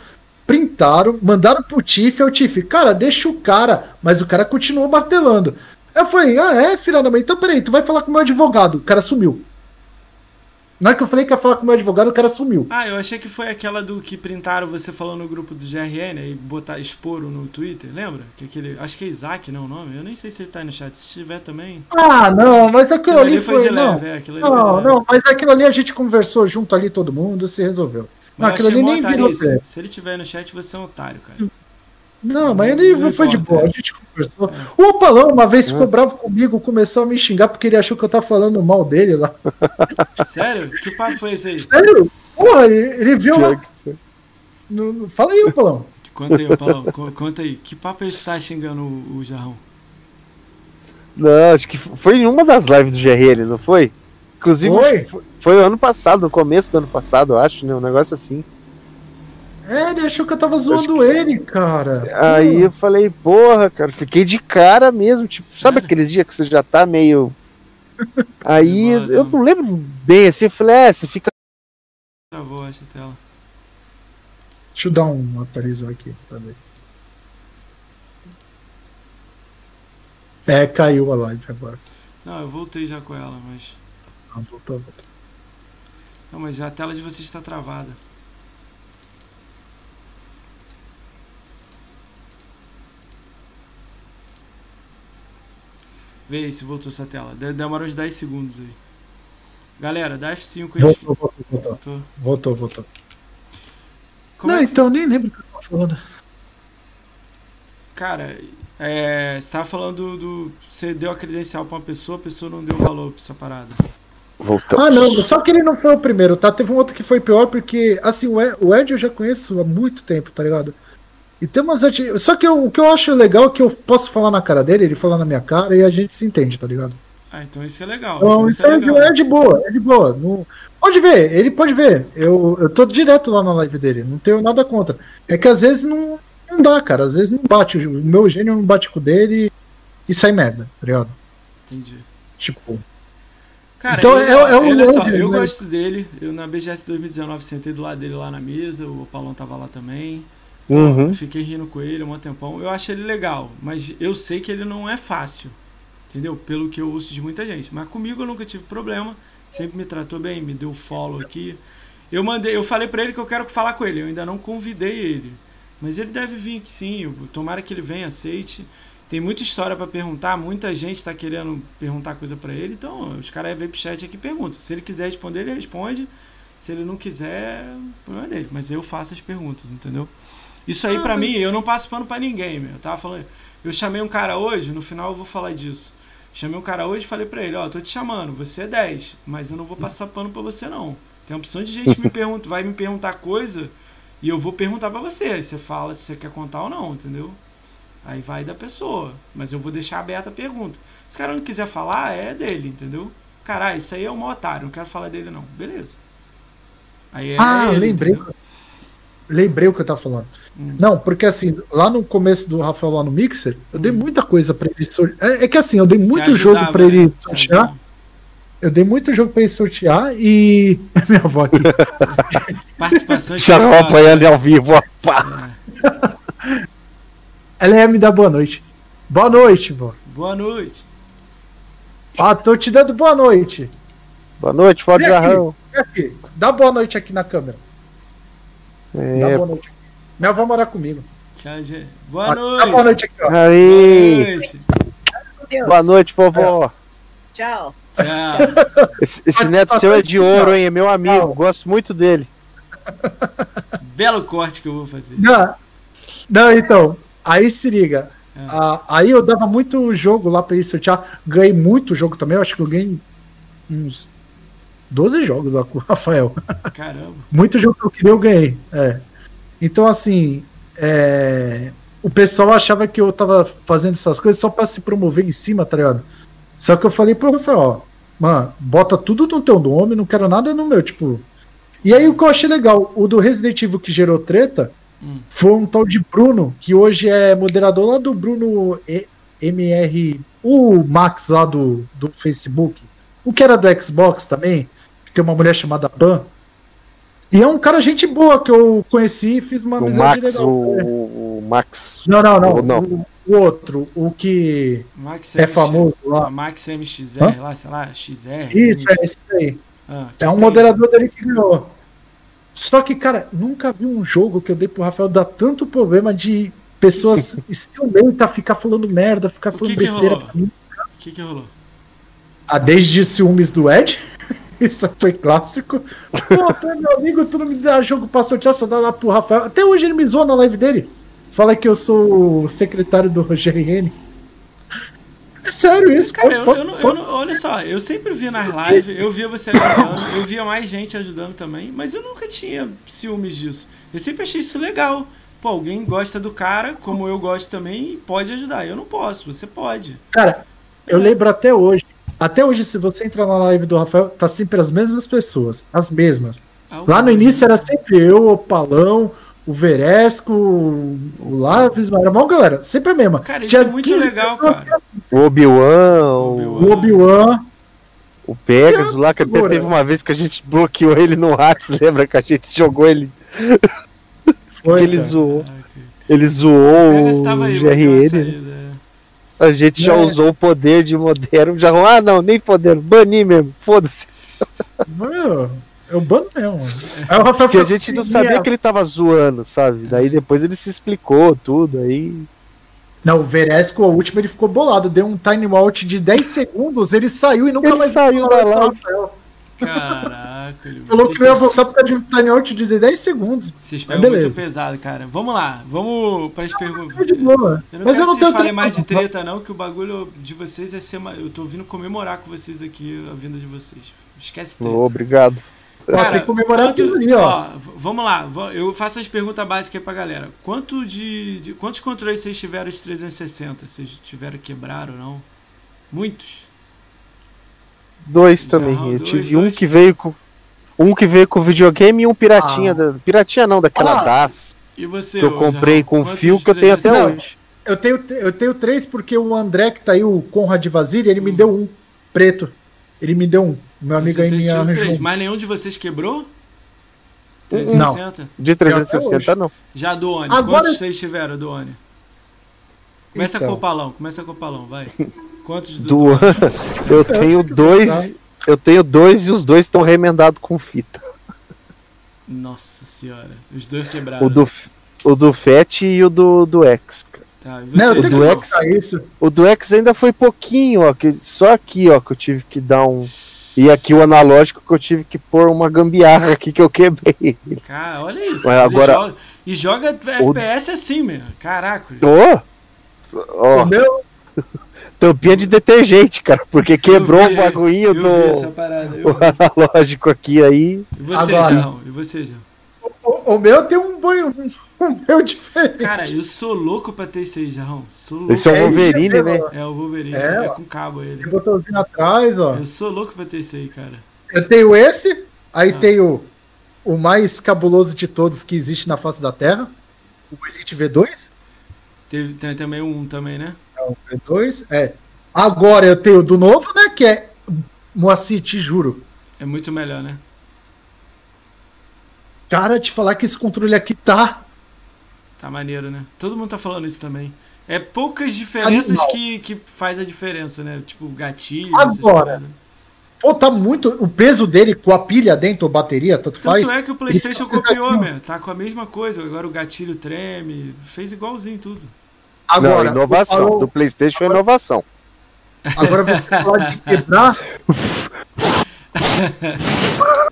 printaram, mandaram pro Tiff, e o Tiff, cara, deixa o cara, mas o cara continuou martelando. Eu falei, ah, é, filha da mãe, então peraí, tu vai falar com o meu advogado, o cara sumiu. Na hora que eu falei que ia falar com o meu advogado, o cara sumiu. Ah, eu achei que foi aquela do que printaram você falando no grupo do GRN e botar exporo no Twitter, lembra? Que aquele, acho que é Isaac, não é o nome? Eu nem sei se ele tá aí no chat. Se tiver também. Ah, não, mas aquilo Aquilo ali foi foi. de Não, leve, é, aquilo não, leve. não, mas aquilo ali a gente conversou junto ali, todo mundo, se resolveu. Não, Mas eu aquilo ali nem virou. Se ele tiver no chat, você é um otário, cara. Não, mas Não ele foi de boa, é. a gente conversou. O Palão uma vez ficou bravo comigo, começou a me xingar porque ele achou que eu tava falando mal dele lá. *laughs* Sério? Que papo foi esse aí? Sério? Porra, ele, ele viu lá. No- no- Fala aí, Palão. Conta aí, co- conta aí. Que papo ele está xingando o, o Jarrão? Não, acho que foi em uma das lives do GRL, não foi? Inclusive, Foi? foi, foi o ano passado, no começo do ano passado, eu acho, né? Um negócio assim. É, ele achou que eu tava zoando ele, cara. Aí eu falei, porra, cara, fiquei de cara mesmo. Tipo, sabe Sério? aqueles dias que você já tá meio. *laughs* Aí eu não lembro bem assim, eu falei, é, você fica. Travou essa tela. Deixa eu dar um atualizar aqui pra ver. É, caiu a live agora. Não, eu voltei já com ela, mas. Ah, voltou, voltou. Não, mas a tela de vocês está travada. Vê aí se voltou essa tela. De- Demora uns 10 segundos aí. Galera, dá F5 aí. Voltou, voltou, voltou. Voltou. Voltou, voltou. Como não, é que... então nem lembro o que eu tava falando. Cara, é, você tava falando do. Você deu a credencial pra uma pessoa, a pessoa não deu valor pra essa parada. Voltou. Ah, não, só que ele não foi o primeiro, tá? Teve um outro que foi pior, porque, assim, o Ed, o Ed eu já conheço há muito tempo, tá ligado? E tem umas ati- Só que eu- o que eu acho legal é que eu posso falar na cara dele, ele falar na minha cara e a gente se entende, tá ligado? Ah, então isso é legal. Então, então isso é, de, é de boa, é de boa. Não- Pode ver, ele pode ver. Eu, eu tô direto lá na live dele, não tenho nada contra. É que às vezes não, não dá, cara. Às vezes não bate. O meu gênio não bate com o dele e sai merda, tá ligado? Entendi. Tipo. Cara, Então, ele- é- é um olha só, eu né? gosto dele. Eu na BGS 2019 sentei do lado dele lá na mesa, o Paulão tava lá também. Uhum. Fiquei rindo com ele um tempão. Eu acho ele legal, mas eu sei que ele não é fácil. Entendeu? Pelo que eu ouço de muita gente. Mas comigo eu nunca tive problema. Sempre me tratou bem, me deu follow aqui. Eu mandei, eu falei pra ele que eu quero falar com ele. Eu ainda não convidei ele. Mas ele deve vir aqui sim. Tomara que ele venha, aceite. Tem muita história pra perguntar, muita gente tá querendo perguntar coisa pra ele. Então, os caras vêm pro chat aqui e perguntam. Se ele quiser responder, ele responde. Se ele não quiser, o problema é dele. Mas eu faço as perguntas, entendeu? Isso aí Ah, pra mas- mim, eu não passo pano pra ninguém, meu. Eu tava falando, eu chamei um cara hoje, no final eu vou falar disso. Chamei um cara hoje e falei pra ele, ó, tô te chamando, você é 10, mas eu não vou passar pano pra você não. Tem uma opção de gente me *laughs* pergunta, vai me perguntar coisa e eu vou perguntar pra você. Aí você fala se você quer contar ou não, entendeu? Aí vai da pessoa, mas eu vou deixar aberta a pergunta. Se o cara não quiser falar, é dele, entendeu? Caralho, isso aí é um otário, não quero falar dele não. Beleza. Aí é ah, ele, lembrei. entendeu? Lembrei o que eu tava falando. Hum. Não, porque assim, lá no começo do Rafael lá no Mixer, eu dei muita coisa pra ele sortear. É, é que assim, eu dei Hum. Se muito jogo ajudava, pra ele né? Sortear. ajudava. Eu dei muito jogo pra ele sortear e. *laughs* Minha avó aqui. *laughs* Participação Xaropa especial. apanhando ao vivo, ó. Pá. É. Ela ia me dar boa noite. Boa noite, vó. Boa noite. Ah, tô te dando boa noite. Boa noite, aqui. Jarrão. Dá boa noite aqui na câmera. Dá É, boa noite aqui. Minha avó mora comigo. Tchau, gente. Boa Dá noite. boa noite aqui, ó. aí. Boa noite. Boa noite, vovó. Tchau. Tchau. Esse, esse neto seu é de ouro, hein? É meu amigo. Não. Gosto muito dele. *laughs* Belo corte que eu vou fazer. Não, não então. Aí se liga. É. Ah, aí eu dava muito jogo lá pra ele sortear. Ganhei muito jogo também. Eu acho que eu ganhei uns 12 jogos lá com o Rafael. Caramba. Muito jogo que eu queria, eu ganhei. É. Então, assim, é, o pessoal achava que eu tava fazendo essas coisas só pra se promover em cima, tá ligado? Só que eu falei pro Rafael, ó, mano, bota tudo no teu nome, não quero nada no meu, tipo. E aí o que eu achei legal, o do Resident Evil que gerou treta Hum. foi um tal de Bruno, que hoje é moderador lá do Bruno E- MR, o Max lá do, do Facebook, o que era do Xbox também, tem uma mulher chamada Pan. E é um cara gente boa que eu conheci e fiz uma O amizade Max, legal. o, o Max. Não, não, não. Ou não. O, o outro, o que Max é MX famoso lá. Max MXR, lá, sei lá, XR. Isso, é esse aí. Ah, É um que moderador dele que ganhou. Só que, cara, nunca vi um jogo que eu dei pro Rafael dar tanto problema de pessoas *laughs* ciumentas ficar falando merda, ficar O falando que que besteira rolou? pra mim. O que que rolou? Ah, desde ciúmes do Ed. Isso foi clássico. Pô, tu é meu amigo, tu não me dá jogo pra sortear, só dá lá pro Rafael. Até hoje ele me zoou na live dele. Fala que eu sou o secretário do Rogério N. É sério isso, Cara, eu, eu não- eu não- olha só, eu sempre vi nas lives, eu via você ajudando, eu via mais gente ajudando também, mas eu nunca tinha ciúmes disso. Eu sempre achei isso legal. Pô, alguém gosta do cara, como eu gosto também, e pode ajudar. Eu não posso, você pode. Cara, eu lembro até hoje. Até hoje, se você entrar na live do Rafael, tá sempre as mesmas pessoas. As mesmas. Ah, Lá no início era sempre eu, o Palão, o Veresco, o Laves, mas era mal galera. Sempre a mesma. Cara, isso é muito legal, cara. O Obi-Wan, o, Obi-Wan. O Obi-Wan. o Pegasus lá, que até Figura. teve uma vez que a gente bloqueou ele no Hats, *laughs* lembra que a gente jogou ele. Foi, ele cara. zoou. Ah. Ele O zoou o uma GRN. É. A gente já É. usou o poder de modero. Já, ah, não, nem poder. Bani mesmo. Foda-se. Eu bano mesmo. Aí o Rafael Porque a gente não "Sim, sabia é." que ele tava zoando, sabe? Daí depois ele se explicou tudo. Aí. Não, o Veresco, a última, ele ficou bolado. Deu um time out de 10 segundos, ele saiu e nunca Ele mais saiu da live. Rafael. Caraca, ele Falou que não ia voltar por causa de um time out de 10 segundos. Vocês pegam muito beleza. pesado, cara. Vamos lá, vamos para as perguntas. Eu não Mas quero eu não tenho mais de treta, não, que o bagulho de vocês é ser. Eu tô vindo comemorar com vocês aqui a vinda de vocês. Esquece treta. Ô, obrigado. Ó, tem que comemorar quanto- aquilo ali, ó. v- Vamos lá, eu faço as perguntas básicas aí pra galera. Quanto de, de- Quantos controles vocês tiveram de 360? Vocês tiveram quebrar ou não? Muitos? Dois também. dois, Eu tive dois. um que veio com. Um que veio com videogame e um piratinha. Ah. Da, piratinha não, daquela Ah. DAS. E você? Que eu comprei com Quantos fio que eu tenho até 360? hoje. Eu tenho, eu tenho três porque o André, que tá aí, o Conrad Vaziri, ele me deu um preto. Ele me deu um. Meu amigo Você aí me arranjou. três, um. Mas nenhum de vocês quebrou? Não. 360? De 360 hoje. não. Já do Oni. Agora- Quantos vocês tiveram do Oni? Começa Então. com o palão, começa com o palão, vai. *laughs* Quantos do, Do? *laughs* Eu tenho dois. Eu tenho dois e os dois estão remendados com fita. Nossa senhora, os dois quebraram. O do, o do FET e o do, do X. cara. Tá, e Não, eu você, tenho do X- isso. O do X ainda foi pouquinho, ó. Que, só aqui, ó, que eu tive que dar um. E aqui o analógico que eu tive que pôr uma gambiarra aqui que eu quebrei. Cara, olha isso. Mas agora- joga- e joga FPS assim, meu. Caraca. Ô! O Ó, meu, tampinha de detergente, cara, porque quebrou o vi, bagulhinho do parada. *laughs* o Eu vi. analógico aqui aí. E você, Agora. Jarrão? E você, Jarrão? o, o meu tem um banho. Um meu diferente. Cara, eu sou louco pra ter isso aí, Jarrão. Sou louco. Esse é o É Wolverine, isso né? É o Wolverine, É, é, com cabo ele. Tem botãozinho atrás, ó. Eu sou louco pra ter isso aí, cara. Eu tenho esse, aí Ah. tenho o mais cabuloso de todos que existe na face da Terra. O Elite V2. Teve, tem também um também, né? É o V2. É. Agora eu tenho do novo, né? Que é Moacir, te juro. É muito melhor, né? Cara, te falar que esse controle aqui tá. Tá maneiro, né? Todo mundo tá falando isso também. É poucas diferenças que, que faz a diferença, né? Tipo, gatilho. Agora. Pô, tá muito. O peso dele com a pilha dentro, ou bateria, tanto faz. Tanto é que o PlayStation faz copiou, meu. Tá com a mesma coisa. Agora o gatilho treme. Fez igualzinho tudo. Agora, não, inovação. falou- Do PlayStation é inovação. Agora vou falar *laughs* de quebrar.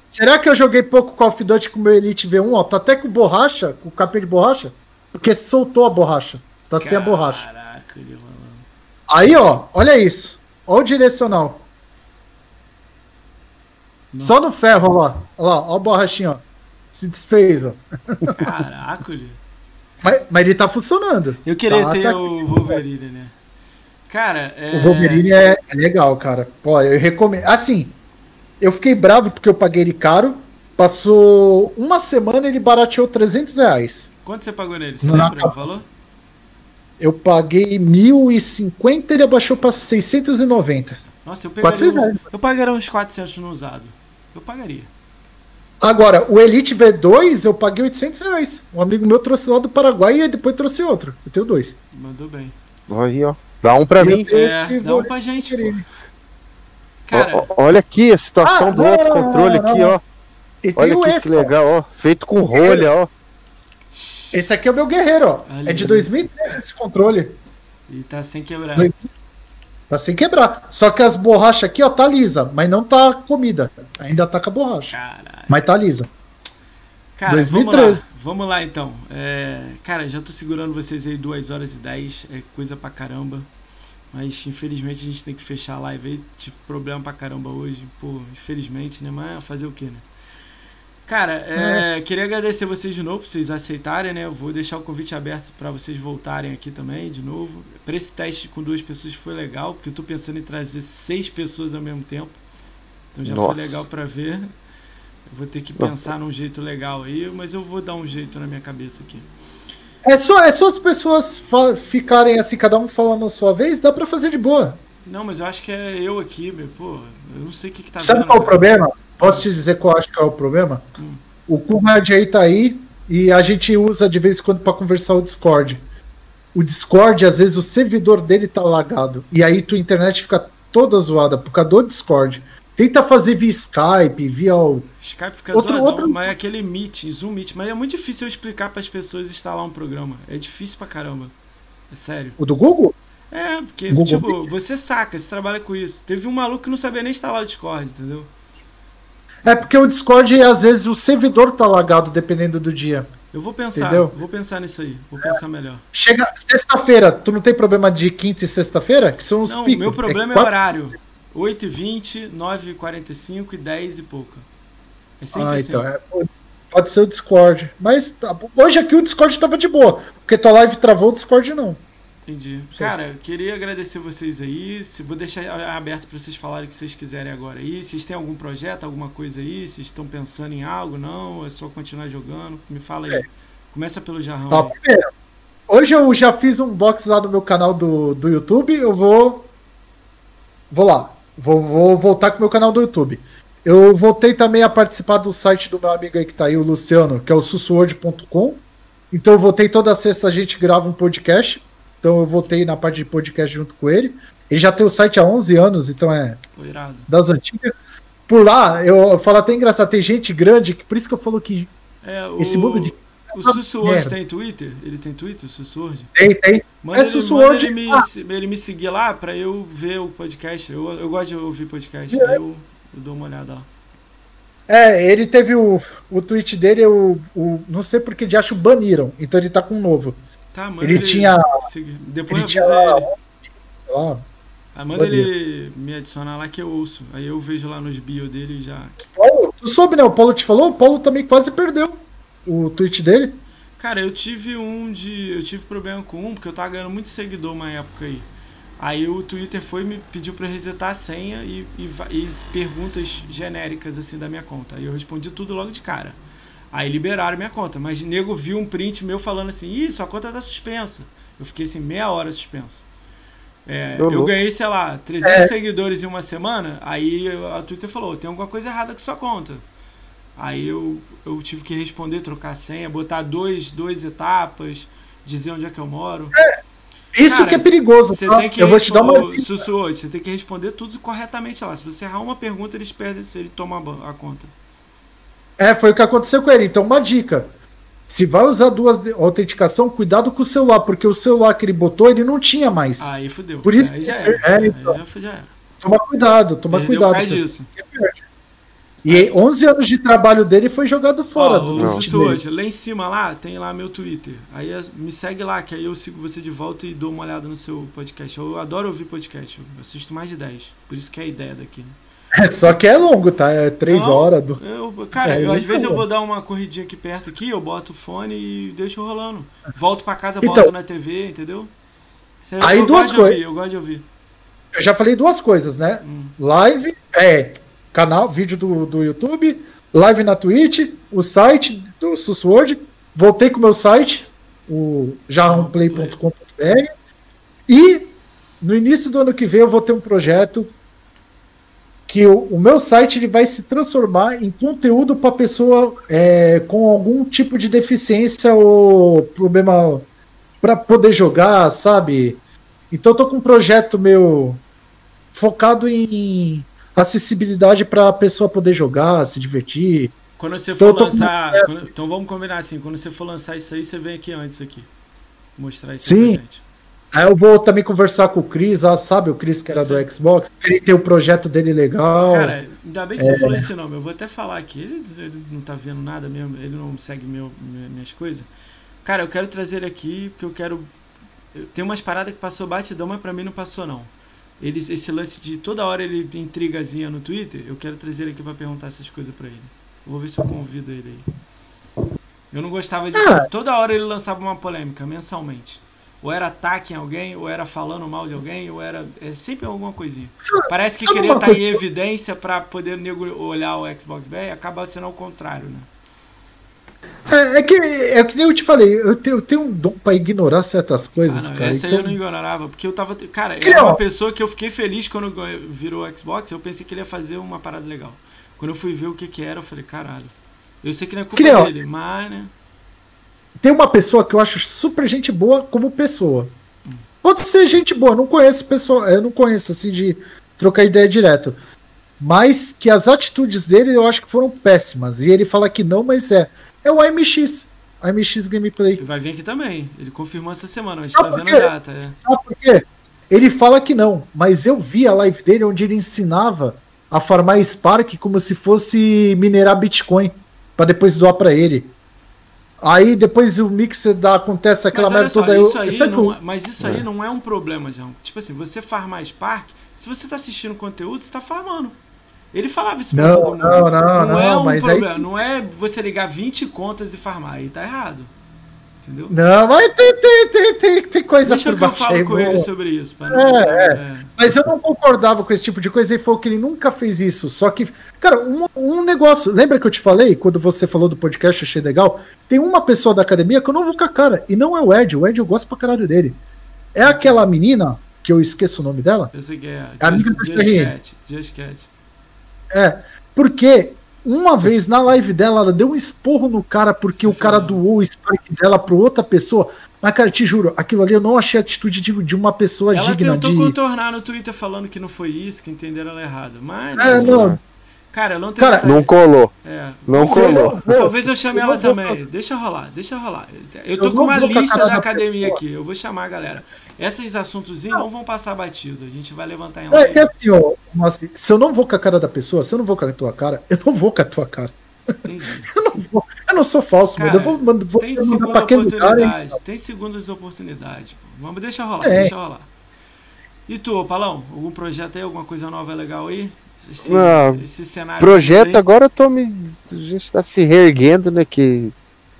Será que eu joguei pouco Call of Duty com o meu Elite V1? Ó, tá até com borracha, com capinha de borracha, porque soltou a borracha. Tá sem a borracha. Caraca. Aí, ó, olha isso. Olha o direcional. Só no ferro, ó lá. Olha lá, ó a borrachinha, ó. Se desfez, ó. Caraca. Mas, mas ele tá funcionando. Eu queria Tá, ter tá o Wolverine, né? Cara, é. O Wolverine é, é legal, cara. Pô, eu recomendo. Assim, eu fiquei bravo porque eu paguei ele caro. Passou uma semana ele barateou 300 reais. Quanto você pagou nele? Você Não, lembra o valor? Eu paguei 1.050 ele abaixou pra 690. Nossa, eu pegaria. 400 Uns, eu pagaria uns 400 no usado. Eu pagaria. Agora, o Elite V2 eu paguei 800 reais. Um amigo meu trouxe lá do Paraguai e depois trouxe outro. Eu tenho dois. Mandou bem. Aí, ó. Dá um pra mim. Eu- É, dá vou- um pra gente, Cara, ó, olha aqui a situação Ah, do não, outro não, controle não, aqui, não. ó. E Olha o aqui que extra. legal, ó. Feito com rolha, ó. Esse aqui é o meu guerreiro, ó. Olha é de isso. 2013 esse controle. e tá sem quebrar. Dois- Tá sem quebrar. Só que as borrachas aqui, ó, tá lisa, mas não tá comida. Ainda tá com a borracha. Caralho. Mas tá lisa. Cara, 2013. vamos lá. Vamos lá então. É, cara, já tô segurando vocês aí 2 horas e 10. É coisa pra caramba. Mas infelizmente a gente tem que fechar a live aí. Tive problema pra caramba hoje. Pô, infelizmente, né? Mas fazer o quê, né? Cara, *laughs* é, queria agradecer vocês de novo por vocês aceitarem, né? Eu vou deixar o convite aberto pra vocês voltarem aqui também, de novo. Pra esse teste com duas pessoas foi legal, porque eu tô pensando em trazer seis pessoas ao mesmo tempo. Então já foi Nossa. legal pra ver. Eu vou ter que pensar num jeito legal aí, mas eu vou dar um jeito na minha cabeça aqui. É só, é só as pessoas ficarem assim, cada um falando a sua vez, dá pra fazer de boa. Não, mas eu acho que é eu aqui, meu. Pô, eu não sei o que, que tá Sabe vendo. qual é o problema? Posso te dizer qual acho que é o problema? Hum. O Conrad aí tá aí e a gente usa de vez em quando pra conversar o Discord. O Discord, às vezes, o servidor dele tá lagado. E aí tua internet fica toda zoada por causa do Discord. Tenta fazer via Skype, via o. Skype fica Outro- zoadão, outro- mas é aquele Meet, Zoom Meet. Mas é muito difícil eu explicar pras pessoas instalar um programa. É difícil pra caramba. É sério. O do Google? É, porque, Google tipo, você saca, você trabalha com isso. Teve um maluco que não sabia nem instalar o Discord, entendeu? É porque o Discord, às vezes, o servidor tá lagado dependendo do dia. Eu vou pensar, Entendeu? vou pensar nisso aí. Vou pensar melhor. Chega sexta-feira, tu não tem problema de quinta e sexta-feira? Que são os Não, picos. meu problema é, quatro- horário. 8h20, 9h45 e 10 e pouca. É sempre Ah, assim. então. é- pode ser o Discord. Mas tá, hoje aqui o Discord tava de boa. Porque tua live travou, o Discord não. Entendi. Sim. Cara, queria agradecer vocês aí. Se vou deixar aberto para vocês falarem o que vocês quiserem agora aí. Vocês têm algum projeto, alguma coisa aí? Vocês estão pensando em algo? Não? É só continuar jogando? Me fala aí. Começa pelo jarrão. Tá, primeiro. Hoje eu já fiz um box lá no meu canal do, do YouTube. Eu vou. Vou lá. Vou, vou voltar com o meu canal do YouTube. Eu voltei também a participar do site do meu amigo aí que tá aí, o Luciano, que é o sussuord.com. Então eu voltei toda sexta a gente grava um podcast. Então eu voltei na parte de podcast junto com ele. Ele já tem o site há 11 anos, então é irado. das antigas. Por lá, eu, eu falo até engraçado, tem gente grande, que por isso que eu falo que É, o, Esse mundo de- O Sussurd tem Twitter? Ele tem Twitter, o Sussurd? tem, tem. Manda, É ele, Sussurd. ele, me, Ah. ele me seguir lá pra eu ver o podcast. Eu, eu gosto de ouvir podcast. É. Aí eu, eu dou uma olhada lá. É, ele teve o, o tweet dele, o, o, não sei porque de acho baniram, então ele tá com um novo. Tá, manda Ele tinha- seguir. Depois Ele tinha lá, ele. Ah, manda ele me adicionar lá que eu ouço. Aí eu vejo lá nos bio dele e já. Paulo, tu soube, né? O Paulo te falou? O Paulo também quase perdeu o tweet dele. Cara, eu tive um de. Eu tive problema com um, porque eu tava ganhando muito seguidor uma época aí. Aí o Twitter foi e me pediu pra eu resetar a senha e, e, e perguntas genéricas assim da minha conta. Aí eu respondi tudo logo de cara. Aí liberaram minha conta, mas nego viu um print meu falando assim, ih, sua conta tá suspensa. Eu fiquei assim, meia hora suspenso. É, eu ganhei, sei lá, 300 seguidores em uma semana, aí a Twitter falou, tem alguma coisa errada com sua conta. Aí eu, eu tive que responder, trocar a senha, botar dois, duas etapas, dizer onde é que eu moro. Isso Cara, que é perigoso. Você tá? tem que Eu vou te dar uma Sussu, hoje, você tem que responder tudo corretamente lá. Se você errar uma pergunta, eles perdem, se ele toma a conta. É, foi o que aconteceu com ele. Então, uma dica. Se vai usar duas de- autenticação, cuidado com o celular, porque o celular que ele botou, ele não tinha mais. Aí fudeu. Por isso aí já era. é, Aí então. já, era. Toma cuidado, toma Perdeu cuidado. disso. E 11 anos de trabalho dele foi jogado fora. Ó, do o Não. tweet Sussu dele. hoje, lá em cima lá, tem lá meu Twitter. Aí me segue lá, que aí eu sigo você de volta e dou uma olhada no seu podcast. Eu adoro ouvir podcast. Eu assisto mais de 10. Por isso que é a ideia daqui. Né? É, só que é longo, tá? É 3 Não, horas. Do... Eu, cara, É, eu, às vezes eu vou dar uma corridinha aqui perto aqui, eu boto o fone e deixo rolando. Volto pra casa, Então- volto na TV, entendeu? Isso Aí eu duas gosto de coi- ouvir, eu gosto de ouvir. Eu já falei duas coisas, né? Hum. Live, é, canal, vídeo do, do YouTube, live na Twitch, o site do Susword. Voltei com o meu site, o jarromplay.com.br. E no início do ano que vem eu vou ter um projeto que o, o meu site ele vai se transformar em conteúdo para pessoa é, com algum tipo de deficiência ou problema para poder jogar, sabe? Então eu tô com um projeto meu focado em acessibilidade para a pessoa poder jogar, se divertir. Quando você Então for com- lançar. quando- então vamos combinar assim, quando você for lançar isso aí, você vem aqui antes aqui. Mostrar isso Sim. pra gente. Aí eu vou também conversar com o Cris, sabe o Cris que era do Xbox? Ele tem o projeto dele legal. Cara, ainda bem que É. você falou esse nome. Eu vou até falar aqui. Ele, ele não tá vendo nada mesmo, ele não segue meu, minha- minhas coisas. Cara, eu quero trazer ele aqui porque eu quero. Tem umas paradas que passou batidão, mas pra mim não passou, não. Eles, esse lance de toda hora ele intrigazinha no Twitter, eu quero trazer ele aqui pra perguntar essas coisas pra ele. Eu vou ver se eu convido ele aí. Eu não gostava disso. Ah. Toda hora ele lançava uma polêmica, mensalmente. Ou era ataque em alguém, ou era falando mal de alguém, ou era. É sempre alguma coisinha. Parece que queria estar coisa em evidência pra poder olhar o Xbox BR, acaba sendo ao contrário, né? É, é que é que nem eu te falei, eu tenho, eu tenho um dom pra ignorar certas Ah, coisas, não, cara. essa aí eu Então, não ignorava, porque eu tava. Cara, Criou. era uma pessoa que eu fiquei feliz quando virou o Xbox, eu pensei que ele ia fazer uma parada legal. Quando eu fui ver o que que era, eu falei, caralho. Eu sei que não é culpa Criou. dele, mas, né? Tem uma pessoa que eu acho super gente boa como pessoa. Pode ser gente boa, não conheço pessoa, eu não conheço assim de trocar ideia direto. Mas que as atitudes dele eu acho que foram péssimas. E ele fala que não, mas é. É o AMX. AMX Gameplay. Ele vai vir aqui também. Ele confirmou essa semana, a gente Sabe tá vendo a data. É. Sabe por quê? Ele fala que não, mas eu vi a live dele onde ele ensinava a farmar Spark como se fosse minerar Bitcoin para depois doar para ele. Aí depois o mixer dá, acontece aquela merda toda. eu- isso aí sabe não, que é- mas isso aí não é um problema, João. Tipo assim, você farmar Spark, se você tá assistindo conteúdo, você tá farmando. Ele falava isso pra Não, todo mundo. não, não, Não é não, um mas aí- problema. Não é você ligar 20 contas e farmar. Aí tá errado. Entendeu? Não, mas tem, tem, tem, tem, tem coisa Deixa por que eu falo com ele sobre isso. não- É, é. Mas eu não concordava com esse tipo de coisa. Ele falou que ele nunca fez isso. Só que, cara, um, um negócio. Lembra que eu te falei, quando você falou do podcast, achei legal? Tem uma pessoa da academia que eu não vou com a cara. E não é o Ed. O Ed eu gosto pra caralho dele. É aquela menina, que eu esqueço o nome dela. Eu sei que é. A amiga Just, do Just Thierry. Cat. Just Cat. É. Porque uma vez na live dela, ela deu um esporro no cara porque Você o cara doou o Spark dela pra outra pessoa. Mas, cara, te juro, aquilo ali eu não achei a atitude de, de uma pessoa Ela digna tentou de. contornar no Twitter falando que não foi isso, que entenderam ela errado. Mas. É, não. Cara, eu não Cara, tenho. Não colou. É. Não eu colou. não Talvez eu chame eu ela não vou também. Deixa rolar, deixa rolar. Eu eu tô com uma vou com a lista cara da da academia pessoa. aqui. Eu vou chamar a galera. Esses assuntos não vão passar batido. A gente vai levantar em É live. que assim, ó, Moacir, se eu não vou com a cara da pessoa, se eu não vou com a tua cara, eu não vou com a tua cara. Entendi. *laughs* Eu não vou. Eu não sou falso, Cara, mano. Eu vou, mando- vou Tem mandar segunda lugar. hein? oportunidade. Tem segundas oportunidades. pô. Vamos, deixa rolar, É. deixa rolar. E tu, Palão? Algum projeto aí? Alguma coisa nova legal aí? Esse, Não, esse cenário. Projeto aí? agora eu tô me. A gente tá se reerguendo, né? Que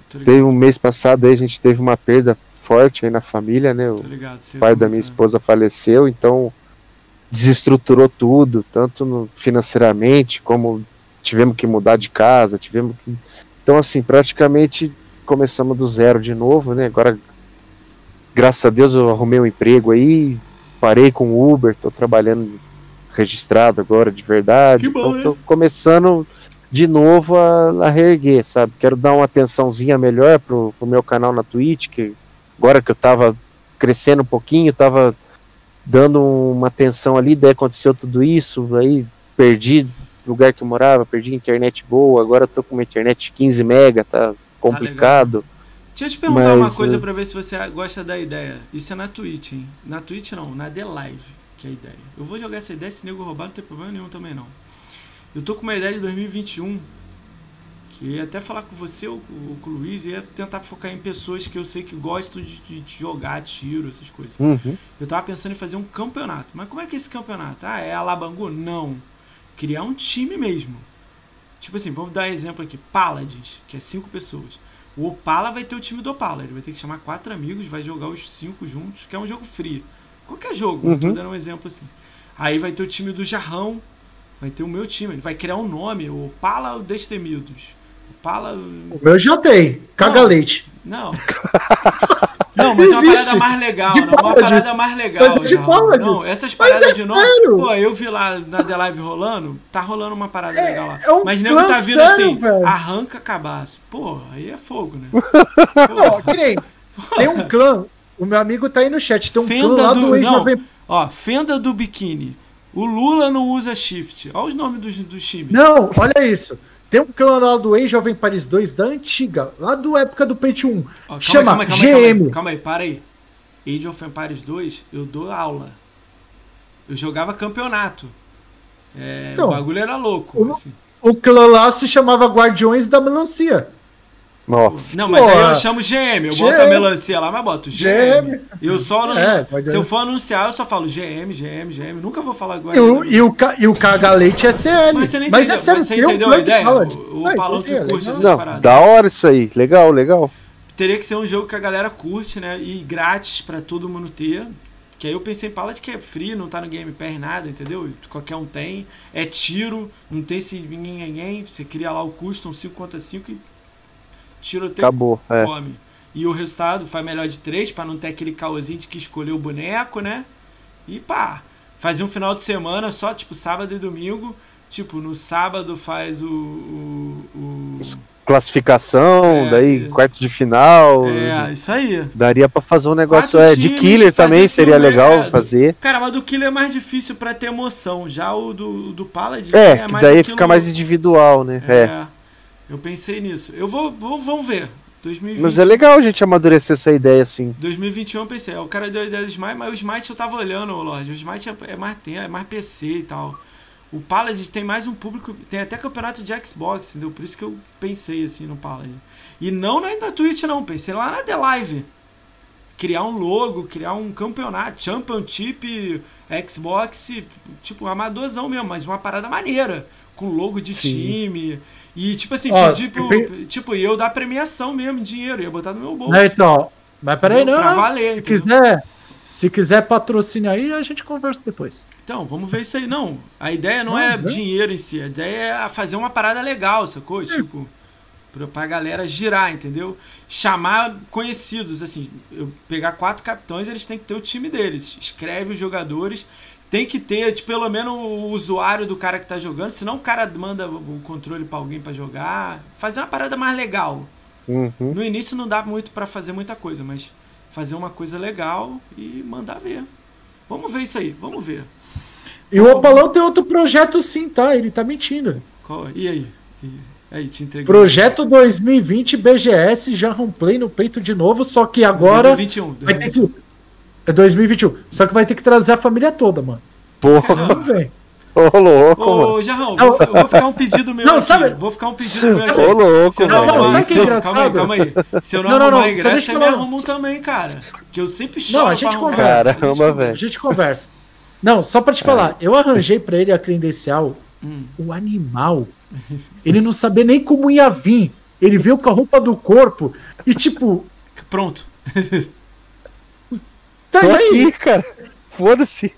teve um mês passado aí, a gente teve uma perda forte aí na família, né? O ligado. pai da como minha esposa faleceu, então desestruturou tudo, tanto no- financeiramente, como tivemos que mudar de casa, tivemos que Então, assim, praticamente começamos do zero de novo, né? Agora, graças a Deus, eu arrumei um emprego aí, parei com o Uber, tô trabalhando registrado agora de verdade. Que bom, então, tô hein? começando de novo a, a reerguer, sabe? Quero dar uma atençãozinha melhor pro, pro meu canal na Twitch, que agora que eu tava crescendo um pouquinho, tava dando uma atenção ali, daí aconteceu tudo isso, aí perdi lugar que eu morava, perdi internet boa, agora eu tô com uma internet 15 mega, tá complicado. Deixa eu te perguntar uma Mas, coisa eh, pra ver se você gosta da ideia. Isso é na Twitch, hein? Na Twitch não, na The Live, que é a ideia. Eu vou jogar essa ideia, se nego roubar, não tem problema nenhum também não. Eu tô com uma ideia de 2021, ia até falar com você ou com o Luiz, e ia tentar focar em pessoas que eu sei que gostam de, de- de jogar tiro, essas coisas. Uhum. Eu tava pensando em fazer um campeonato. Mas como é que é esse campeonato? Ah, é Alabangu? Não. Criar um time mesmo. Tipo assim, vamos dar exemplo aqui. Paladins, que é cinco pessoas. O Opala vai ter o time do Opala. Ele vai ter que chamar quatro amigos, vai jogar os cinco juntos, que é um jogo free. Qualquer jogo, eu tô Uhum. dando um exemplo assim. Aí vai ter o time do Jarrão, vai ter o meu time. Ele vai criar um nome, o Opala Destemidos. Opala. O meu já tem. Caga Não. leite. Não. *laughs* Não, mas é uma Existe. parada mais legal, De não, uma Paladin. parada mais legal. De. Paladin. Não, essas Mas paradas é de nome. sério. Pô, eu vi lá na The Live rolando, tá rolando uma parada legal lá. é um mas nego clã tá vindo assim, velho. arranca cabaço. Pô, aí é fogo, né? *laughs* Que nem, tem um *laughs* clã. O meu amigo tá aí no chat. Tem um Fenda clã lá do- do ex não. 90 Ó, fenda do biquíni. O Lula não usa shift. Olha os nomes dos, dos times. Não, olha isso. Tem um clã lá do ex Jovem Paris 2 da antiga, lá do época do Pente 1. Ó, calma Chama aí, calma aí, calma aí, calma GM. aí, calma aí, para aí. Age of Empires 2, eu dou aula. Eu jogava campeonato. É, Então, o bagulho era louco. o- assim. O clã lá se chamava Guardiões da Melancia. Nossa. Não, mas aí Porra. eu chamo GM, eu boto a GM. melancia lá, mas boto GM. GM. Eu só não- É, se eu for anunciar, eu só falo GM, GM, GM. Nunca vou falar agora. E o, e o, ca- e o Leite é CL. Mas você não Mas entendeu, é sério, mas você entendeu a que ideia? O- o Ah, entendi, que curte legal. essas Não, paradas. da hora isso aí. Legal, legal. Teria que ser um jogo que a galera curte, né? E grátis pra todo mundo ter. Que aí eu pensei em Pallet que é free, não tá no Game Pass nada, entendeu? Qualquer um tem. É tiro, não tem esse ninguém. Você cria lá o custom 5 contra 5 e tiro até Acabou. É. come. E o resultado faz melhor de 3 pra não ter aquele caosinho de que escolheu o boneco, né? E pá, fazer um final de semana só, tipo, sábado e domingo. Tipo, no sábado faz o. o, o- Classificação, É, daí é. quarto de final. É, isso aí. Daria pra fazer um negócio Quatro é, de killer também, seria legal é, fazer. Cara, mas do Killer é mais difícil pra ter emoção. Já o do, do Paladin É, que mais daí aquilo- fica mais individual, né? É. É, Eu pensei nisso. Eu vou, vou vamos ver. 2020, Mas é legal a gente amadurecer essa ideia assim. 2021 eu pensei, o cara deu a ideia do Smite, mas o Smite eu tava olhando, ô Lorde. O Smite é, é mais tem, é mais PC e tal. O Paladin tem mais um público, tem até campeonato de Xbox, entendeu? Por isso que eu pensei assim no Paladin. E não na, na Twitch não, pensei lá na The Live. Criar um logo, criar um campeonato, Championship, Xbox, tipo, amadorzão mesmo, mas uma parada maneira. Com logo de Sim. time. E tipo assim, Ó, pedir pro, você tipo, eu dar premiação mesmo, dinheiro, ia botar no meu bolso. É, então. Mas peraí, não. Pra não. valer, se entendeu? quiser, se quiser patrocínio aí, a gente conversa depois. Então, vamos ver isso aí. Não, a ideia não, Não, é né? dinheiro em si. A ideia é fazer uma parada legal, sacou? Tipo, pra, pra galera girar, entendeu? Chamar conhecidos, assim. Eu pegar quatro capitães, eles têm que ter o time deles. Escreve os jogadores. Tem que ter, tipo, pelo menos o usuário do cara que tá jogando. Senão o cara manda o controle pra alguém pra jogar. Fazer uma parada mais legal. Uhum. No início não dá muito pra fazer muita coisa, mas fazer uma coisa legal e mandar ver. Vamos ver isso aí, vamos ver. E o Opalão tem outro projeto sim, tá? Ele tá mentindo. Qual- E aí? E aí, te entreguei. Projeto 2020 BGS já romplay no peito de novo, só que agora 2021. vai ter que. É 2021. Só que vai ter que trazer a família toda, mano. Porra, Vamos ver. ô louco, mano. Ô, Jarrão, vou, eu vou ficar um pedido meu Não, aqui. sabe- Vou ficar um pedido meu aqui. Ô louco, Se eu não, Não, não, arrumar sabe que é ingresso, calma aí, engraçado? calma aí. Se eu não, Não, não, arrumar não, ingresso, você me arruma um também, cara. Que eu sempre choro Não, a gente conversa. Caramba, conversa. A velho. gente conversa. Não, só pra te falar, eu arranjei pra ele a credencial, Hum. o animal. Ele não sabia nem como ia vir. Ele veio com a roupa do corpo e tipo, Pronto. *laughs* tá Tô aí. aqui, cara. Foda-se.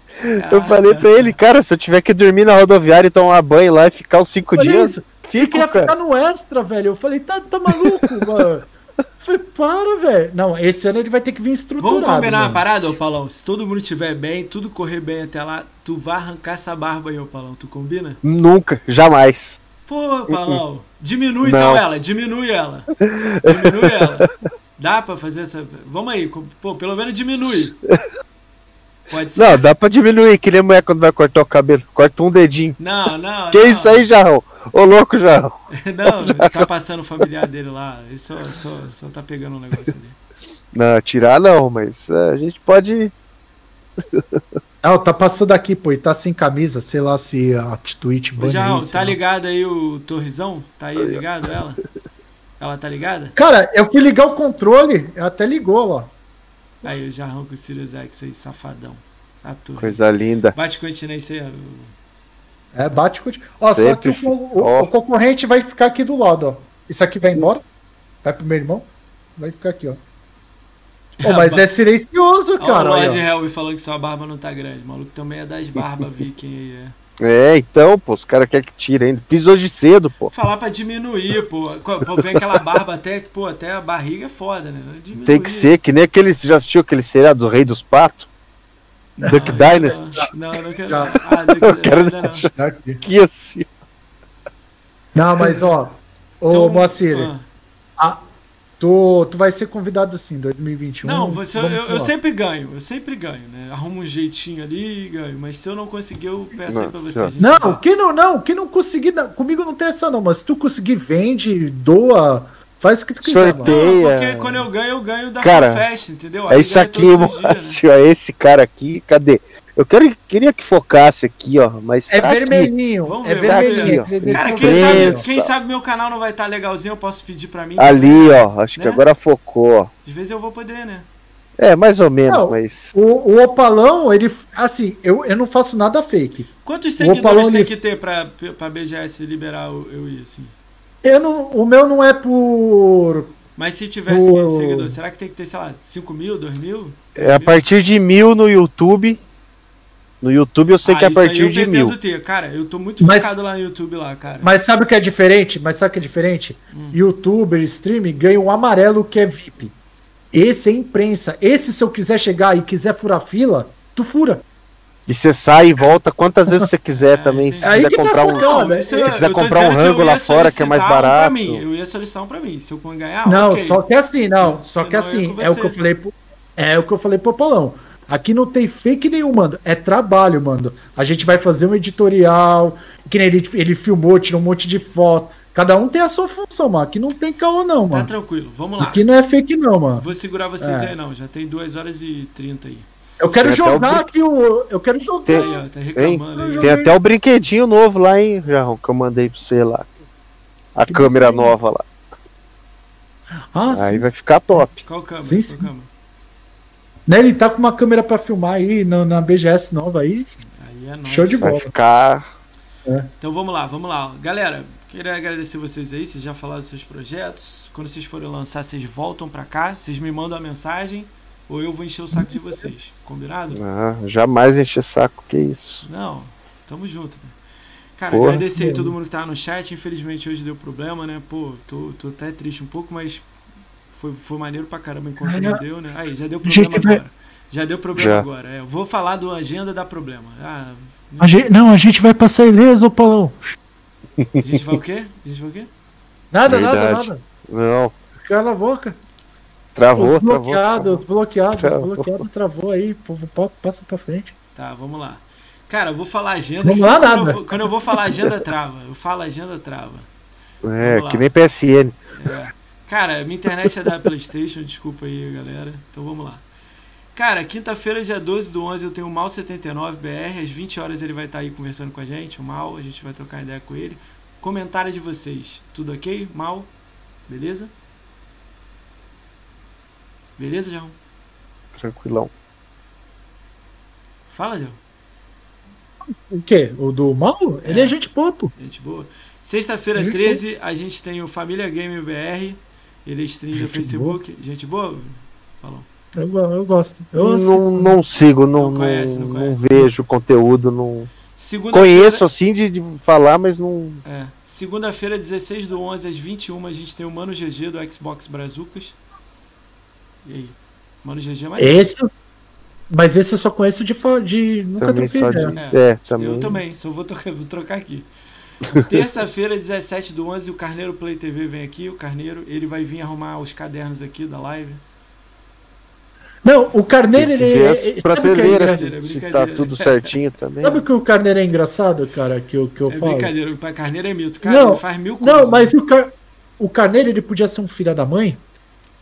Eu falei pra ele, cara, se eu tiver que dormir na rodoviária e tomar banho lá e ficar os cinco Olha dias, isso. Ele fico, queria cara. ficar no extra, velho. Eu falei, tá, tá maluco, *laughs* mano? Eu falei, para, velho. Não, esse ano ele vai ter que vir estruturado. Vamos combinar uma mano. parada, ô Paulão? Se todo mundo estiver bem, tudo correr bem até lá, tu vai arrancar essa barba aí, ô Paulão. Tu combina? Nunca, jamais. Pô, Paulão, diminui Não. então ela, diminui ela. Diminui ela. *laughs* Dá pra fazer essa. Vamos aí, pô, pelo menos diminui. Pode ser. Não, dá pra diminuir, que nem mulher quando vai cortar o cabelo. Corta um dedinho. Não, não. *laughs* Que não. isso aí, Jarrão? Ô louco, Jarrão. *laughs* Não, tá passando o familiar dele lá. Ele só, só, só tá pegando um negócio ali. Não, tirar não, mas é, a gente pode. Ah, *laughs* tá passando aqui, pô, e tá sem camisa. Sei lá se a Twitch Ô, Jarrão, isso, tá ligado aí o Torrizão? Tá aí ligado ela? Ela tá ligada? Cara, eu fui ligar o controle, até ligou lá. Aí o Jarrão com o Sirius X aí, safadão. Coisa linda. Bate continência aí. ó. É, bate com. Ó, só que Sempre. o, o- Ó. o concorrente vai ficar aqui do lado, ó. Isso aqui vai embora. Vai pro meu irmão. Vai ficar aqui, ó. *laughs* Mas é silencioso, Ó, cara. o Lord ó. Helm falando que sua barba não tá grande. O maluco também é das barbas *laughs* viking aí, é. É, então, pô, os caras querem que tire ainda. Fiz hoje cedo, pô. Falar pra diminuir, pô. Pô, vem aquela barba até que, pô, até a barriga é foda, né? Diminuir. Tem que ser, que nem aquele. Você já assistiu aquele seriado do Rei dos Patos? Duck Dynasty? Não, não quero. Já. Ah, *laughs* Duck quero não. Aqui. Que assim. Não, mas ó. Ô, Então, Moacir, ah. ah, tu, tu vai ser convidado assim, 2021. Não, você, eu, eu sempre ganho, eu sempre ganho, né? Arrumo um jeitinho ali e ganho. Mas se eu não conseguir, eu peço aí Não, pra você. senhor. a gente Não, vai. que não, não, que não conseguir. não, Comigo não tem essa, não, mas se tu conseguir, vende, doa, faz o que tu quiser, mano. Não, é- porque quando eu ganho, eu ganho da Cara, entendeu? É Aí isso ganho aqui, dias, né? Ó, esse cara aqui, cadê? Eu quero, queria que focasse aqui, ó, mas É tá aqui. vermelhinho, Vamos é ver, vermelhinho. ver. Cara, quem sabe, quem sabe meu canal não vai estar legalzinho, eu posso pedir pra mim. Ali, ó, acho que Né? agora focou, ó. Às vezes eu vou poder, né? É, mais ou menos, Não. mas. O, o Opalão, ele. Assim, eu, eu não faço nada fake. Quantos seguidores Opalão, tem ele- que ter pra, pra BGS liberar eu ir, assim? Eu não, o meu não é por. Mas se tivesse O- seguidores, será que tem que ter, sei lá, 5 mil, 2 mil? É a partir de mil no YouTube. No YouTube eu sei que é a Ah, partir de mil. ter. Cara, eu tô muito Mas- focado lá no YouTube lá, cara. Mas sabe o que é diferente? Mas sabe o que é diferente? Hum. Youtuber, stream, ganha um amarelo que é VIP. Esse é imprensa. Esse, se eu quiser chegar e quiser furar fila, tu fura. E você sai e volta quantas vezes você quiser É, *laughs* também. Se Aí quiser que comprar um. sacando, né? Se quiser comprar um rango lá fora, que é mais um barato. mim, eu ia solicitar um pra mim. Se eu ganhar, não, ok. só que assim, não. Se- só que não, eu assim, é o que eu falei pro, É o que eu falei pro Paulão. Aqui não tem fake nenhum, mano. É trabalho, mano. A gente vai fazer um editorial. Que nem ele, ele filmou, tirou um monte de foto. Cada um tem a sua função, mano. Aqui não tem caô, não, Tá mano. tranquilo, vamos lá. Aqui não é fake, não, mano. Vou segurar vocês É. aí não, já tem 2 horas e 30 aí. Eu quero Tem o jogar brin- aqui o. Eu quero jogar. Tem- Aí, ó, tá reclamando aí. Tem até o brinquedinho novo lá, hein, Jarrão, que eu mandei pra você lá. A Que câmera brinquedinho? nova lá. Ah, Aí sim. vai ficar top. Qual câmera? Sim, Qual sim. câmera? Né, ele tá com uma câmera pra filmar aí na, na BGS nova aí. Aí é nóis. Show de Vai bola. ficar. Então vamos lá, vamos lá. Galera, queria agradecer vocês aí, vocês já falaram dos seus projetos. Quando vocês forem lançar, vocês voltam pra cá, vocês me mandam a mensagem ou eu vou encher o saco de vocês. Combinado? Ah, jamais encher saco, que isso. Não, tamo junto. Cara, Porra. agradecer aí todo mundo que tava no chat. Infelizmente hoje deu problema, né? Pô, tô, tô até triste um pouco, mas foi, foi maneiro pra caramba enquanto não deu, né? Aí, já deu problema agora. Já deu problema Já. agora. É, eu vou falar do agenda da problema. Ah, A gente, não, a gente vai passar ileso, Paulão. a gente vai o quê? A gente vai o quê? Nada, nada, Verdade. nada. Não, Cala a boca. travou, os travou. bloqueados, os bloqueados, os Travou. bloqueados travou aí. Povo, pa- passa pra frente. Tá, vamos lá. Cara, eu vou falar agenda. Vamos lá, sempre quando, nada. eu vou, quando eu vou falar agenda, trava. Eu falo agenda, trava. É, que nem PSN. É. Cara, minha internet é da PlayStation, desculpa aí, galera. Então vamos lá. Cara, quinta-feira, dia 12 do 11, eu tenho o Mal79BR. Às 20 horas ele vai estar aí conversando com a gente, o Mal. A gente vai trocar ideia com ele. Comentário de vocês. Tudo ok? Mal? Beleza? Beleza, João? Tranquilão. Fala, João. O quê? O do mal? Ele é gente boa, pô. Gente boa. Sexta-feira, Gente 13, a gente tem o Família Game BR. Ele é stream no Facebook. Gente boa? Falou. Eu, eu gosto. Eu Não, não sigo, não, Não não, conhece, não não vejo conteúdo, não. Segunda-feira- Conheço assim de, de falar, mas não. É. Segunda-feira, 16 do 11 às 21, a gente tem o Mano GG do Xbox Brazucas. E aí? Mano GG é mais. Esse, mas esse eu só conheço de, fa- de nunca Também troquei de- É, também. Eu também, só vou trocar, vou trocar aqui. *laughs* Terça-feira, 17 do 11, o Carneiro Play TV vem aqui. O Carneiro, ele vai vir arrumar os cadernos aqui da live. Não, o Carneiro, ele, ver ele- as sabe o que é prateleiras brincadeira, se, tá tudo certinho também. Sabe o que o Carneiro é engraçado, cara, que eu, que eu é falo? brincadeira, o Carneiro é mito. Cara, Não, ele faz mil coisas. Não, mas o, Car... o Carneiro, ele podia ser um filho da mãe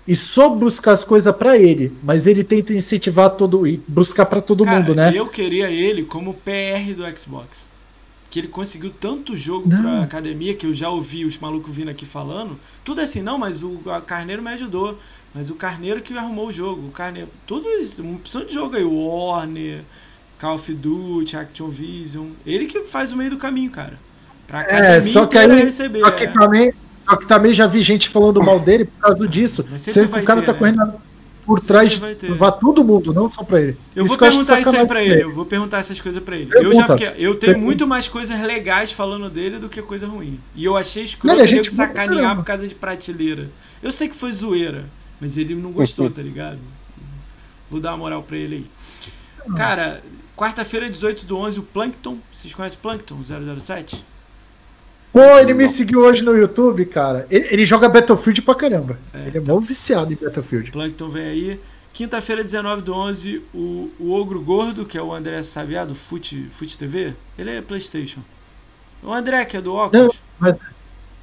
e só buscar as coisas pra ele, mas ele tenta incentivar todo e buscar pra todo Cara, mundo, né? Eu queria ele como PR do Xbox. Que ele conseguiu tanto jogo Não. pra academia que eu já ouvi os malucos vindo aqui falando. Tudo assim, não, mas o Carneiro me ajudou. Mas o Carneiro que arrumou o jogo. O Carneiro. Tudo isso, uma opção de jogo aí. Warner, Call of Duty, Action Vision. Ele que faz o meio do caminho, cara. Pra academia É, só que aí, receber. só que é. também, só que também já vi gente falando mal dele por causa disso. Sendo que o cara ter, tá né? correndo por trás vai de levar todo mundo, não só pra ele. Eu vou que acho perguntar isso aí pra dele. ele. Eu vou perguntar essas coisas pra ele. Eu já Pergunta. fiquei. Eu tenho Pergunta. muito mais coisas legais falando dele do que coisa ruim. E eu achei escroto ele ele sacanear caramba. por causa de prateleira. Eu sei que foi zoeira, mas ele não gostou, *laughs* tá ligado? Vou dar uma moral pra ele aí. Cara, quarta-feira, 18 do 11, o Plankton. Vocês conhecem Plankton 007? Pô, ele me seguiu hoje no YouTube, cara. Ele, ele joga Battlefield pra caramba. Ele é mó viciado em Battlefield. Plankton vem aí. Quinta-feira, 19 do 11, o, o Ogro Gordo, que é o André Sabiá, do Fute, Fute TV. Ele é Playstation. O André, que é do óculos. Não, mas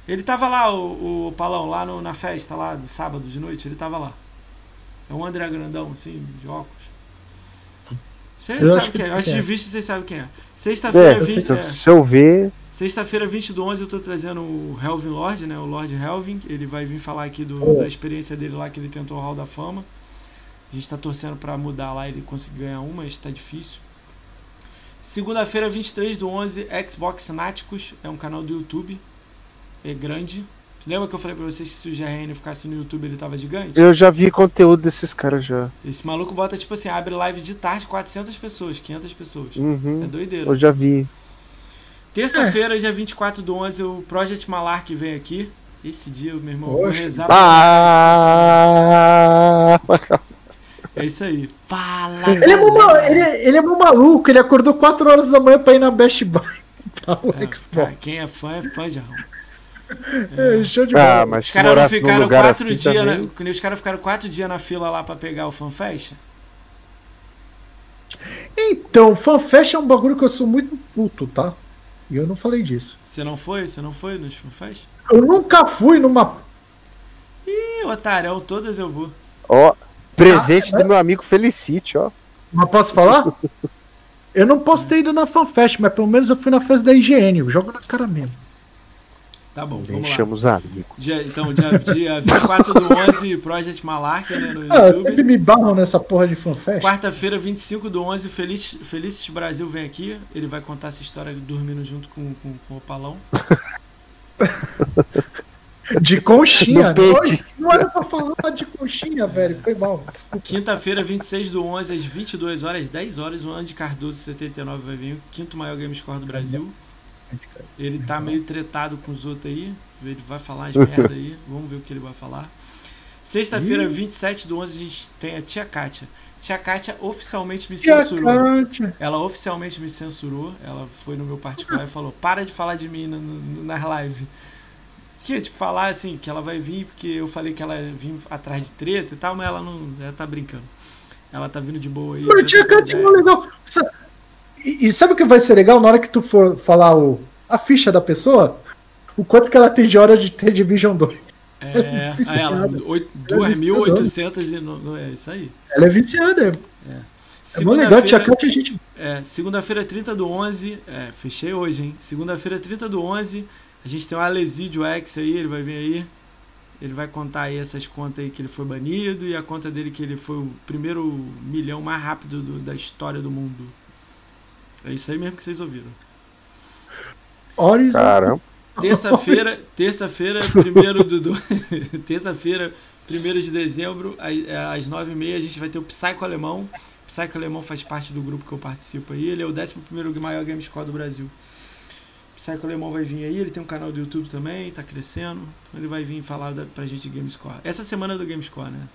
Ele tava lá, o, o Palão, lá no- na festa lá do sábado de noite, ele tava lá. É um André grandão, assim, de óculos. Você Eu sabe acho que quem é. quem de é. vista vocês sabem quem é. Sexta-feira, É, 20, se, é, se eu ver, sexta-feira 20 do 11 eu tô trazendo o Helvin Lord, né? O Lord Helvin. Ele vai vir falar aqui do- Oh. da experiência dele lá que ele tentou o Hall da Fama. A gente tá torcendo pra mudar lá e ele conseguir ganhar uma, mas tá difícil. Segunda-feira, 23 do 11, Xbox Náticos. É um canal do YouTube. É grande. Lembra que eu falei pra vocês que se o GRN ficasse no YouTube ele tava gigante? eu já vi conteúdo desses caras já. Esse maluco bota, tipo assim, abre live de tarde, 400 pessoas, 500 pessoas. É Uhum, doideira. eu já vi. Terça-feira, dia 24 do 11, o Project Malark vem aqui. Esse dia, meu irmão, vou Oxe. rezar pra Ah! É isso aí. Fala, ele é, mó, galera. ma- ele, é- ele é mó maluco, ele acordou 4 horas da manhã pra ir na Best Buy comprar o É, cara, Xbox. quem é fã é fã, Jarrão. É, show de Ah, bola. mas Os caras ficaram lugar quatro assim dias, também... né? Quando Os caras ficaram quatro dias na fila lá pra pegar o FanFest. Então, FanFest é um bagulho que eu sou muito puto, tá? E eu não falei disso. Você não foi? Você não foi nos FanFest? Eu nunca fui numa. Ih, otarão, todas eu vou. Ó, presente Ah, do meu amigo Felicite, ó. Mas posso falar? Eu não posso ter ido na FanFest, mas pelo menos eu fui na festa da IGN. Eu jogo na cara mesmo. Tá bom, vamos lá. Deixamos amigos. Dia, então, dia, dia 24 do 11, Project Malark, né, no Ah, sempre YouTube. me barram nessa porra de FanFest. Quarta-feira, 25 do 11, o Feliz, Felices Brasil vem aqui. Ele vai contar essa história dormindo junto com, com, com o Palão. *laughs* De conchinha. No peito. Não, não era pra falar de conchinha, velho. Foi mal. Quinta-feira, 26 do 11, às 22 horas, 10 horas, o Andy Cardoso 79 vai vir, o quinto maior game score do Brasil. Ele tá meio tretado com os outros aí. Ele vai falar as *laughs* merda aí. Vamos ver o que ele vai falar. Sexta-feira, 27 do 11, a gente tem a Tia Kátia. Tia Kátia oficialmente me Tia censurou. Kátia. Ela oficialmente me censurou. Ela foi no meu particular e falou: para de falar de mim na- na- nas lives. Que, tipo, falar assim, que ela vai vir, porque eu falei que ela vir atrás de treta e tal, mas ela não. Ela tá brincando. Ela tá vindo de boa aí. Mas Tia trocando Kátia é legal. E, e sabe o que vai ser legal na hora que tu for falar o, a ficha da pessoa? O quanto que ela tem de hora de ter Division 2. *laughs* É, ela, oito- 2.800 e no- É isso aí. Ela é viciada. É mó legal. Tia a gente. é, segunda-feira 30 do 11. É, fechei hoje, hein? Segunda-feira 30 do 11. A gente tem o Alesídio X aí, ele vai vir aí. Ele vai contar aí essas contas aí que ele foi banido e a conta dele que ele foi o primeiro milhão mais rápido do- da história do mundo. É isso aí mesmo que vocês ouviram. Horizon. Caramba. Terça-feira, terça-feira, primeiro do, do *laughs* terça-feira, primeiro de dezembro, às- às nove e meia, a gente vai ter o Psycho Alemão. O Psycho Alemão faz parte do grupo que eu participo aí. Ele é o 11 primeiro maior game score do Brasil. Psycho Alemão vai vir aí, ele tem um canal do YouTube também, tá crescendo. Então ele vai vir falar da, pra gente de Gamescore. Essa semana é do Gamescore, né?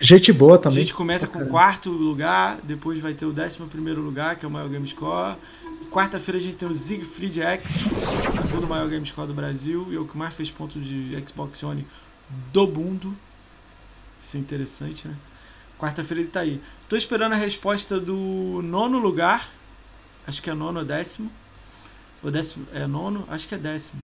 Gente boa A também. gente começa com o quarto lugar, depois vai ter o décimo primeiro lugar, que é o maior Gamescore. Quarta-feira a gente tem o Siegfried X, o segundo maior Gamescore do Brasil, e é o que mais fez ponto de Xbox One do mundo. Isso é interessante, né? Quarta-feira ele tá aí. Tô esperando a resposta do nono lugar. Acho que é nono ou décimo. O décimo é nono? Acho que é décimo.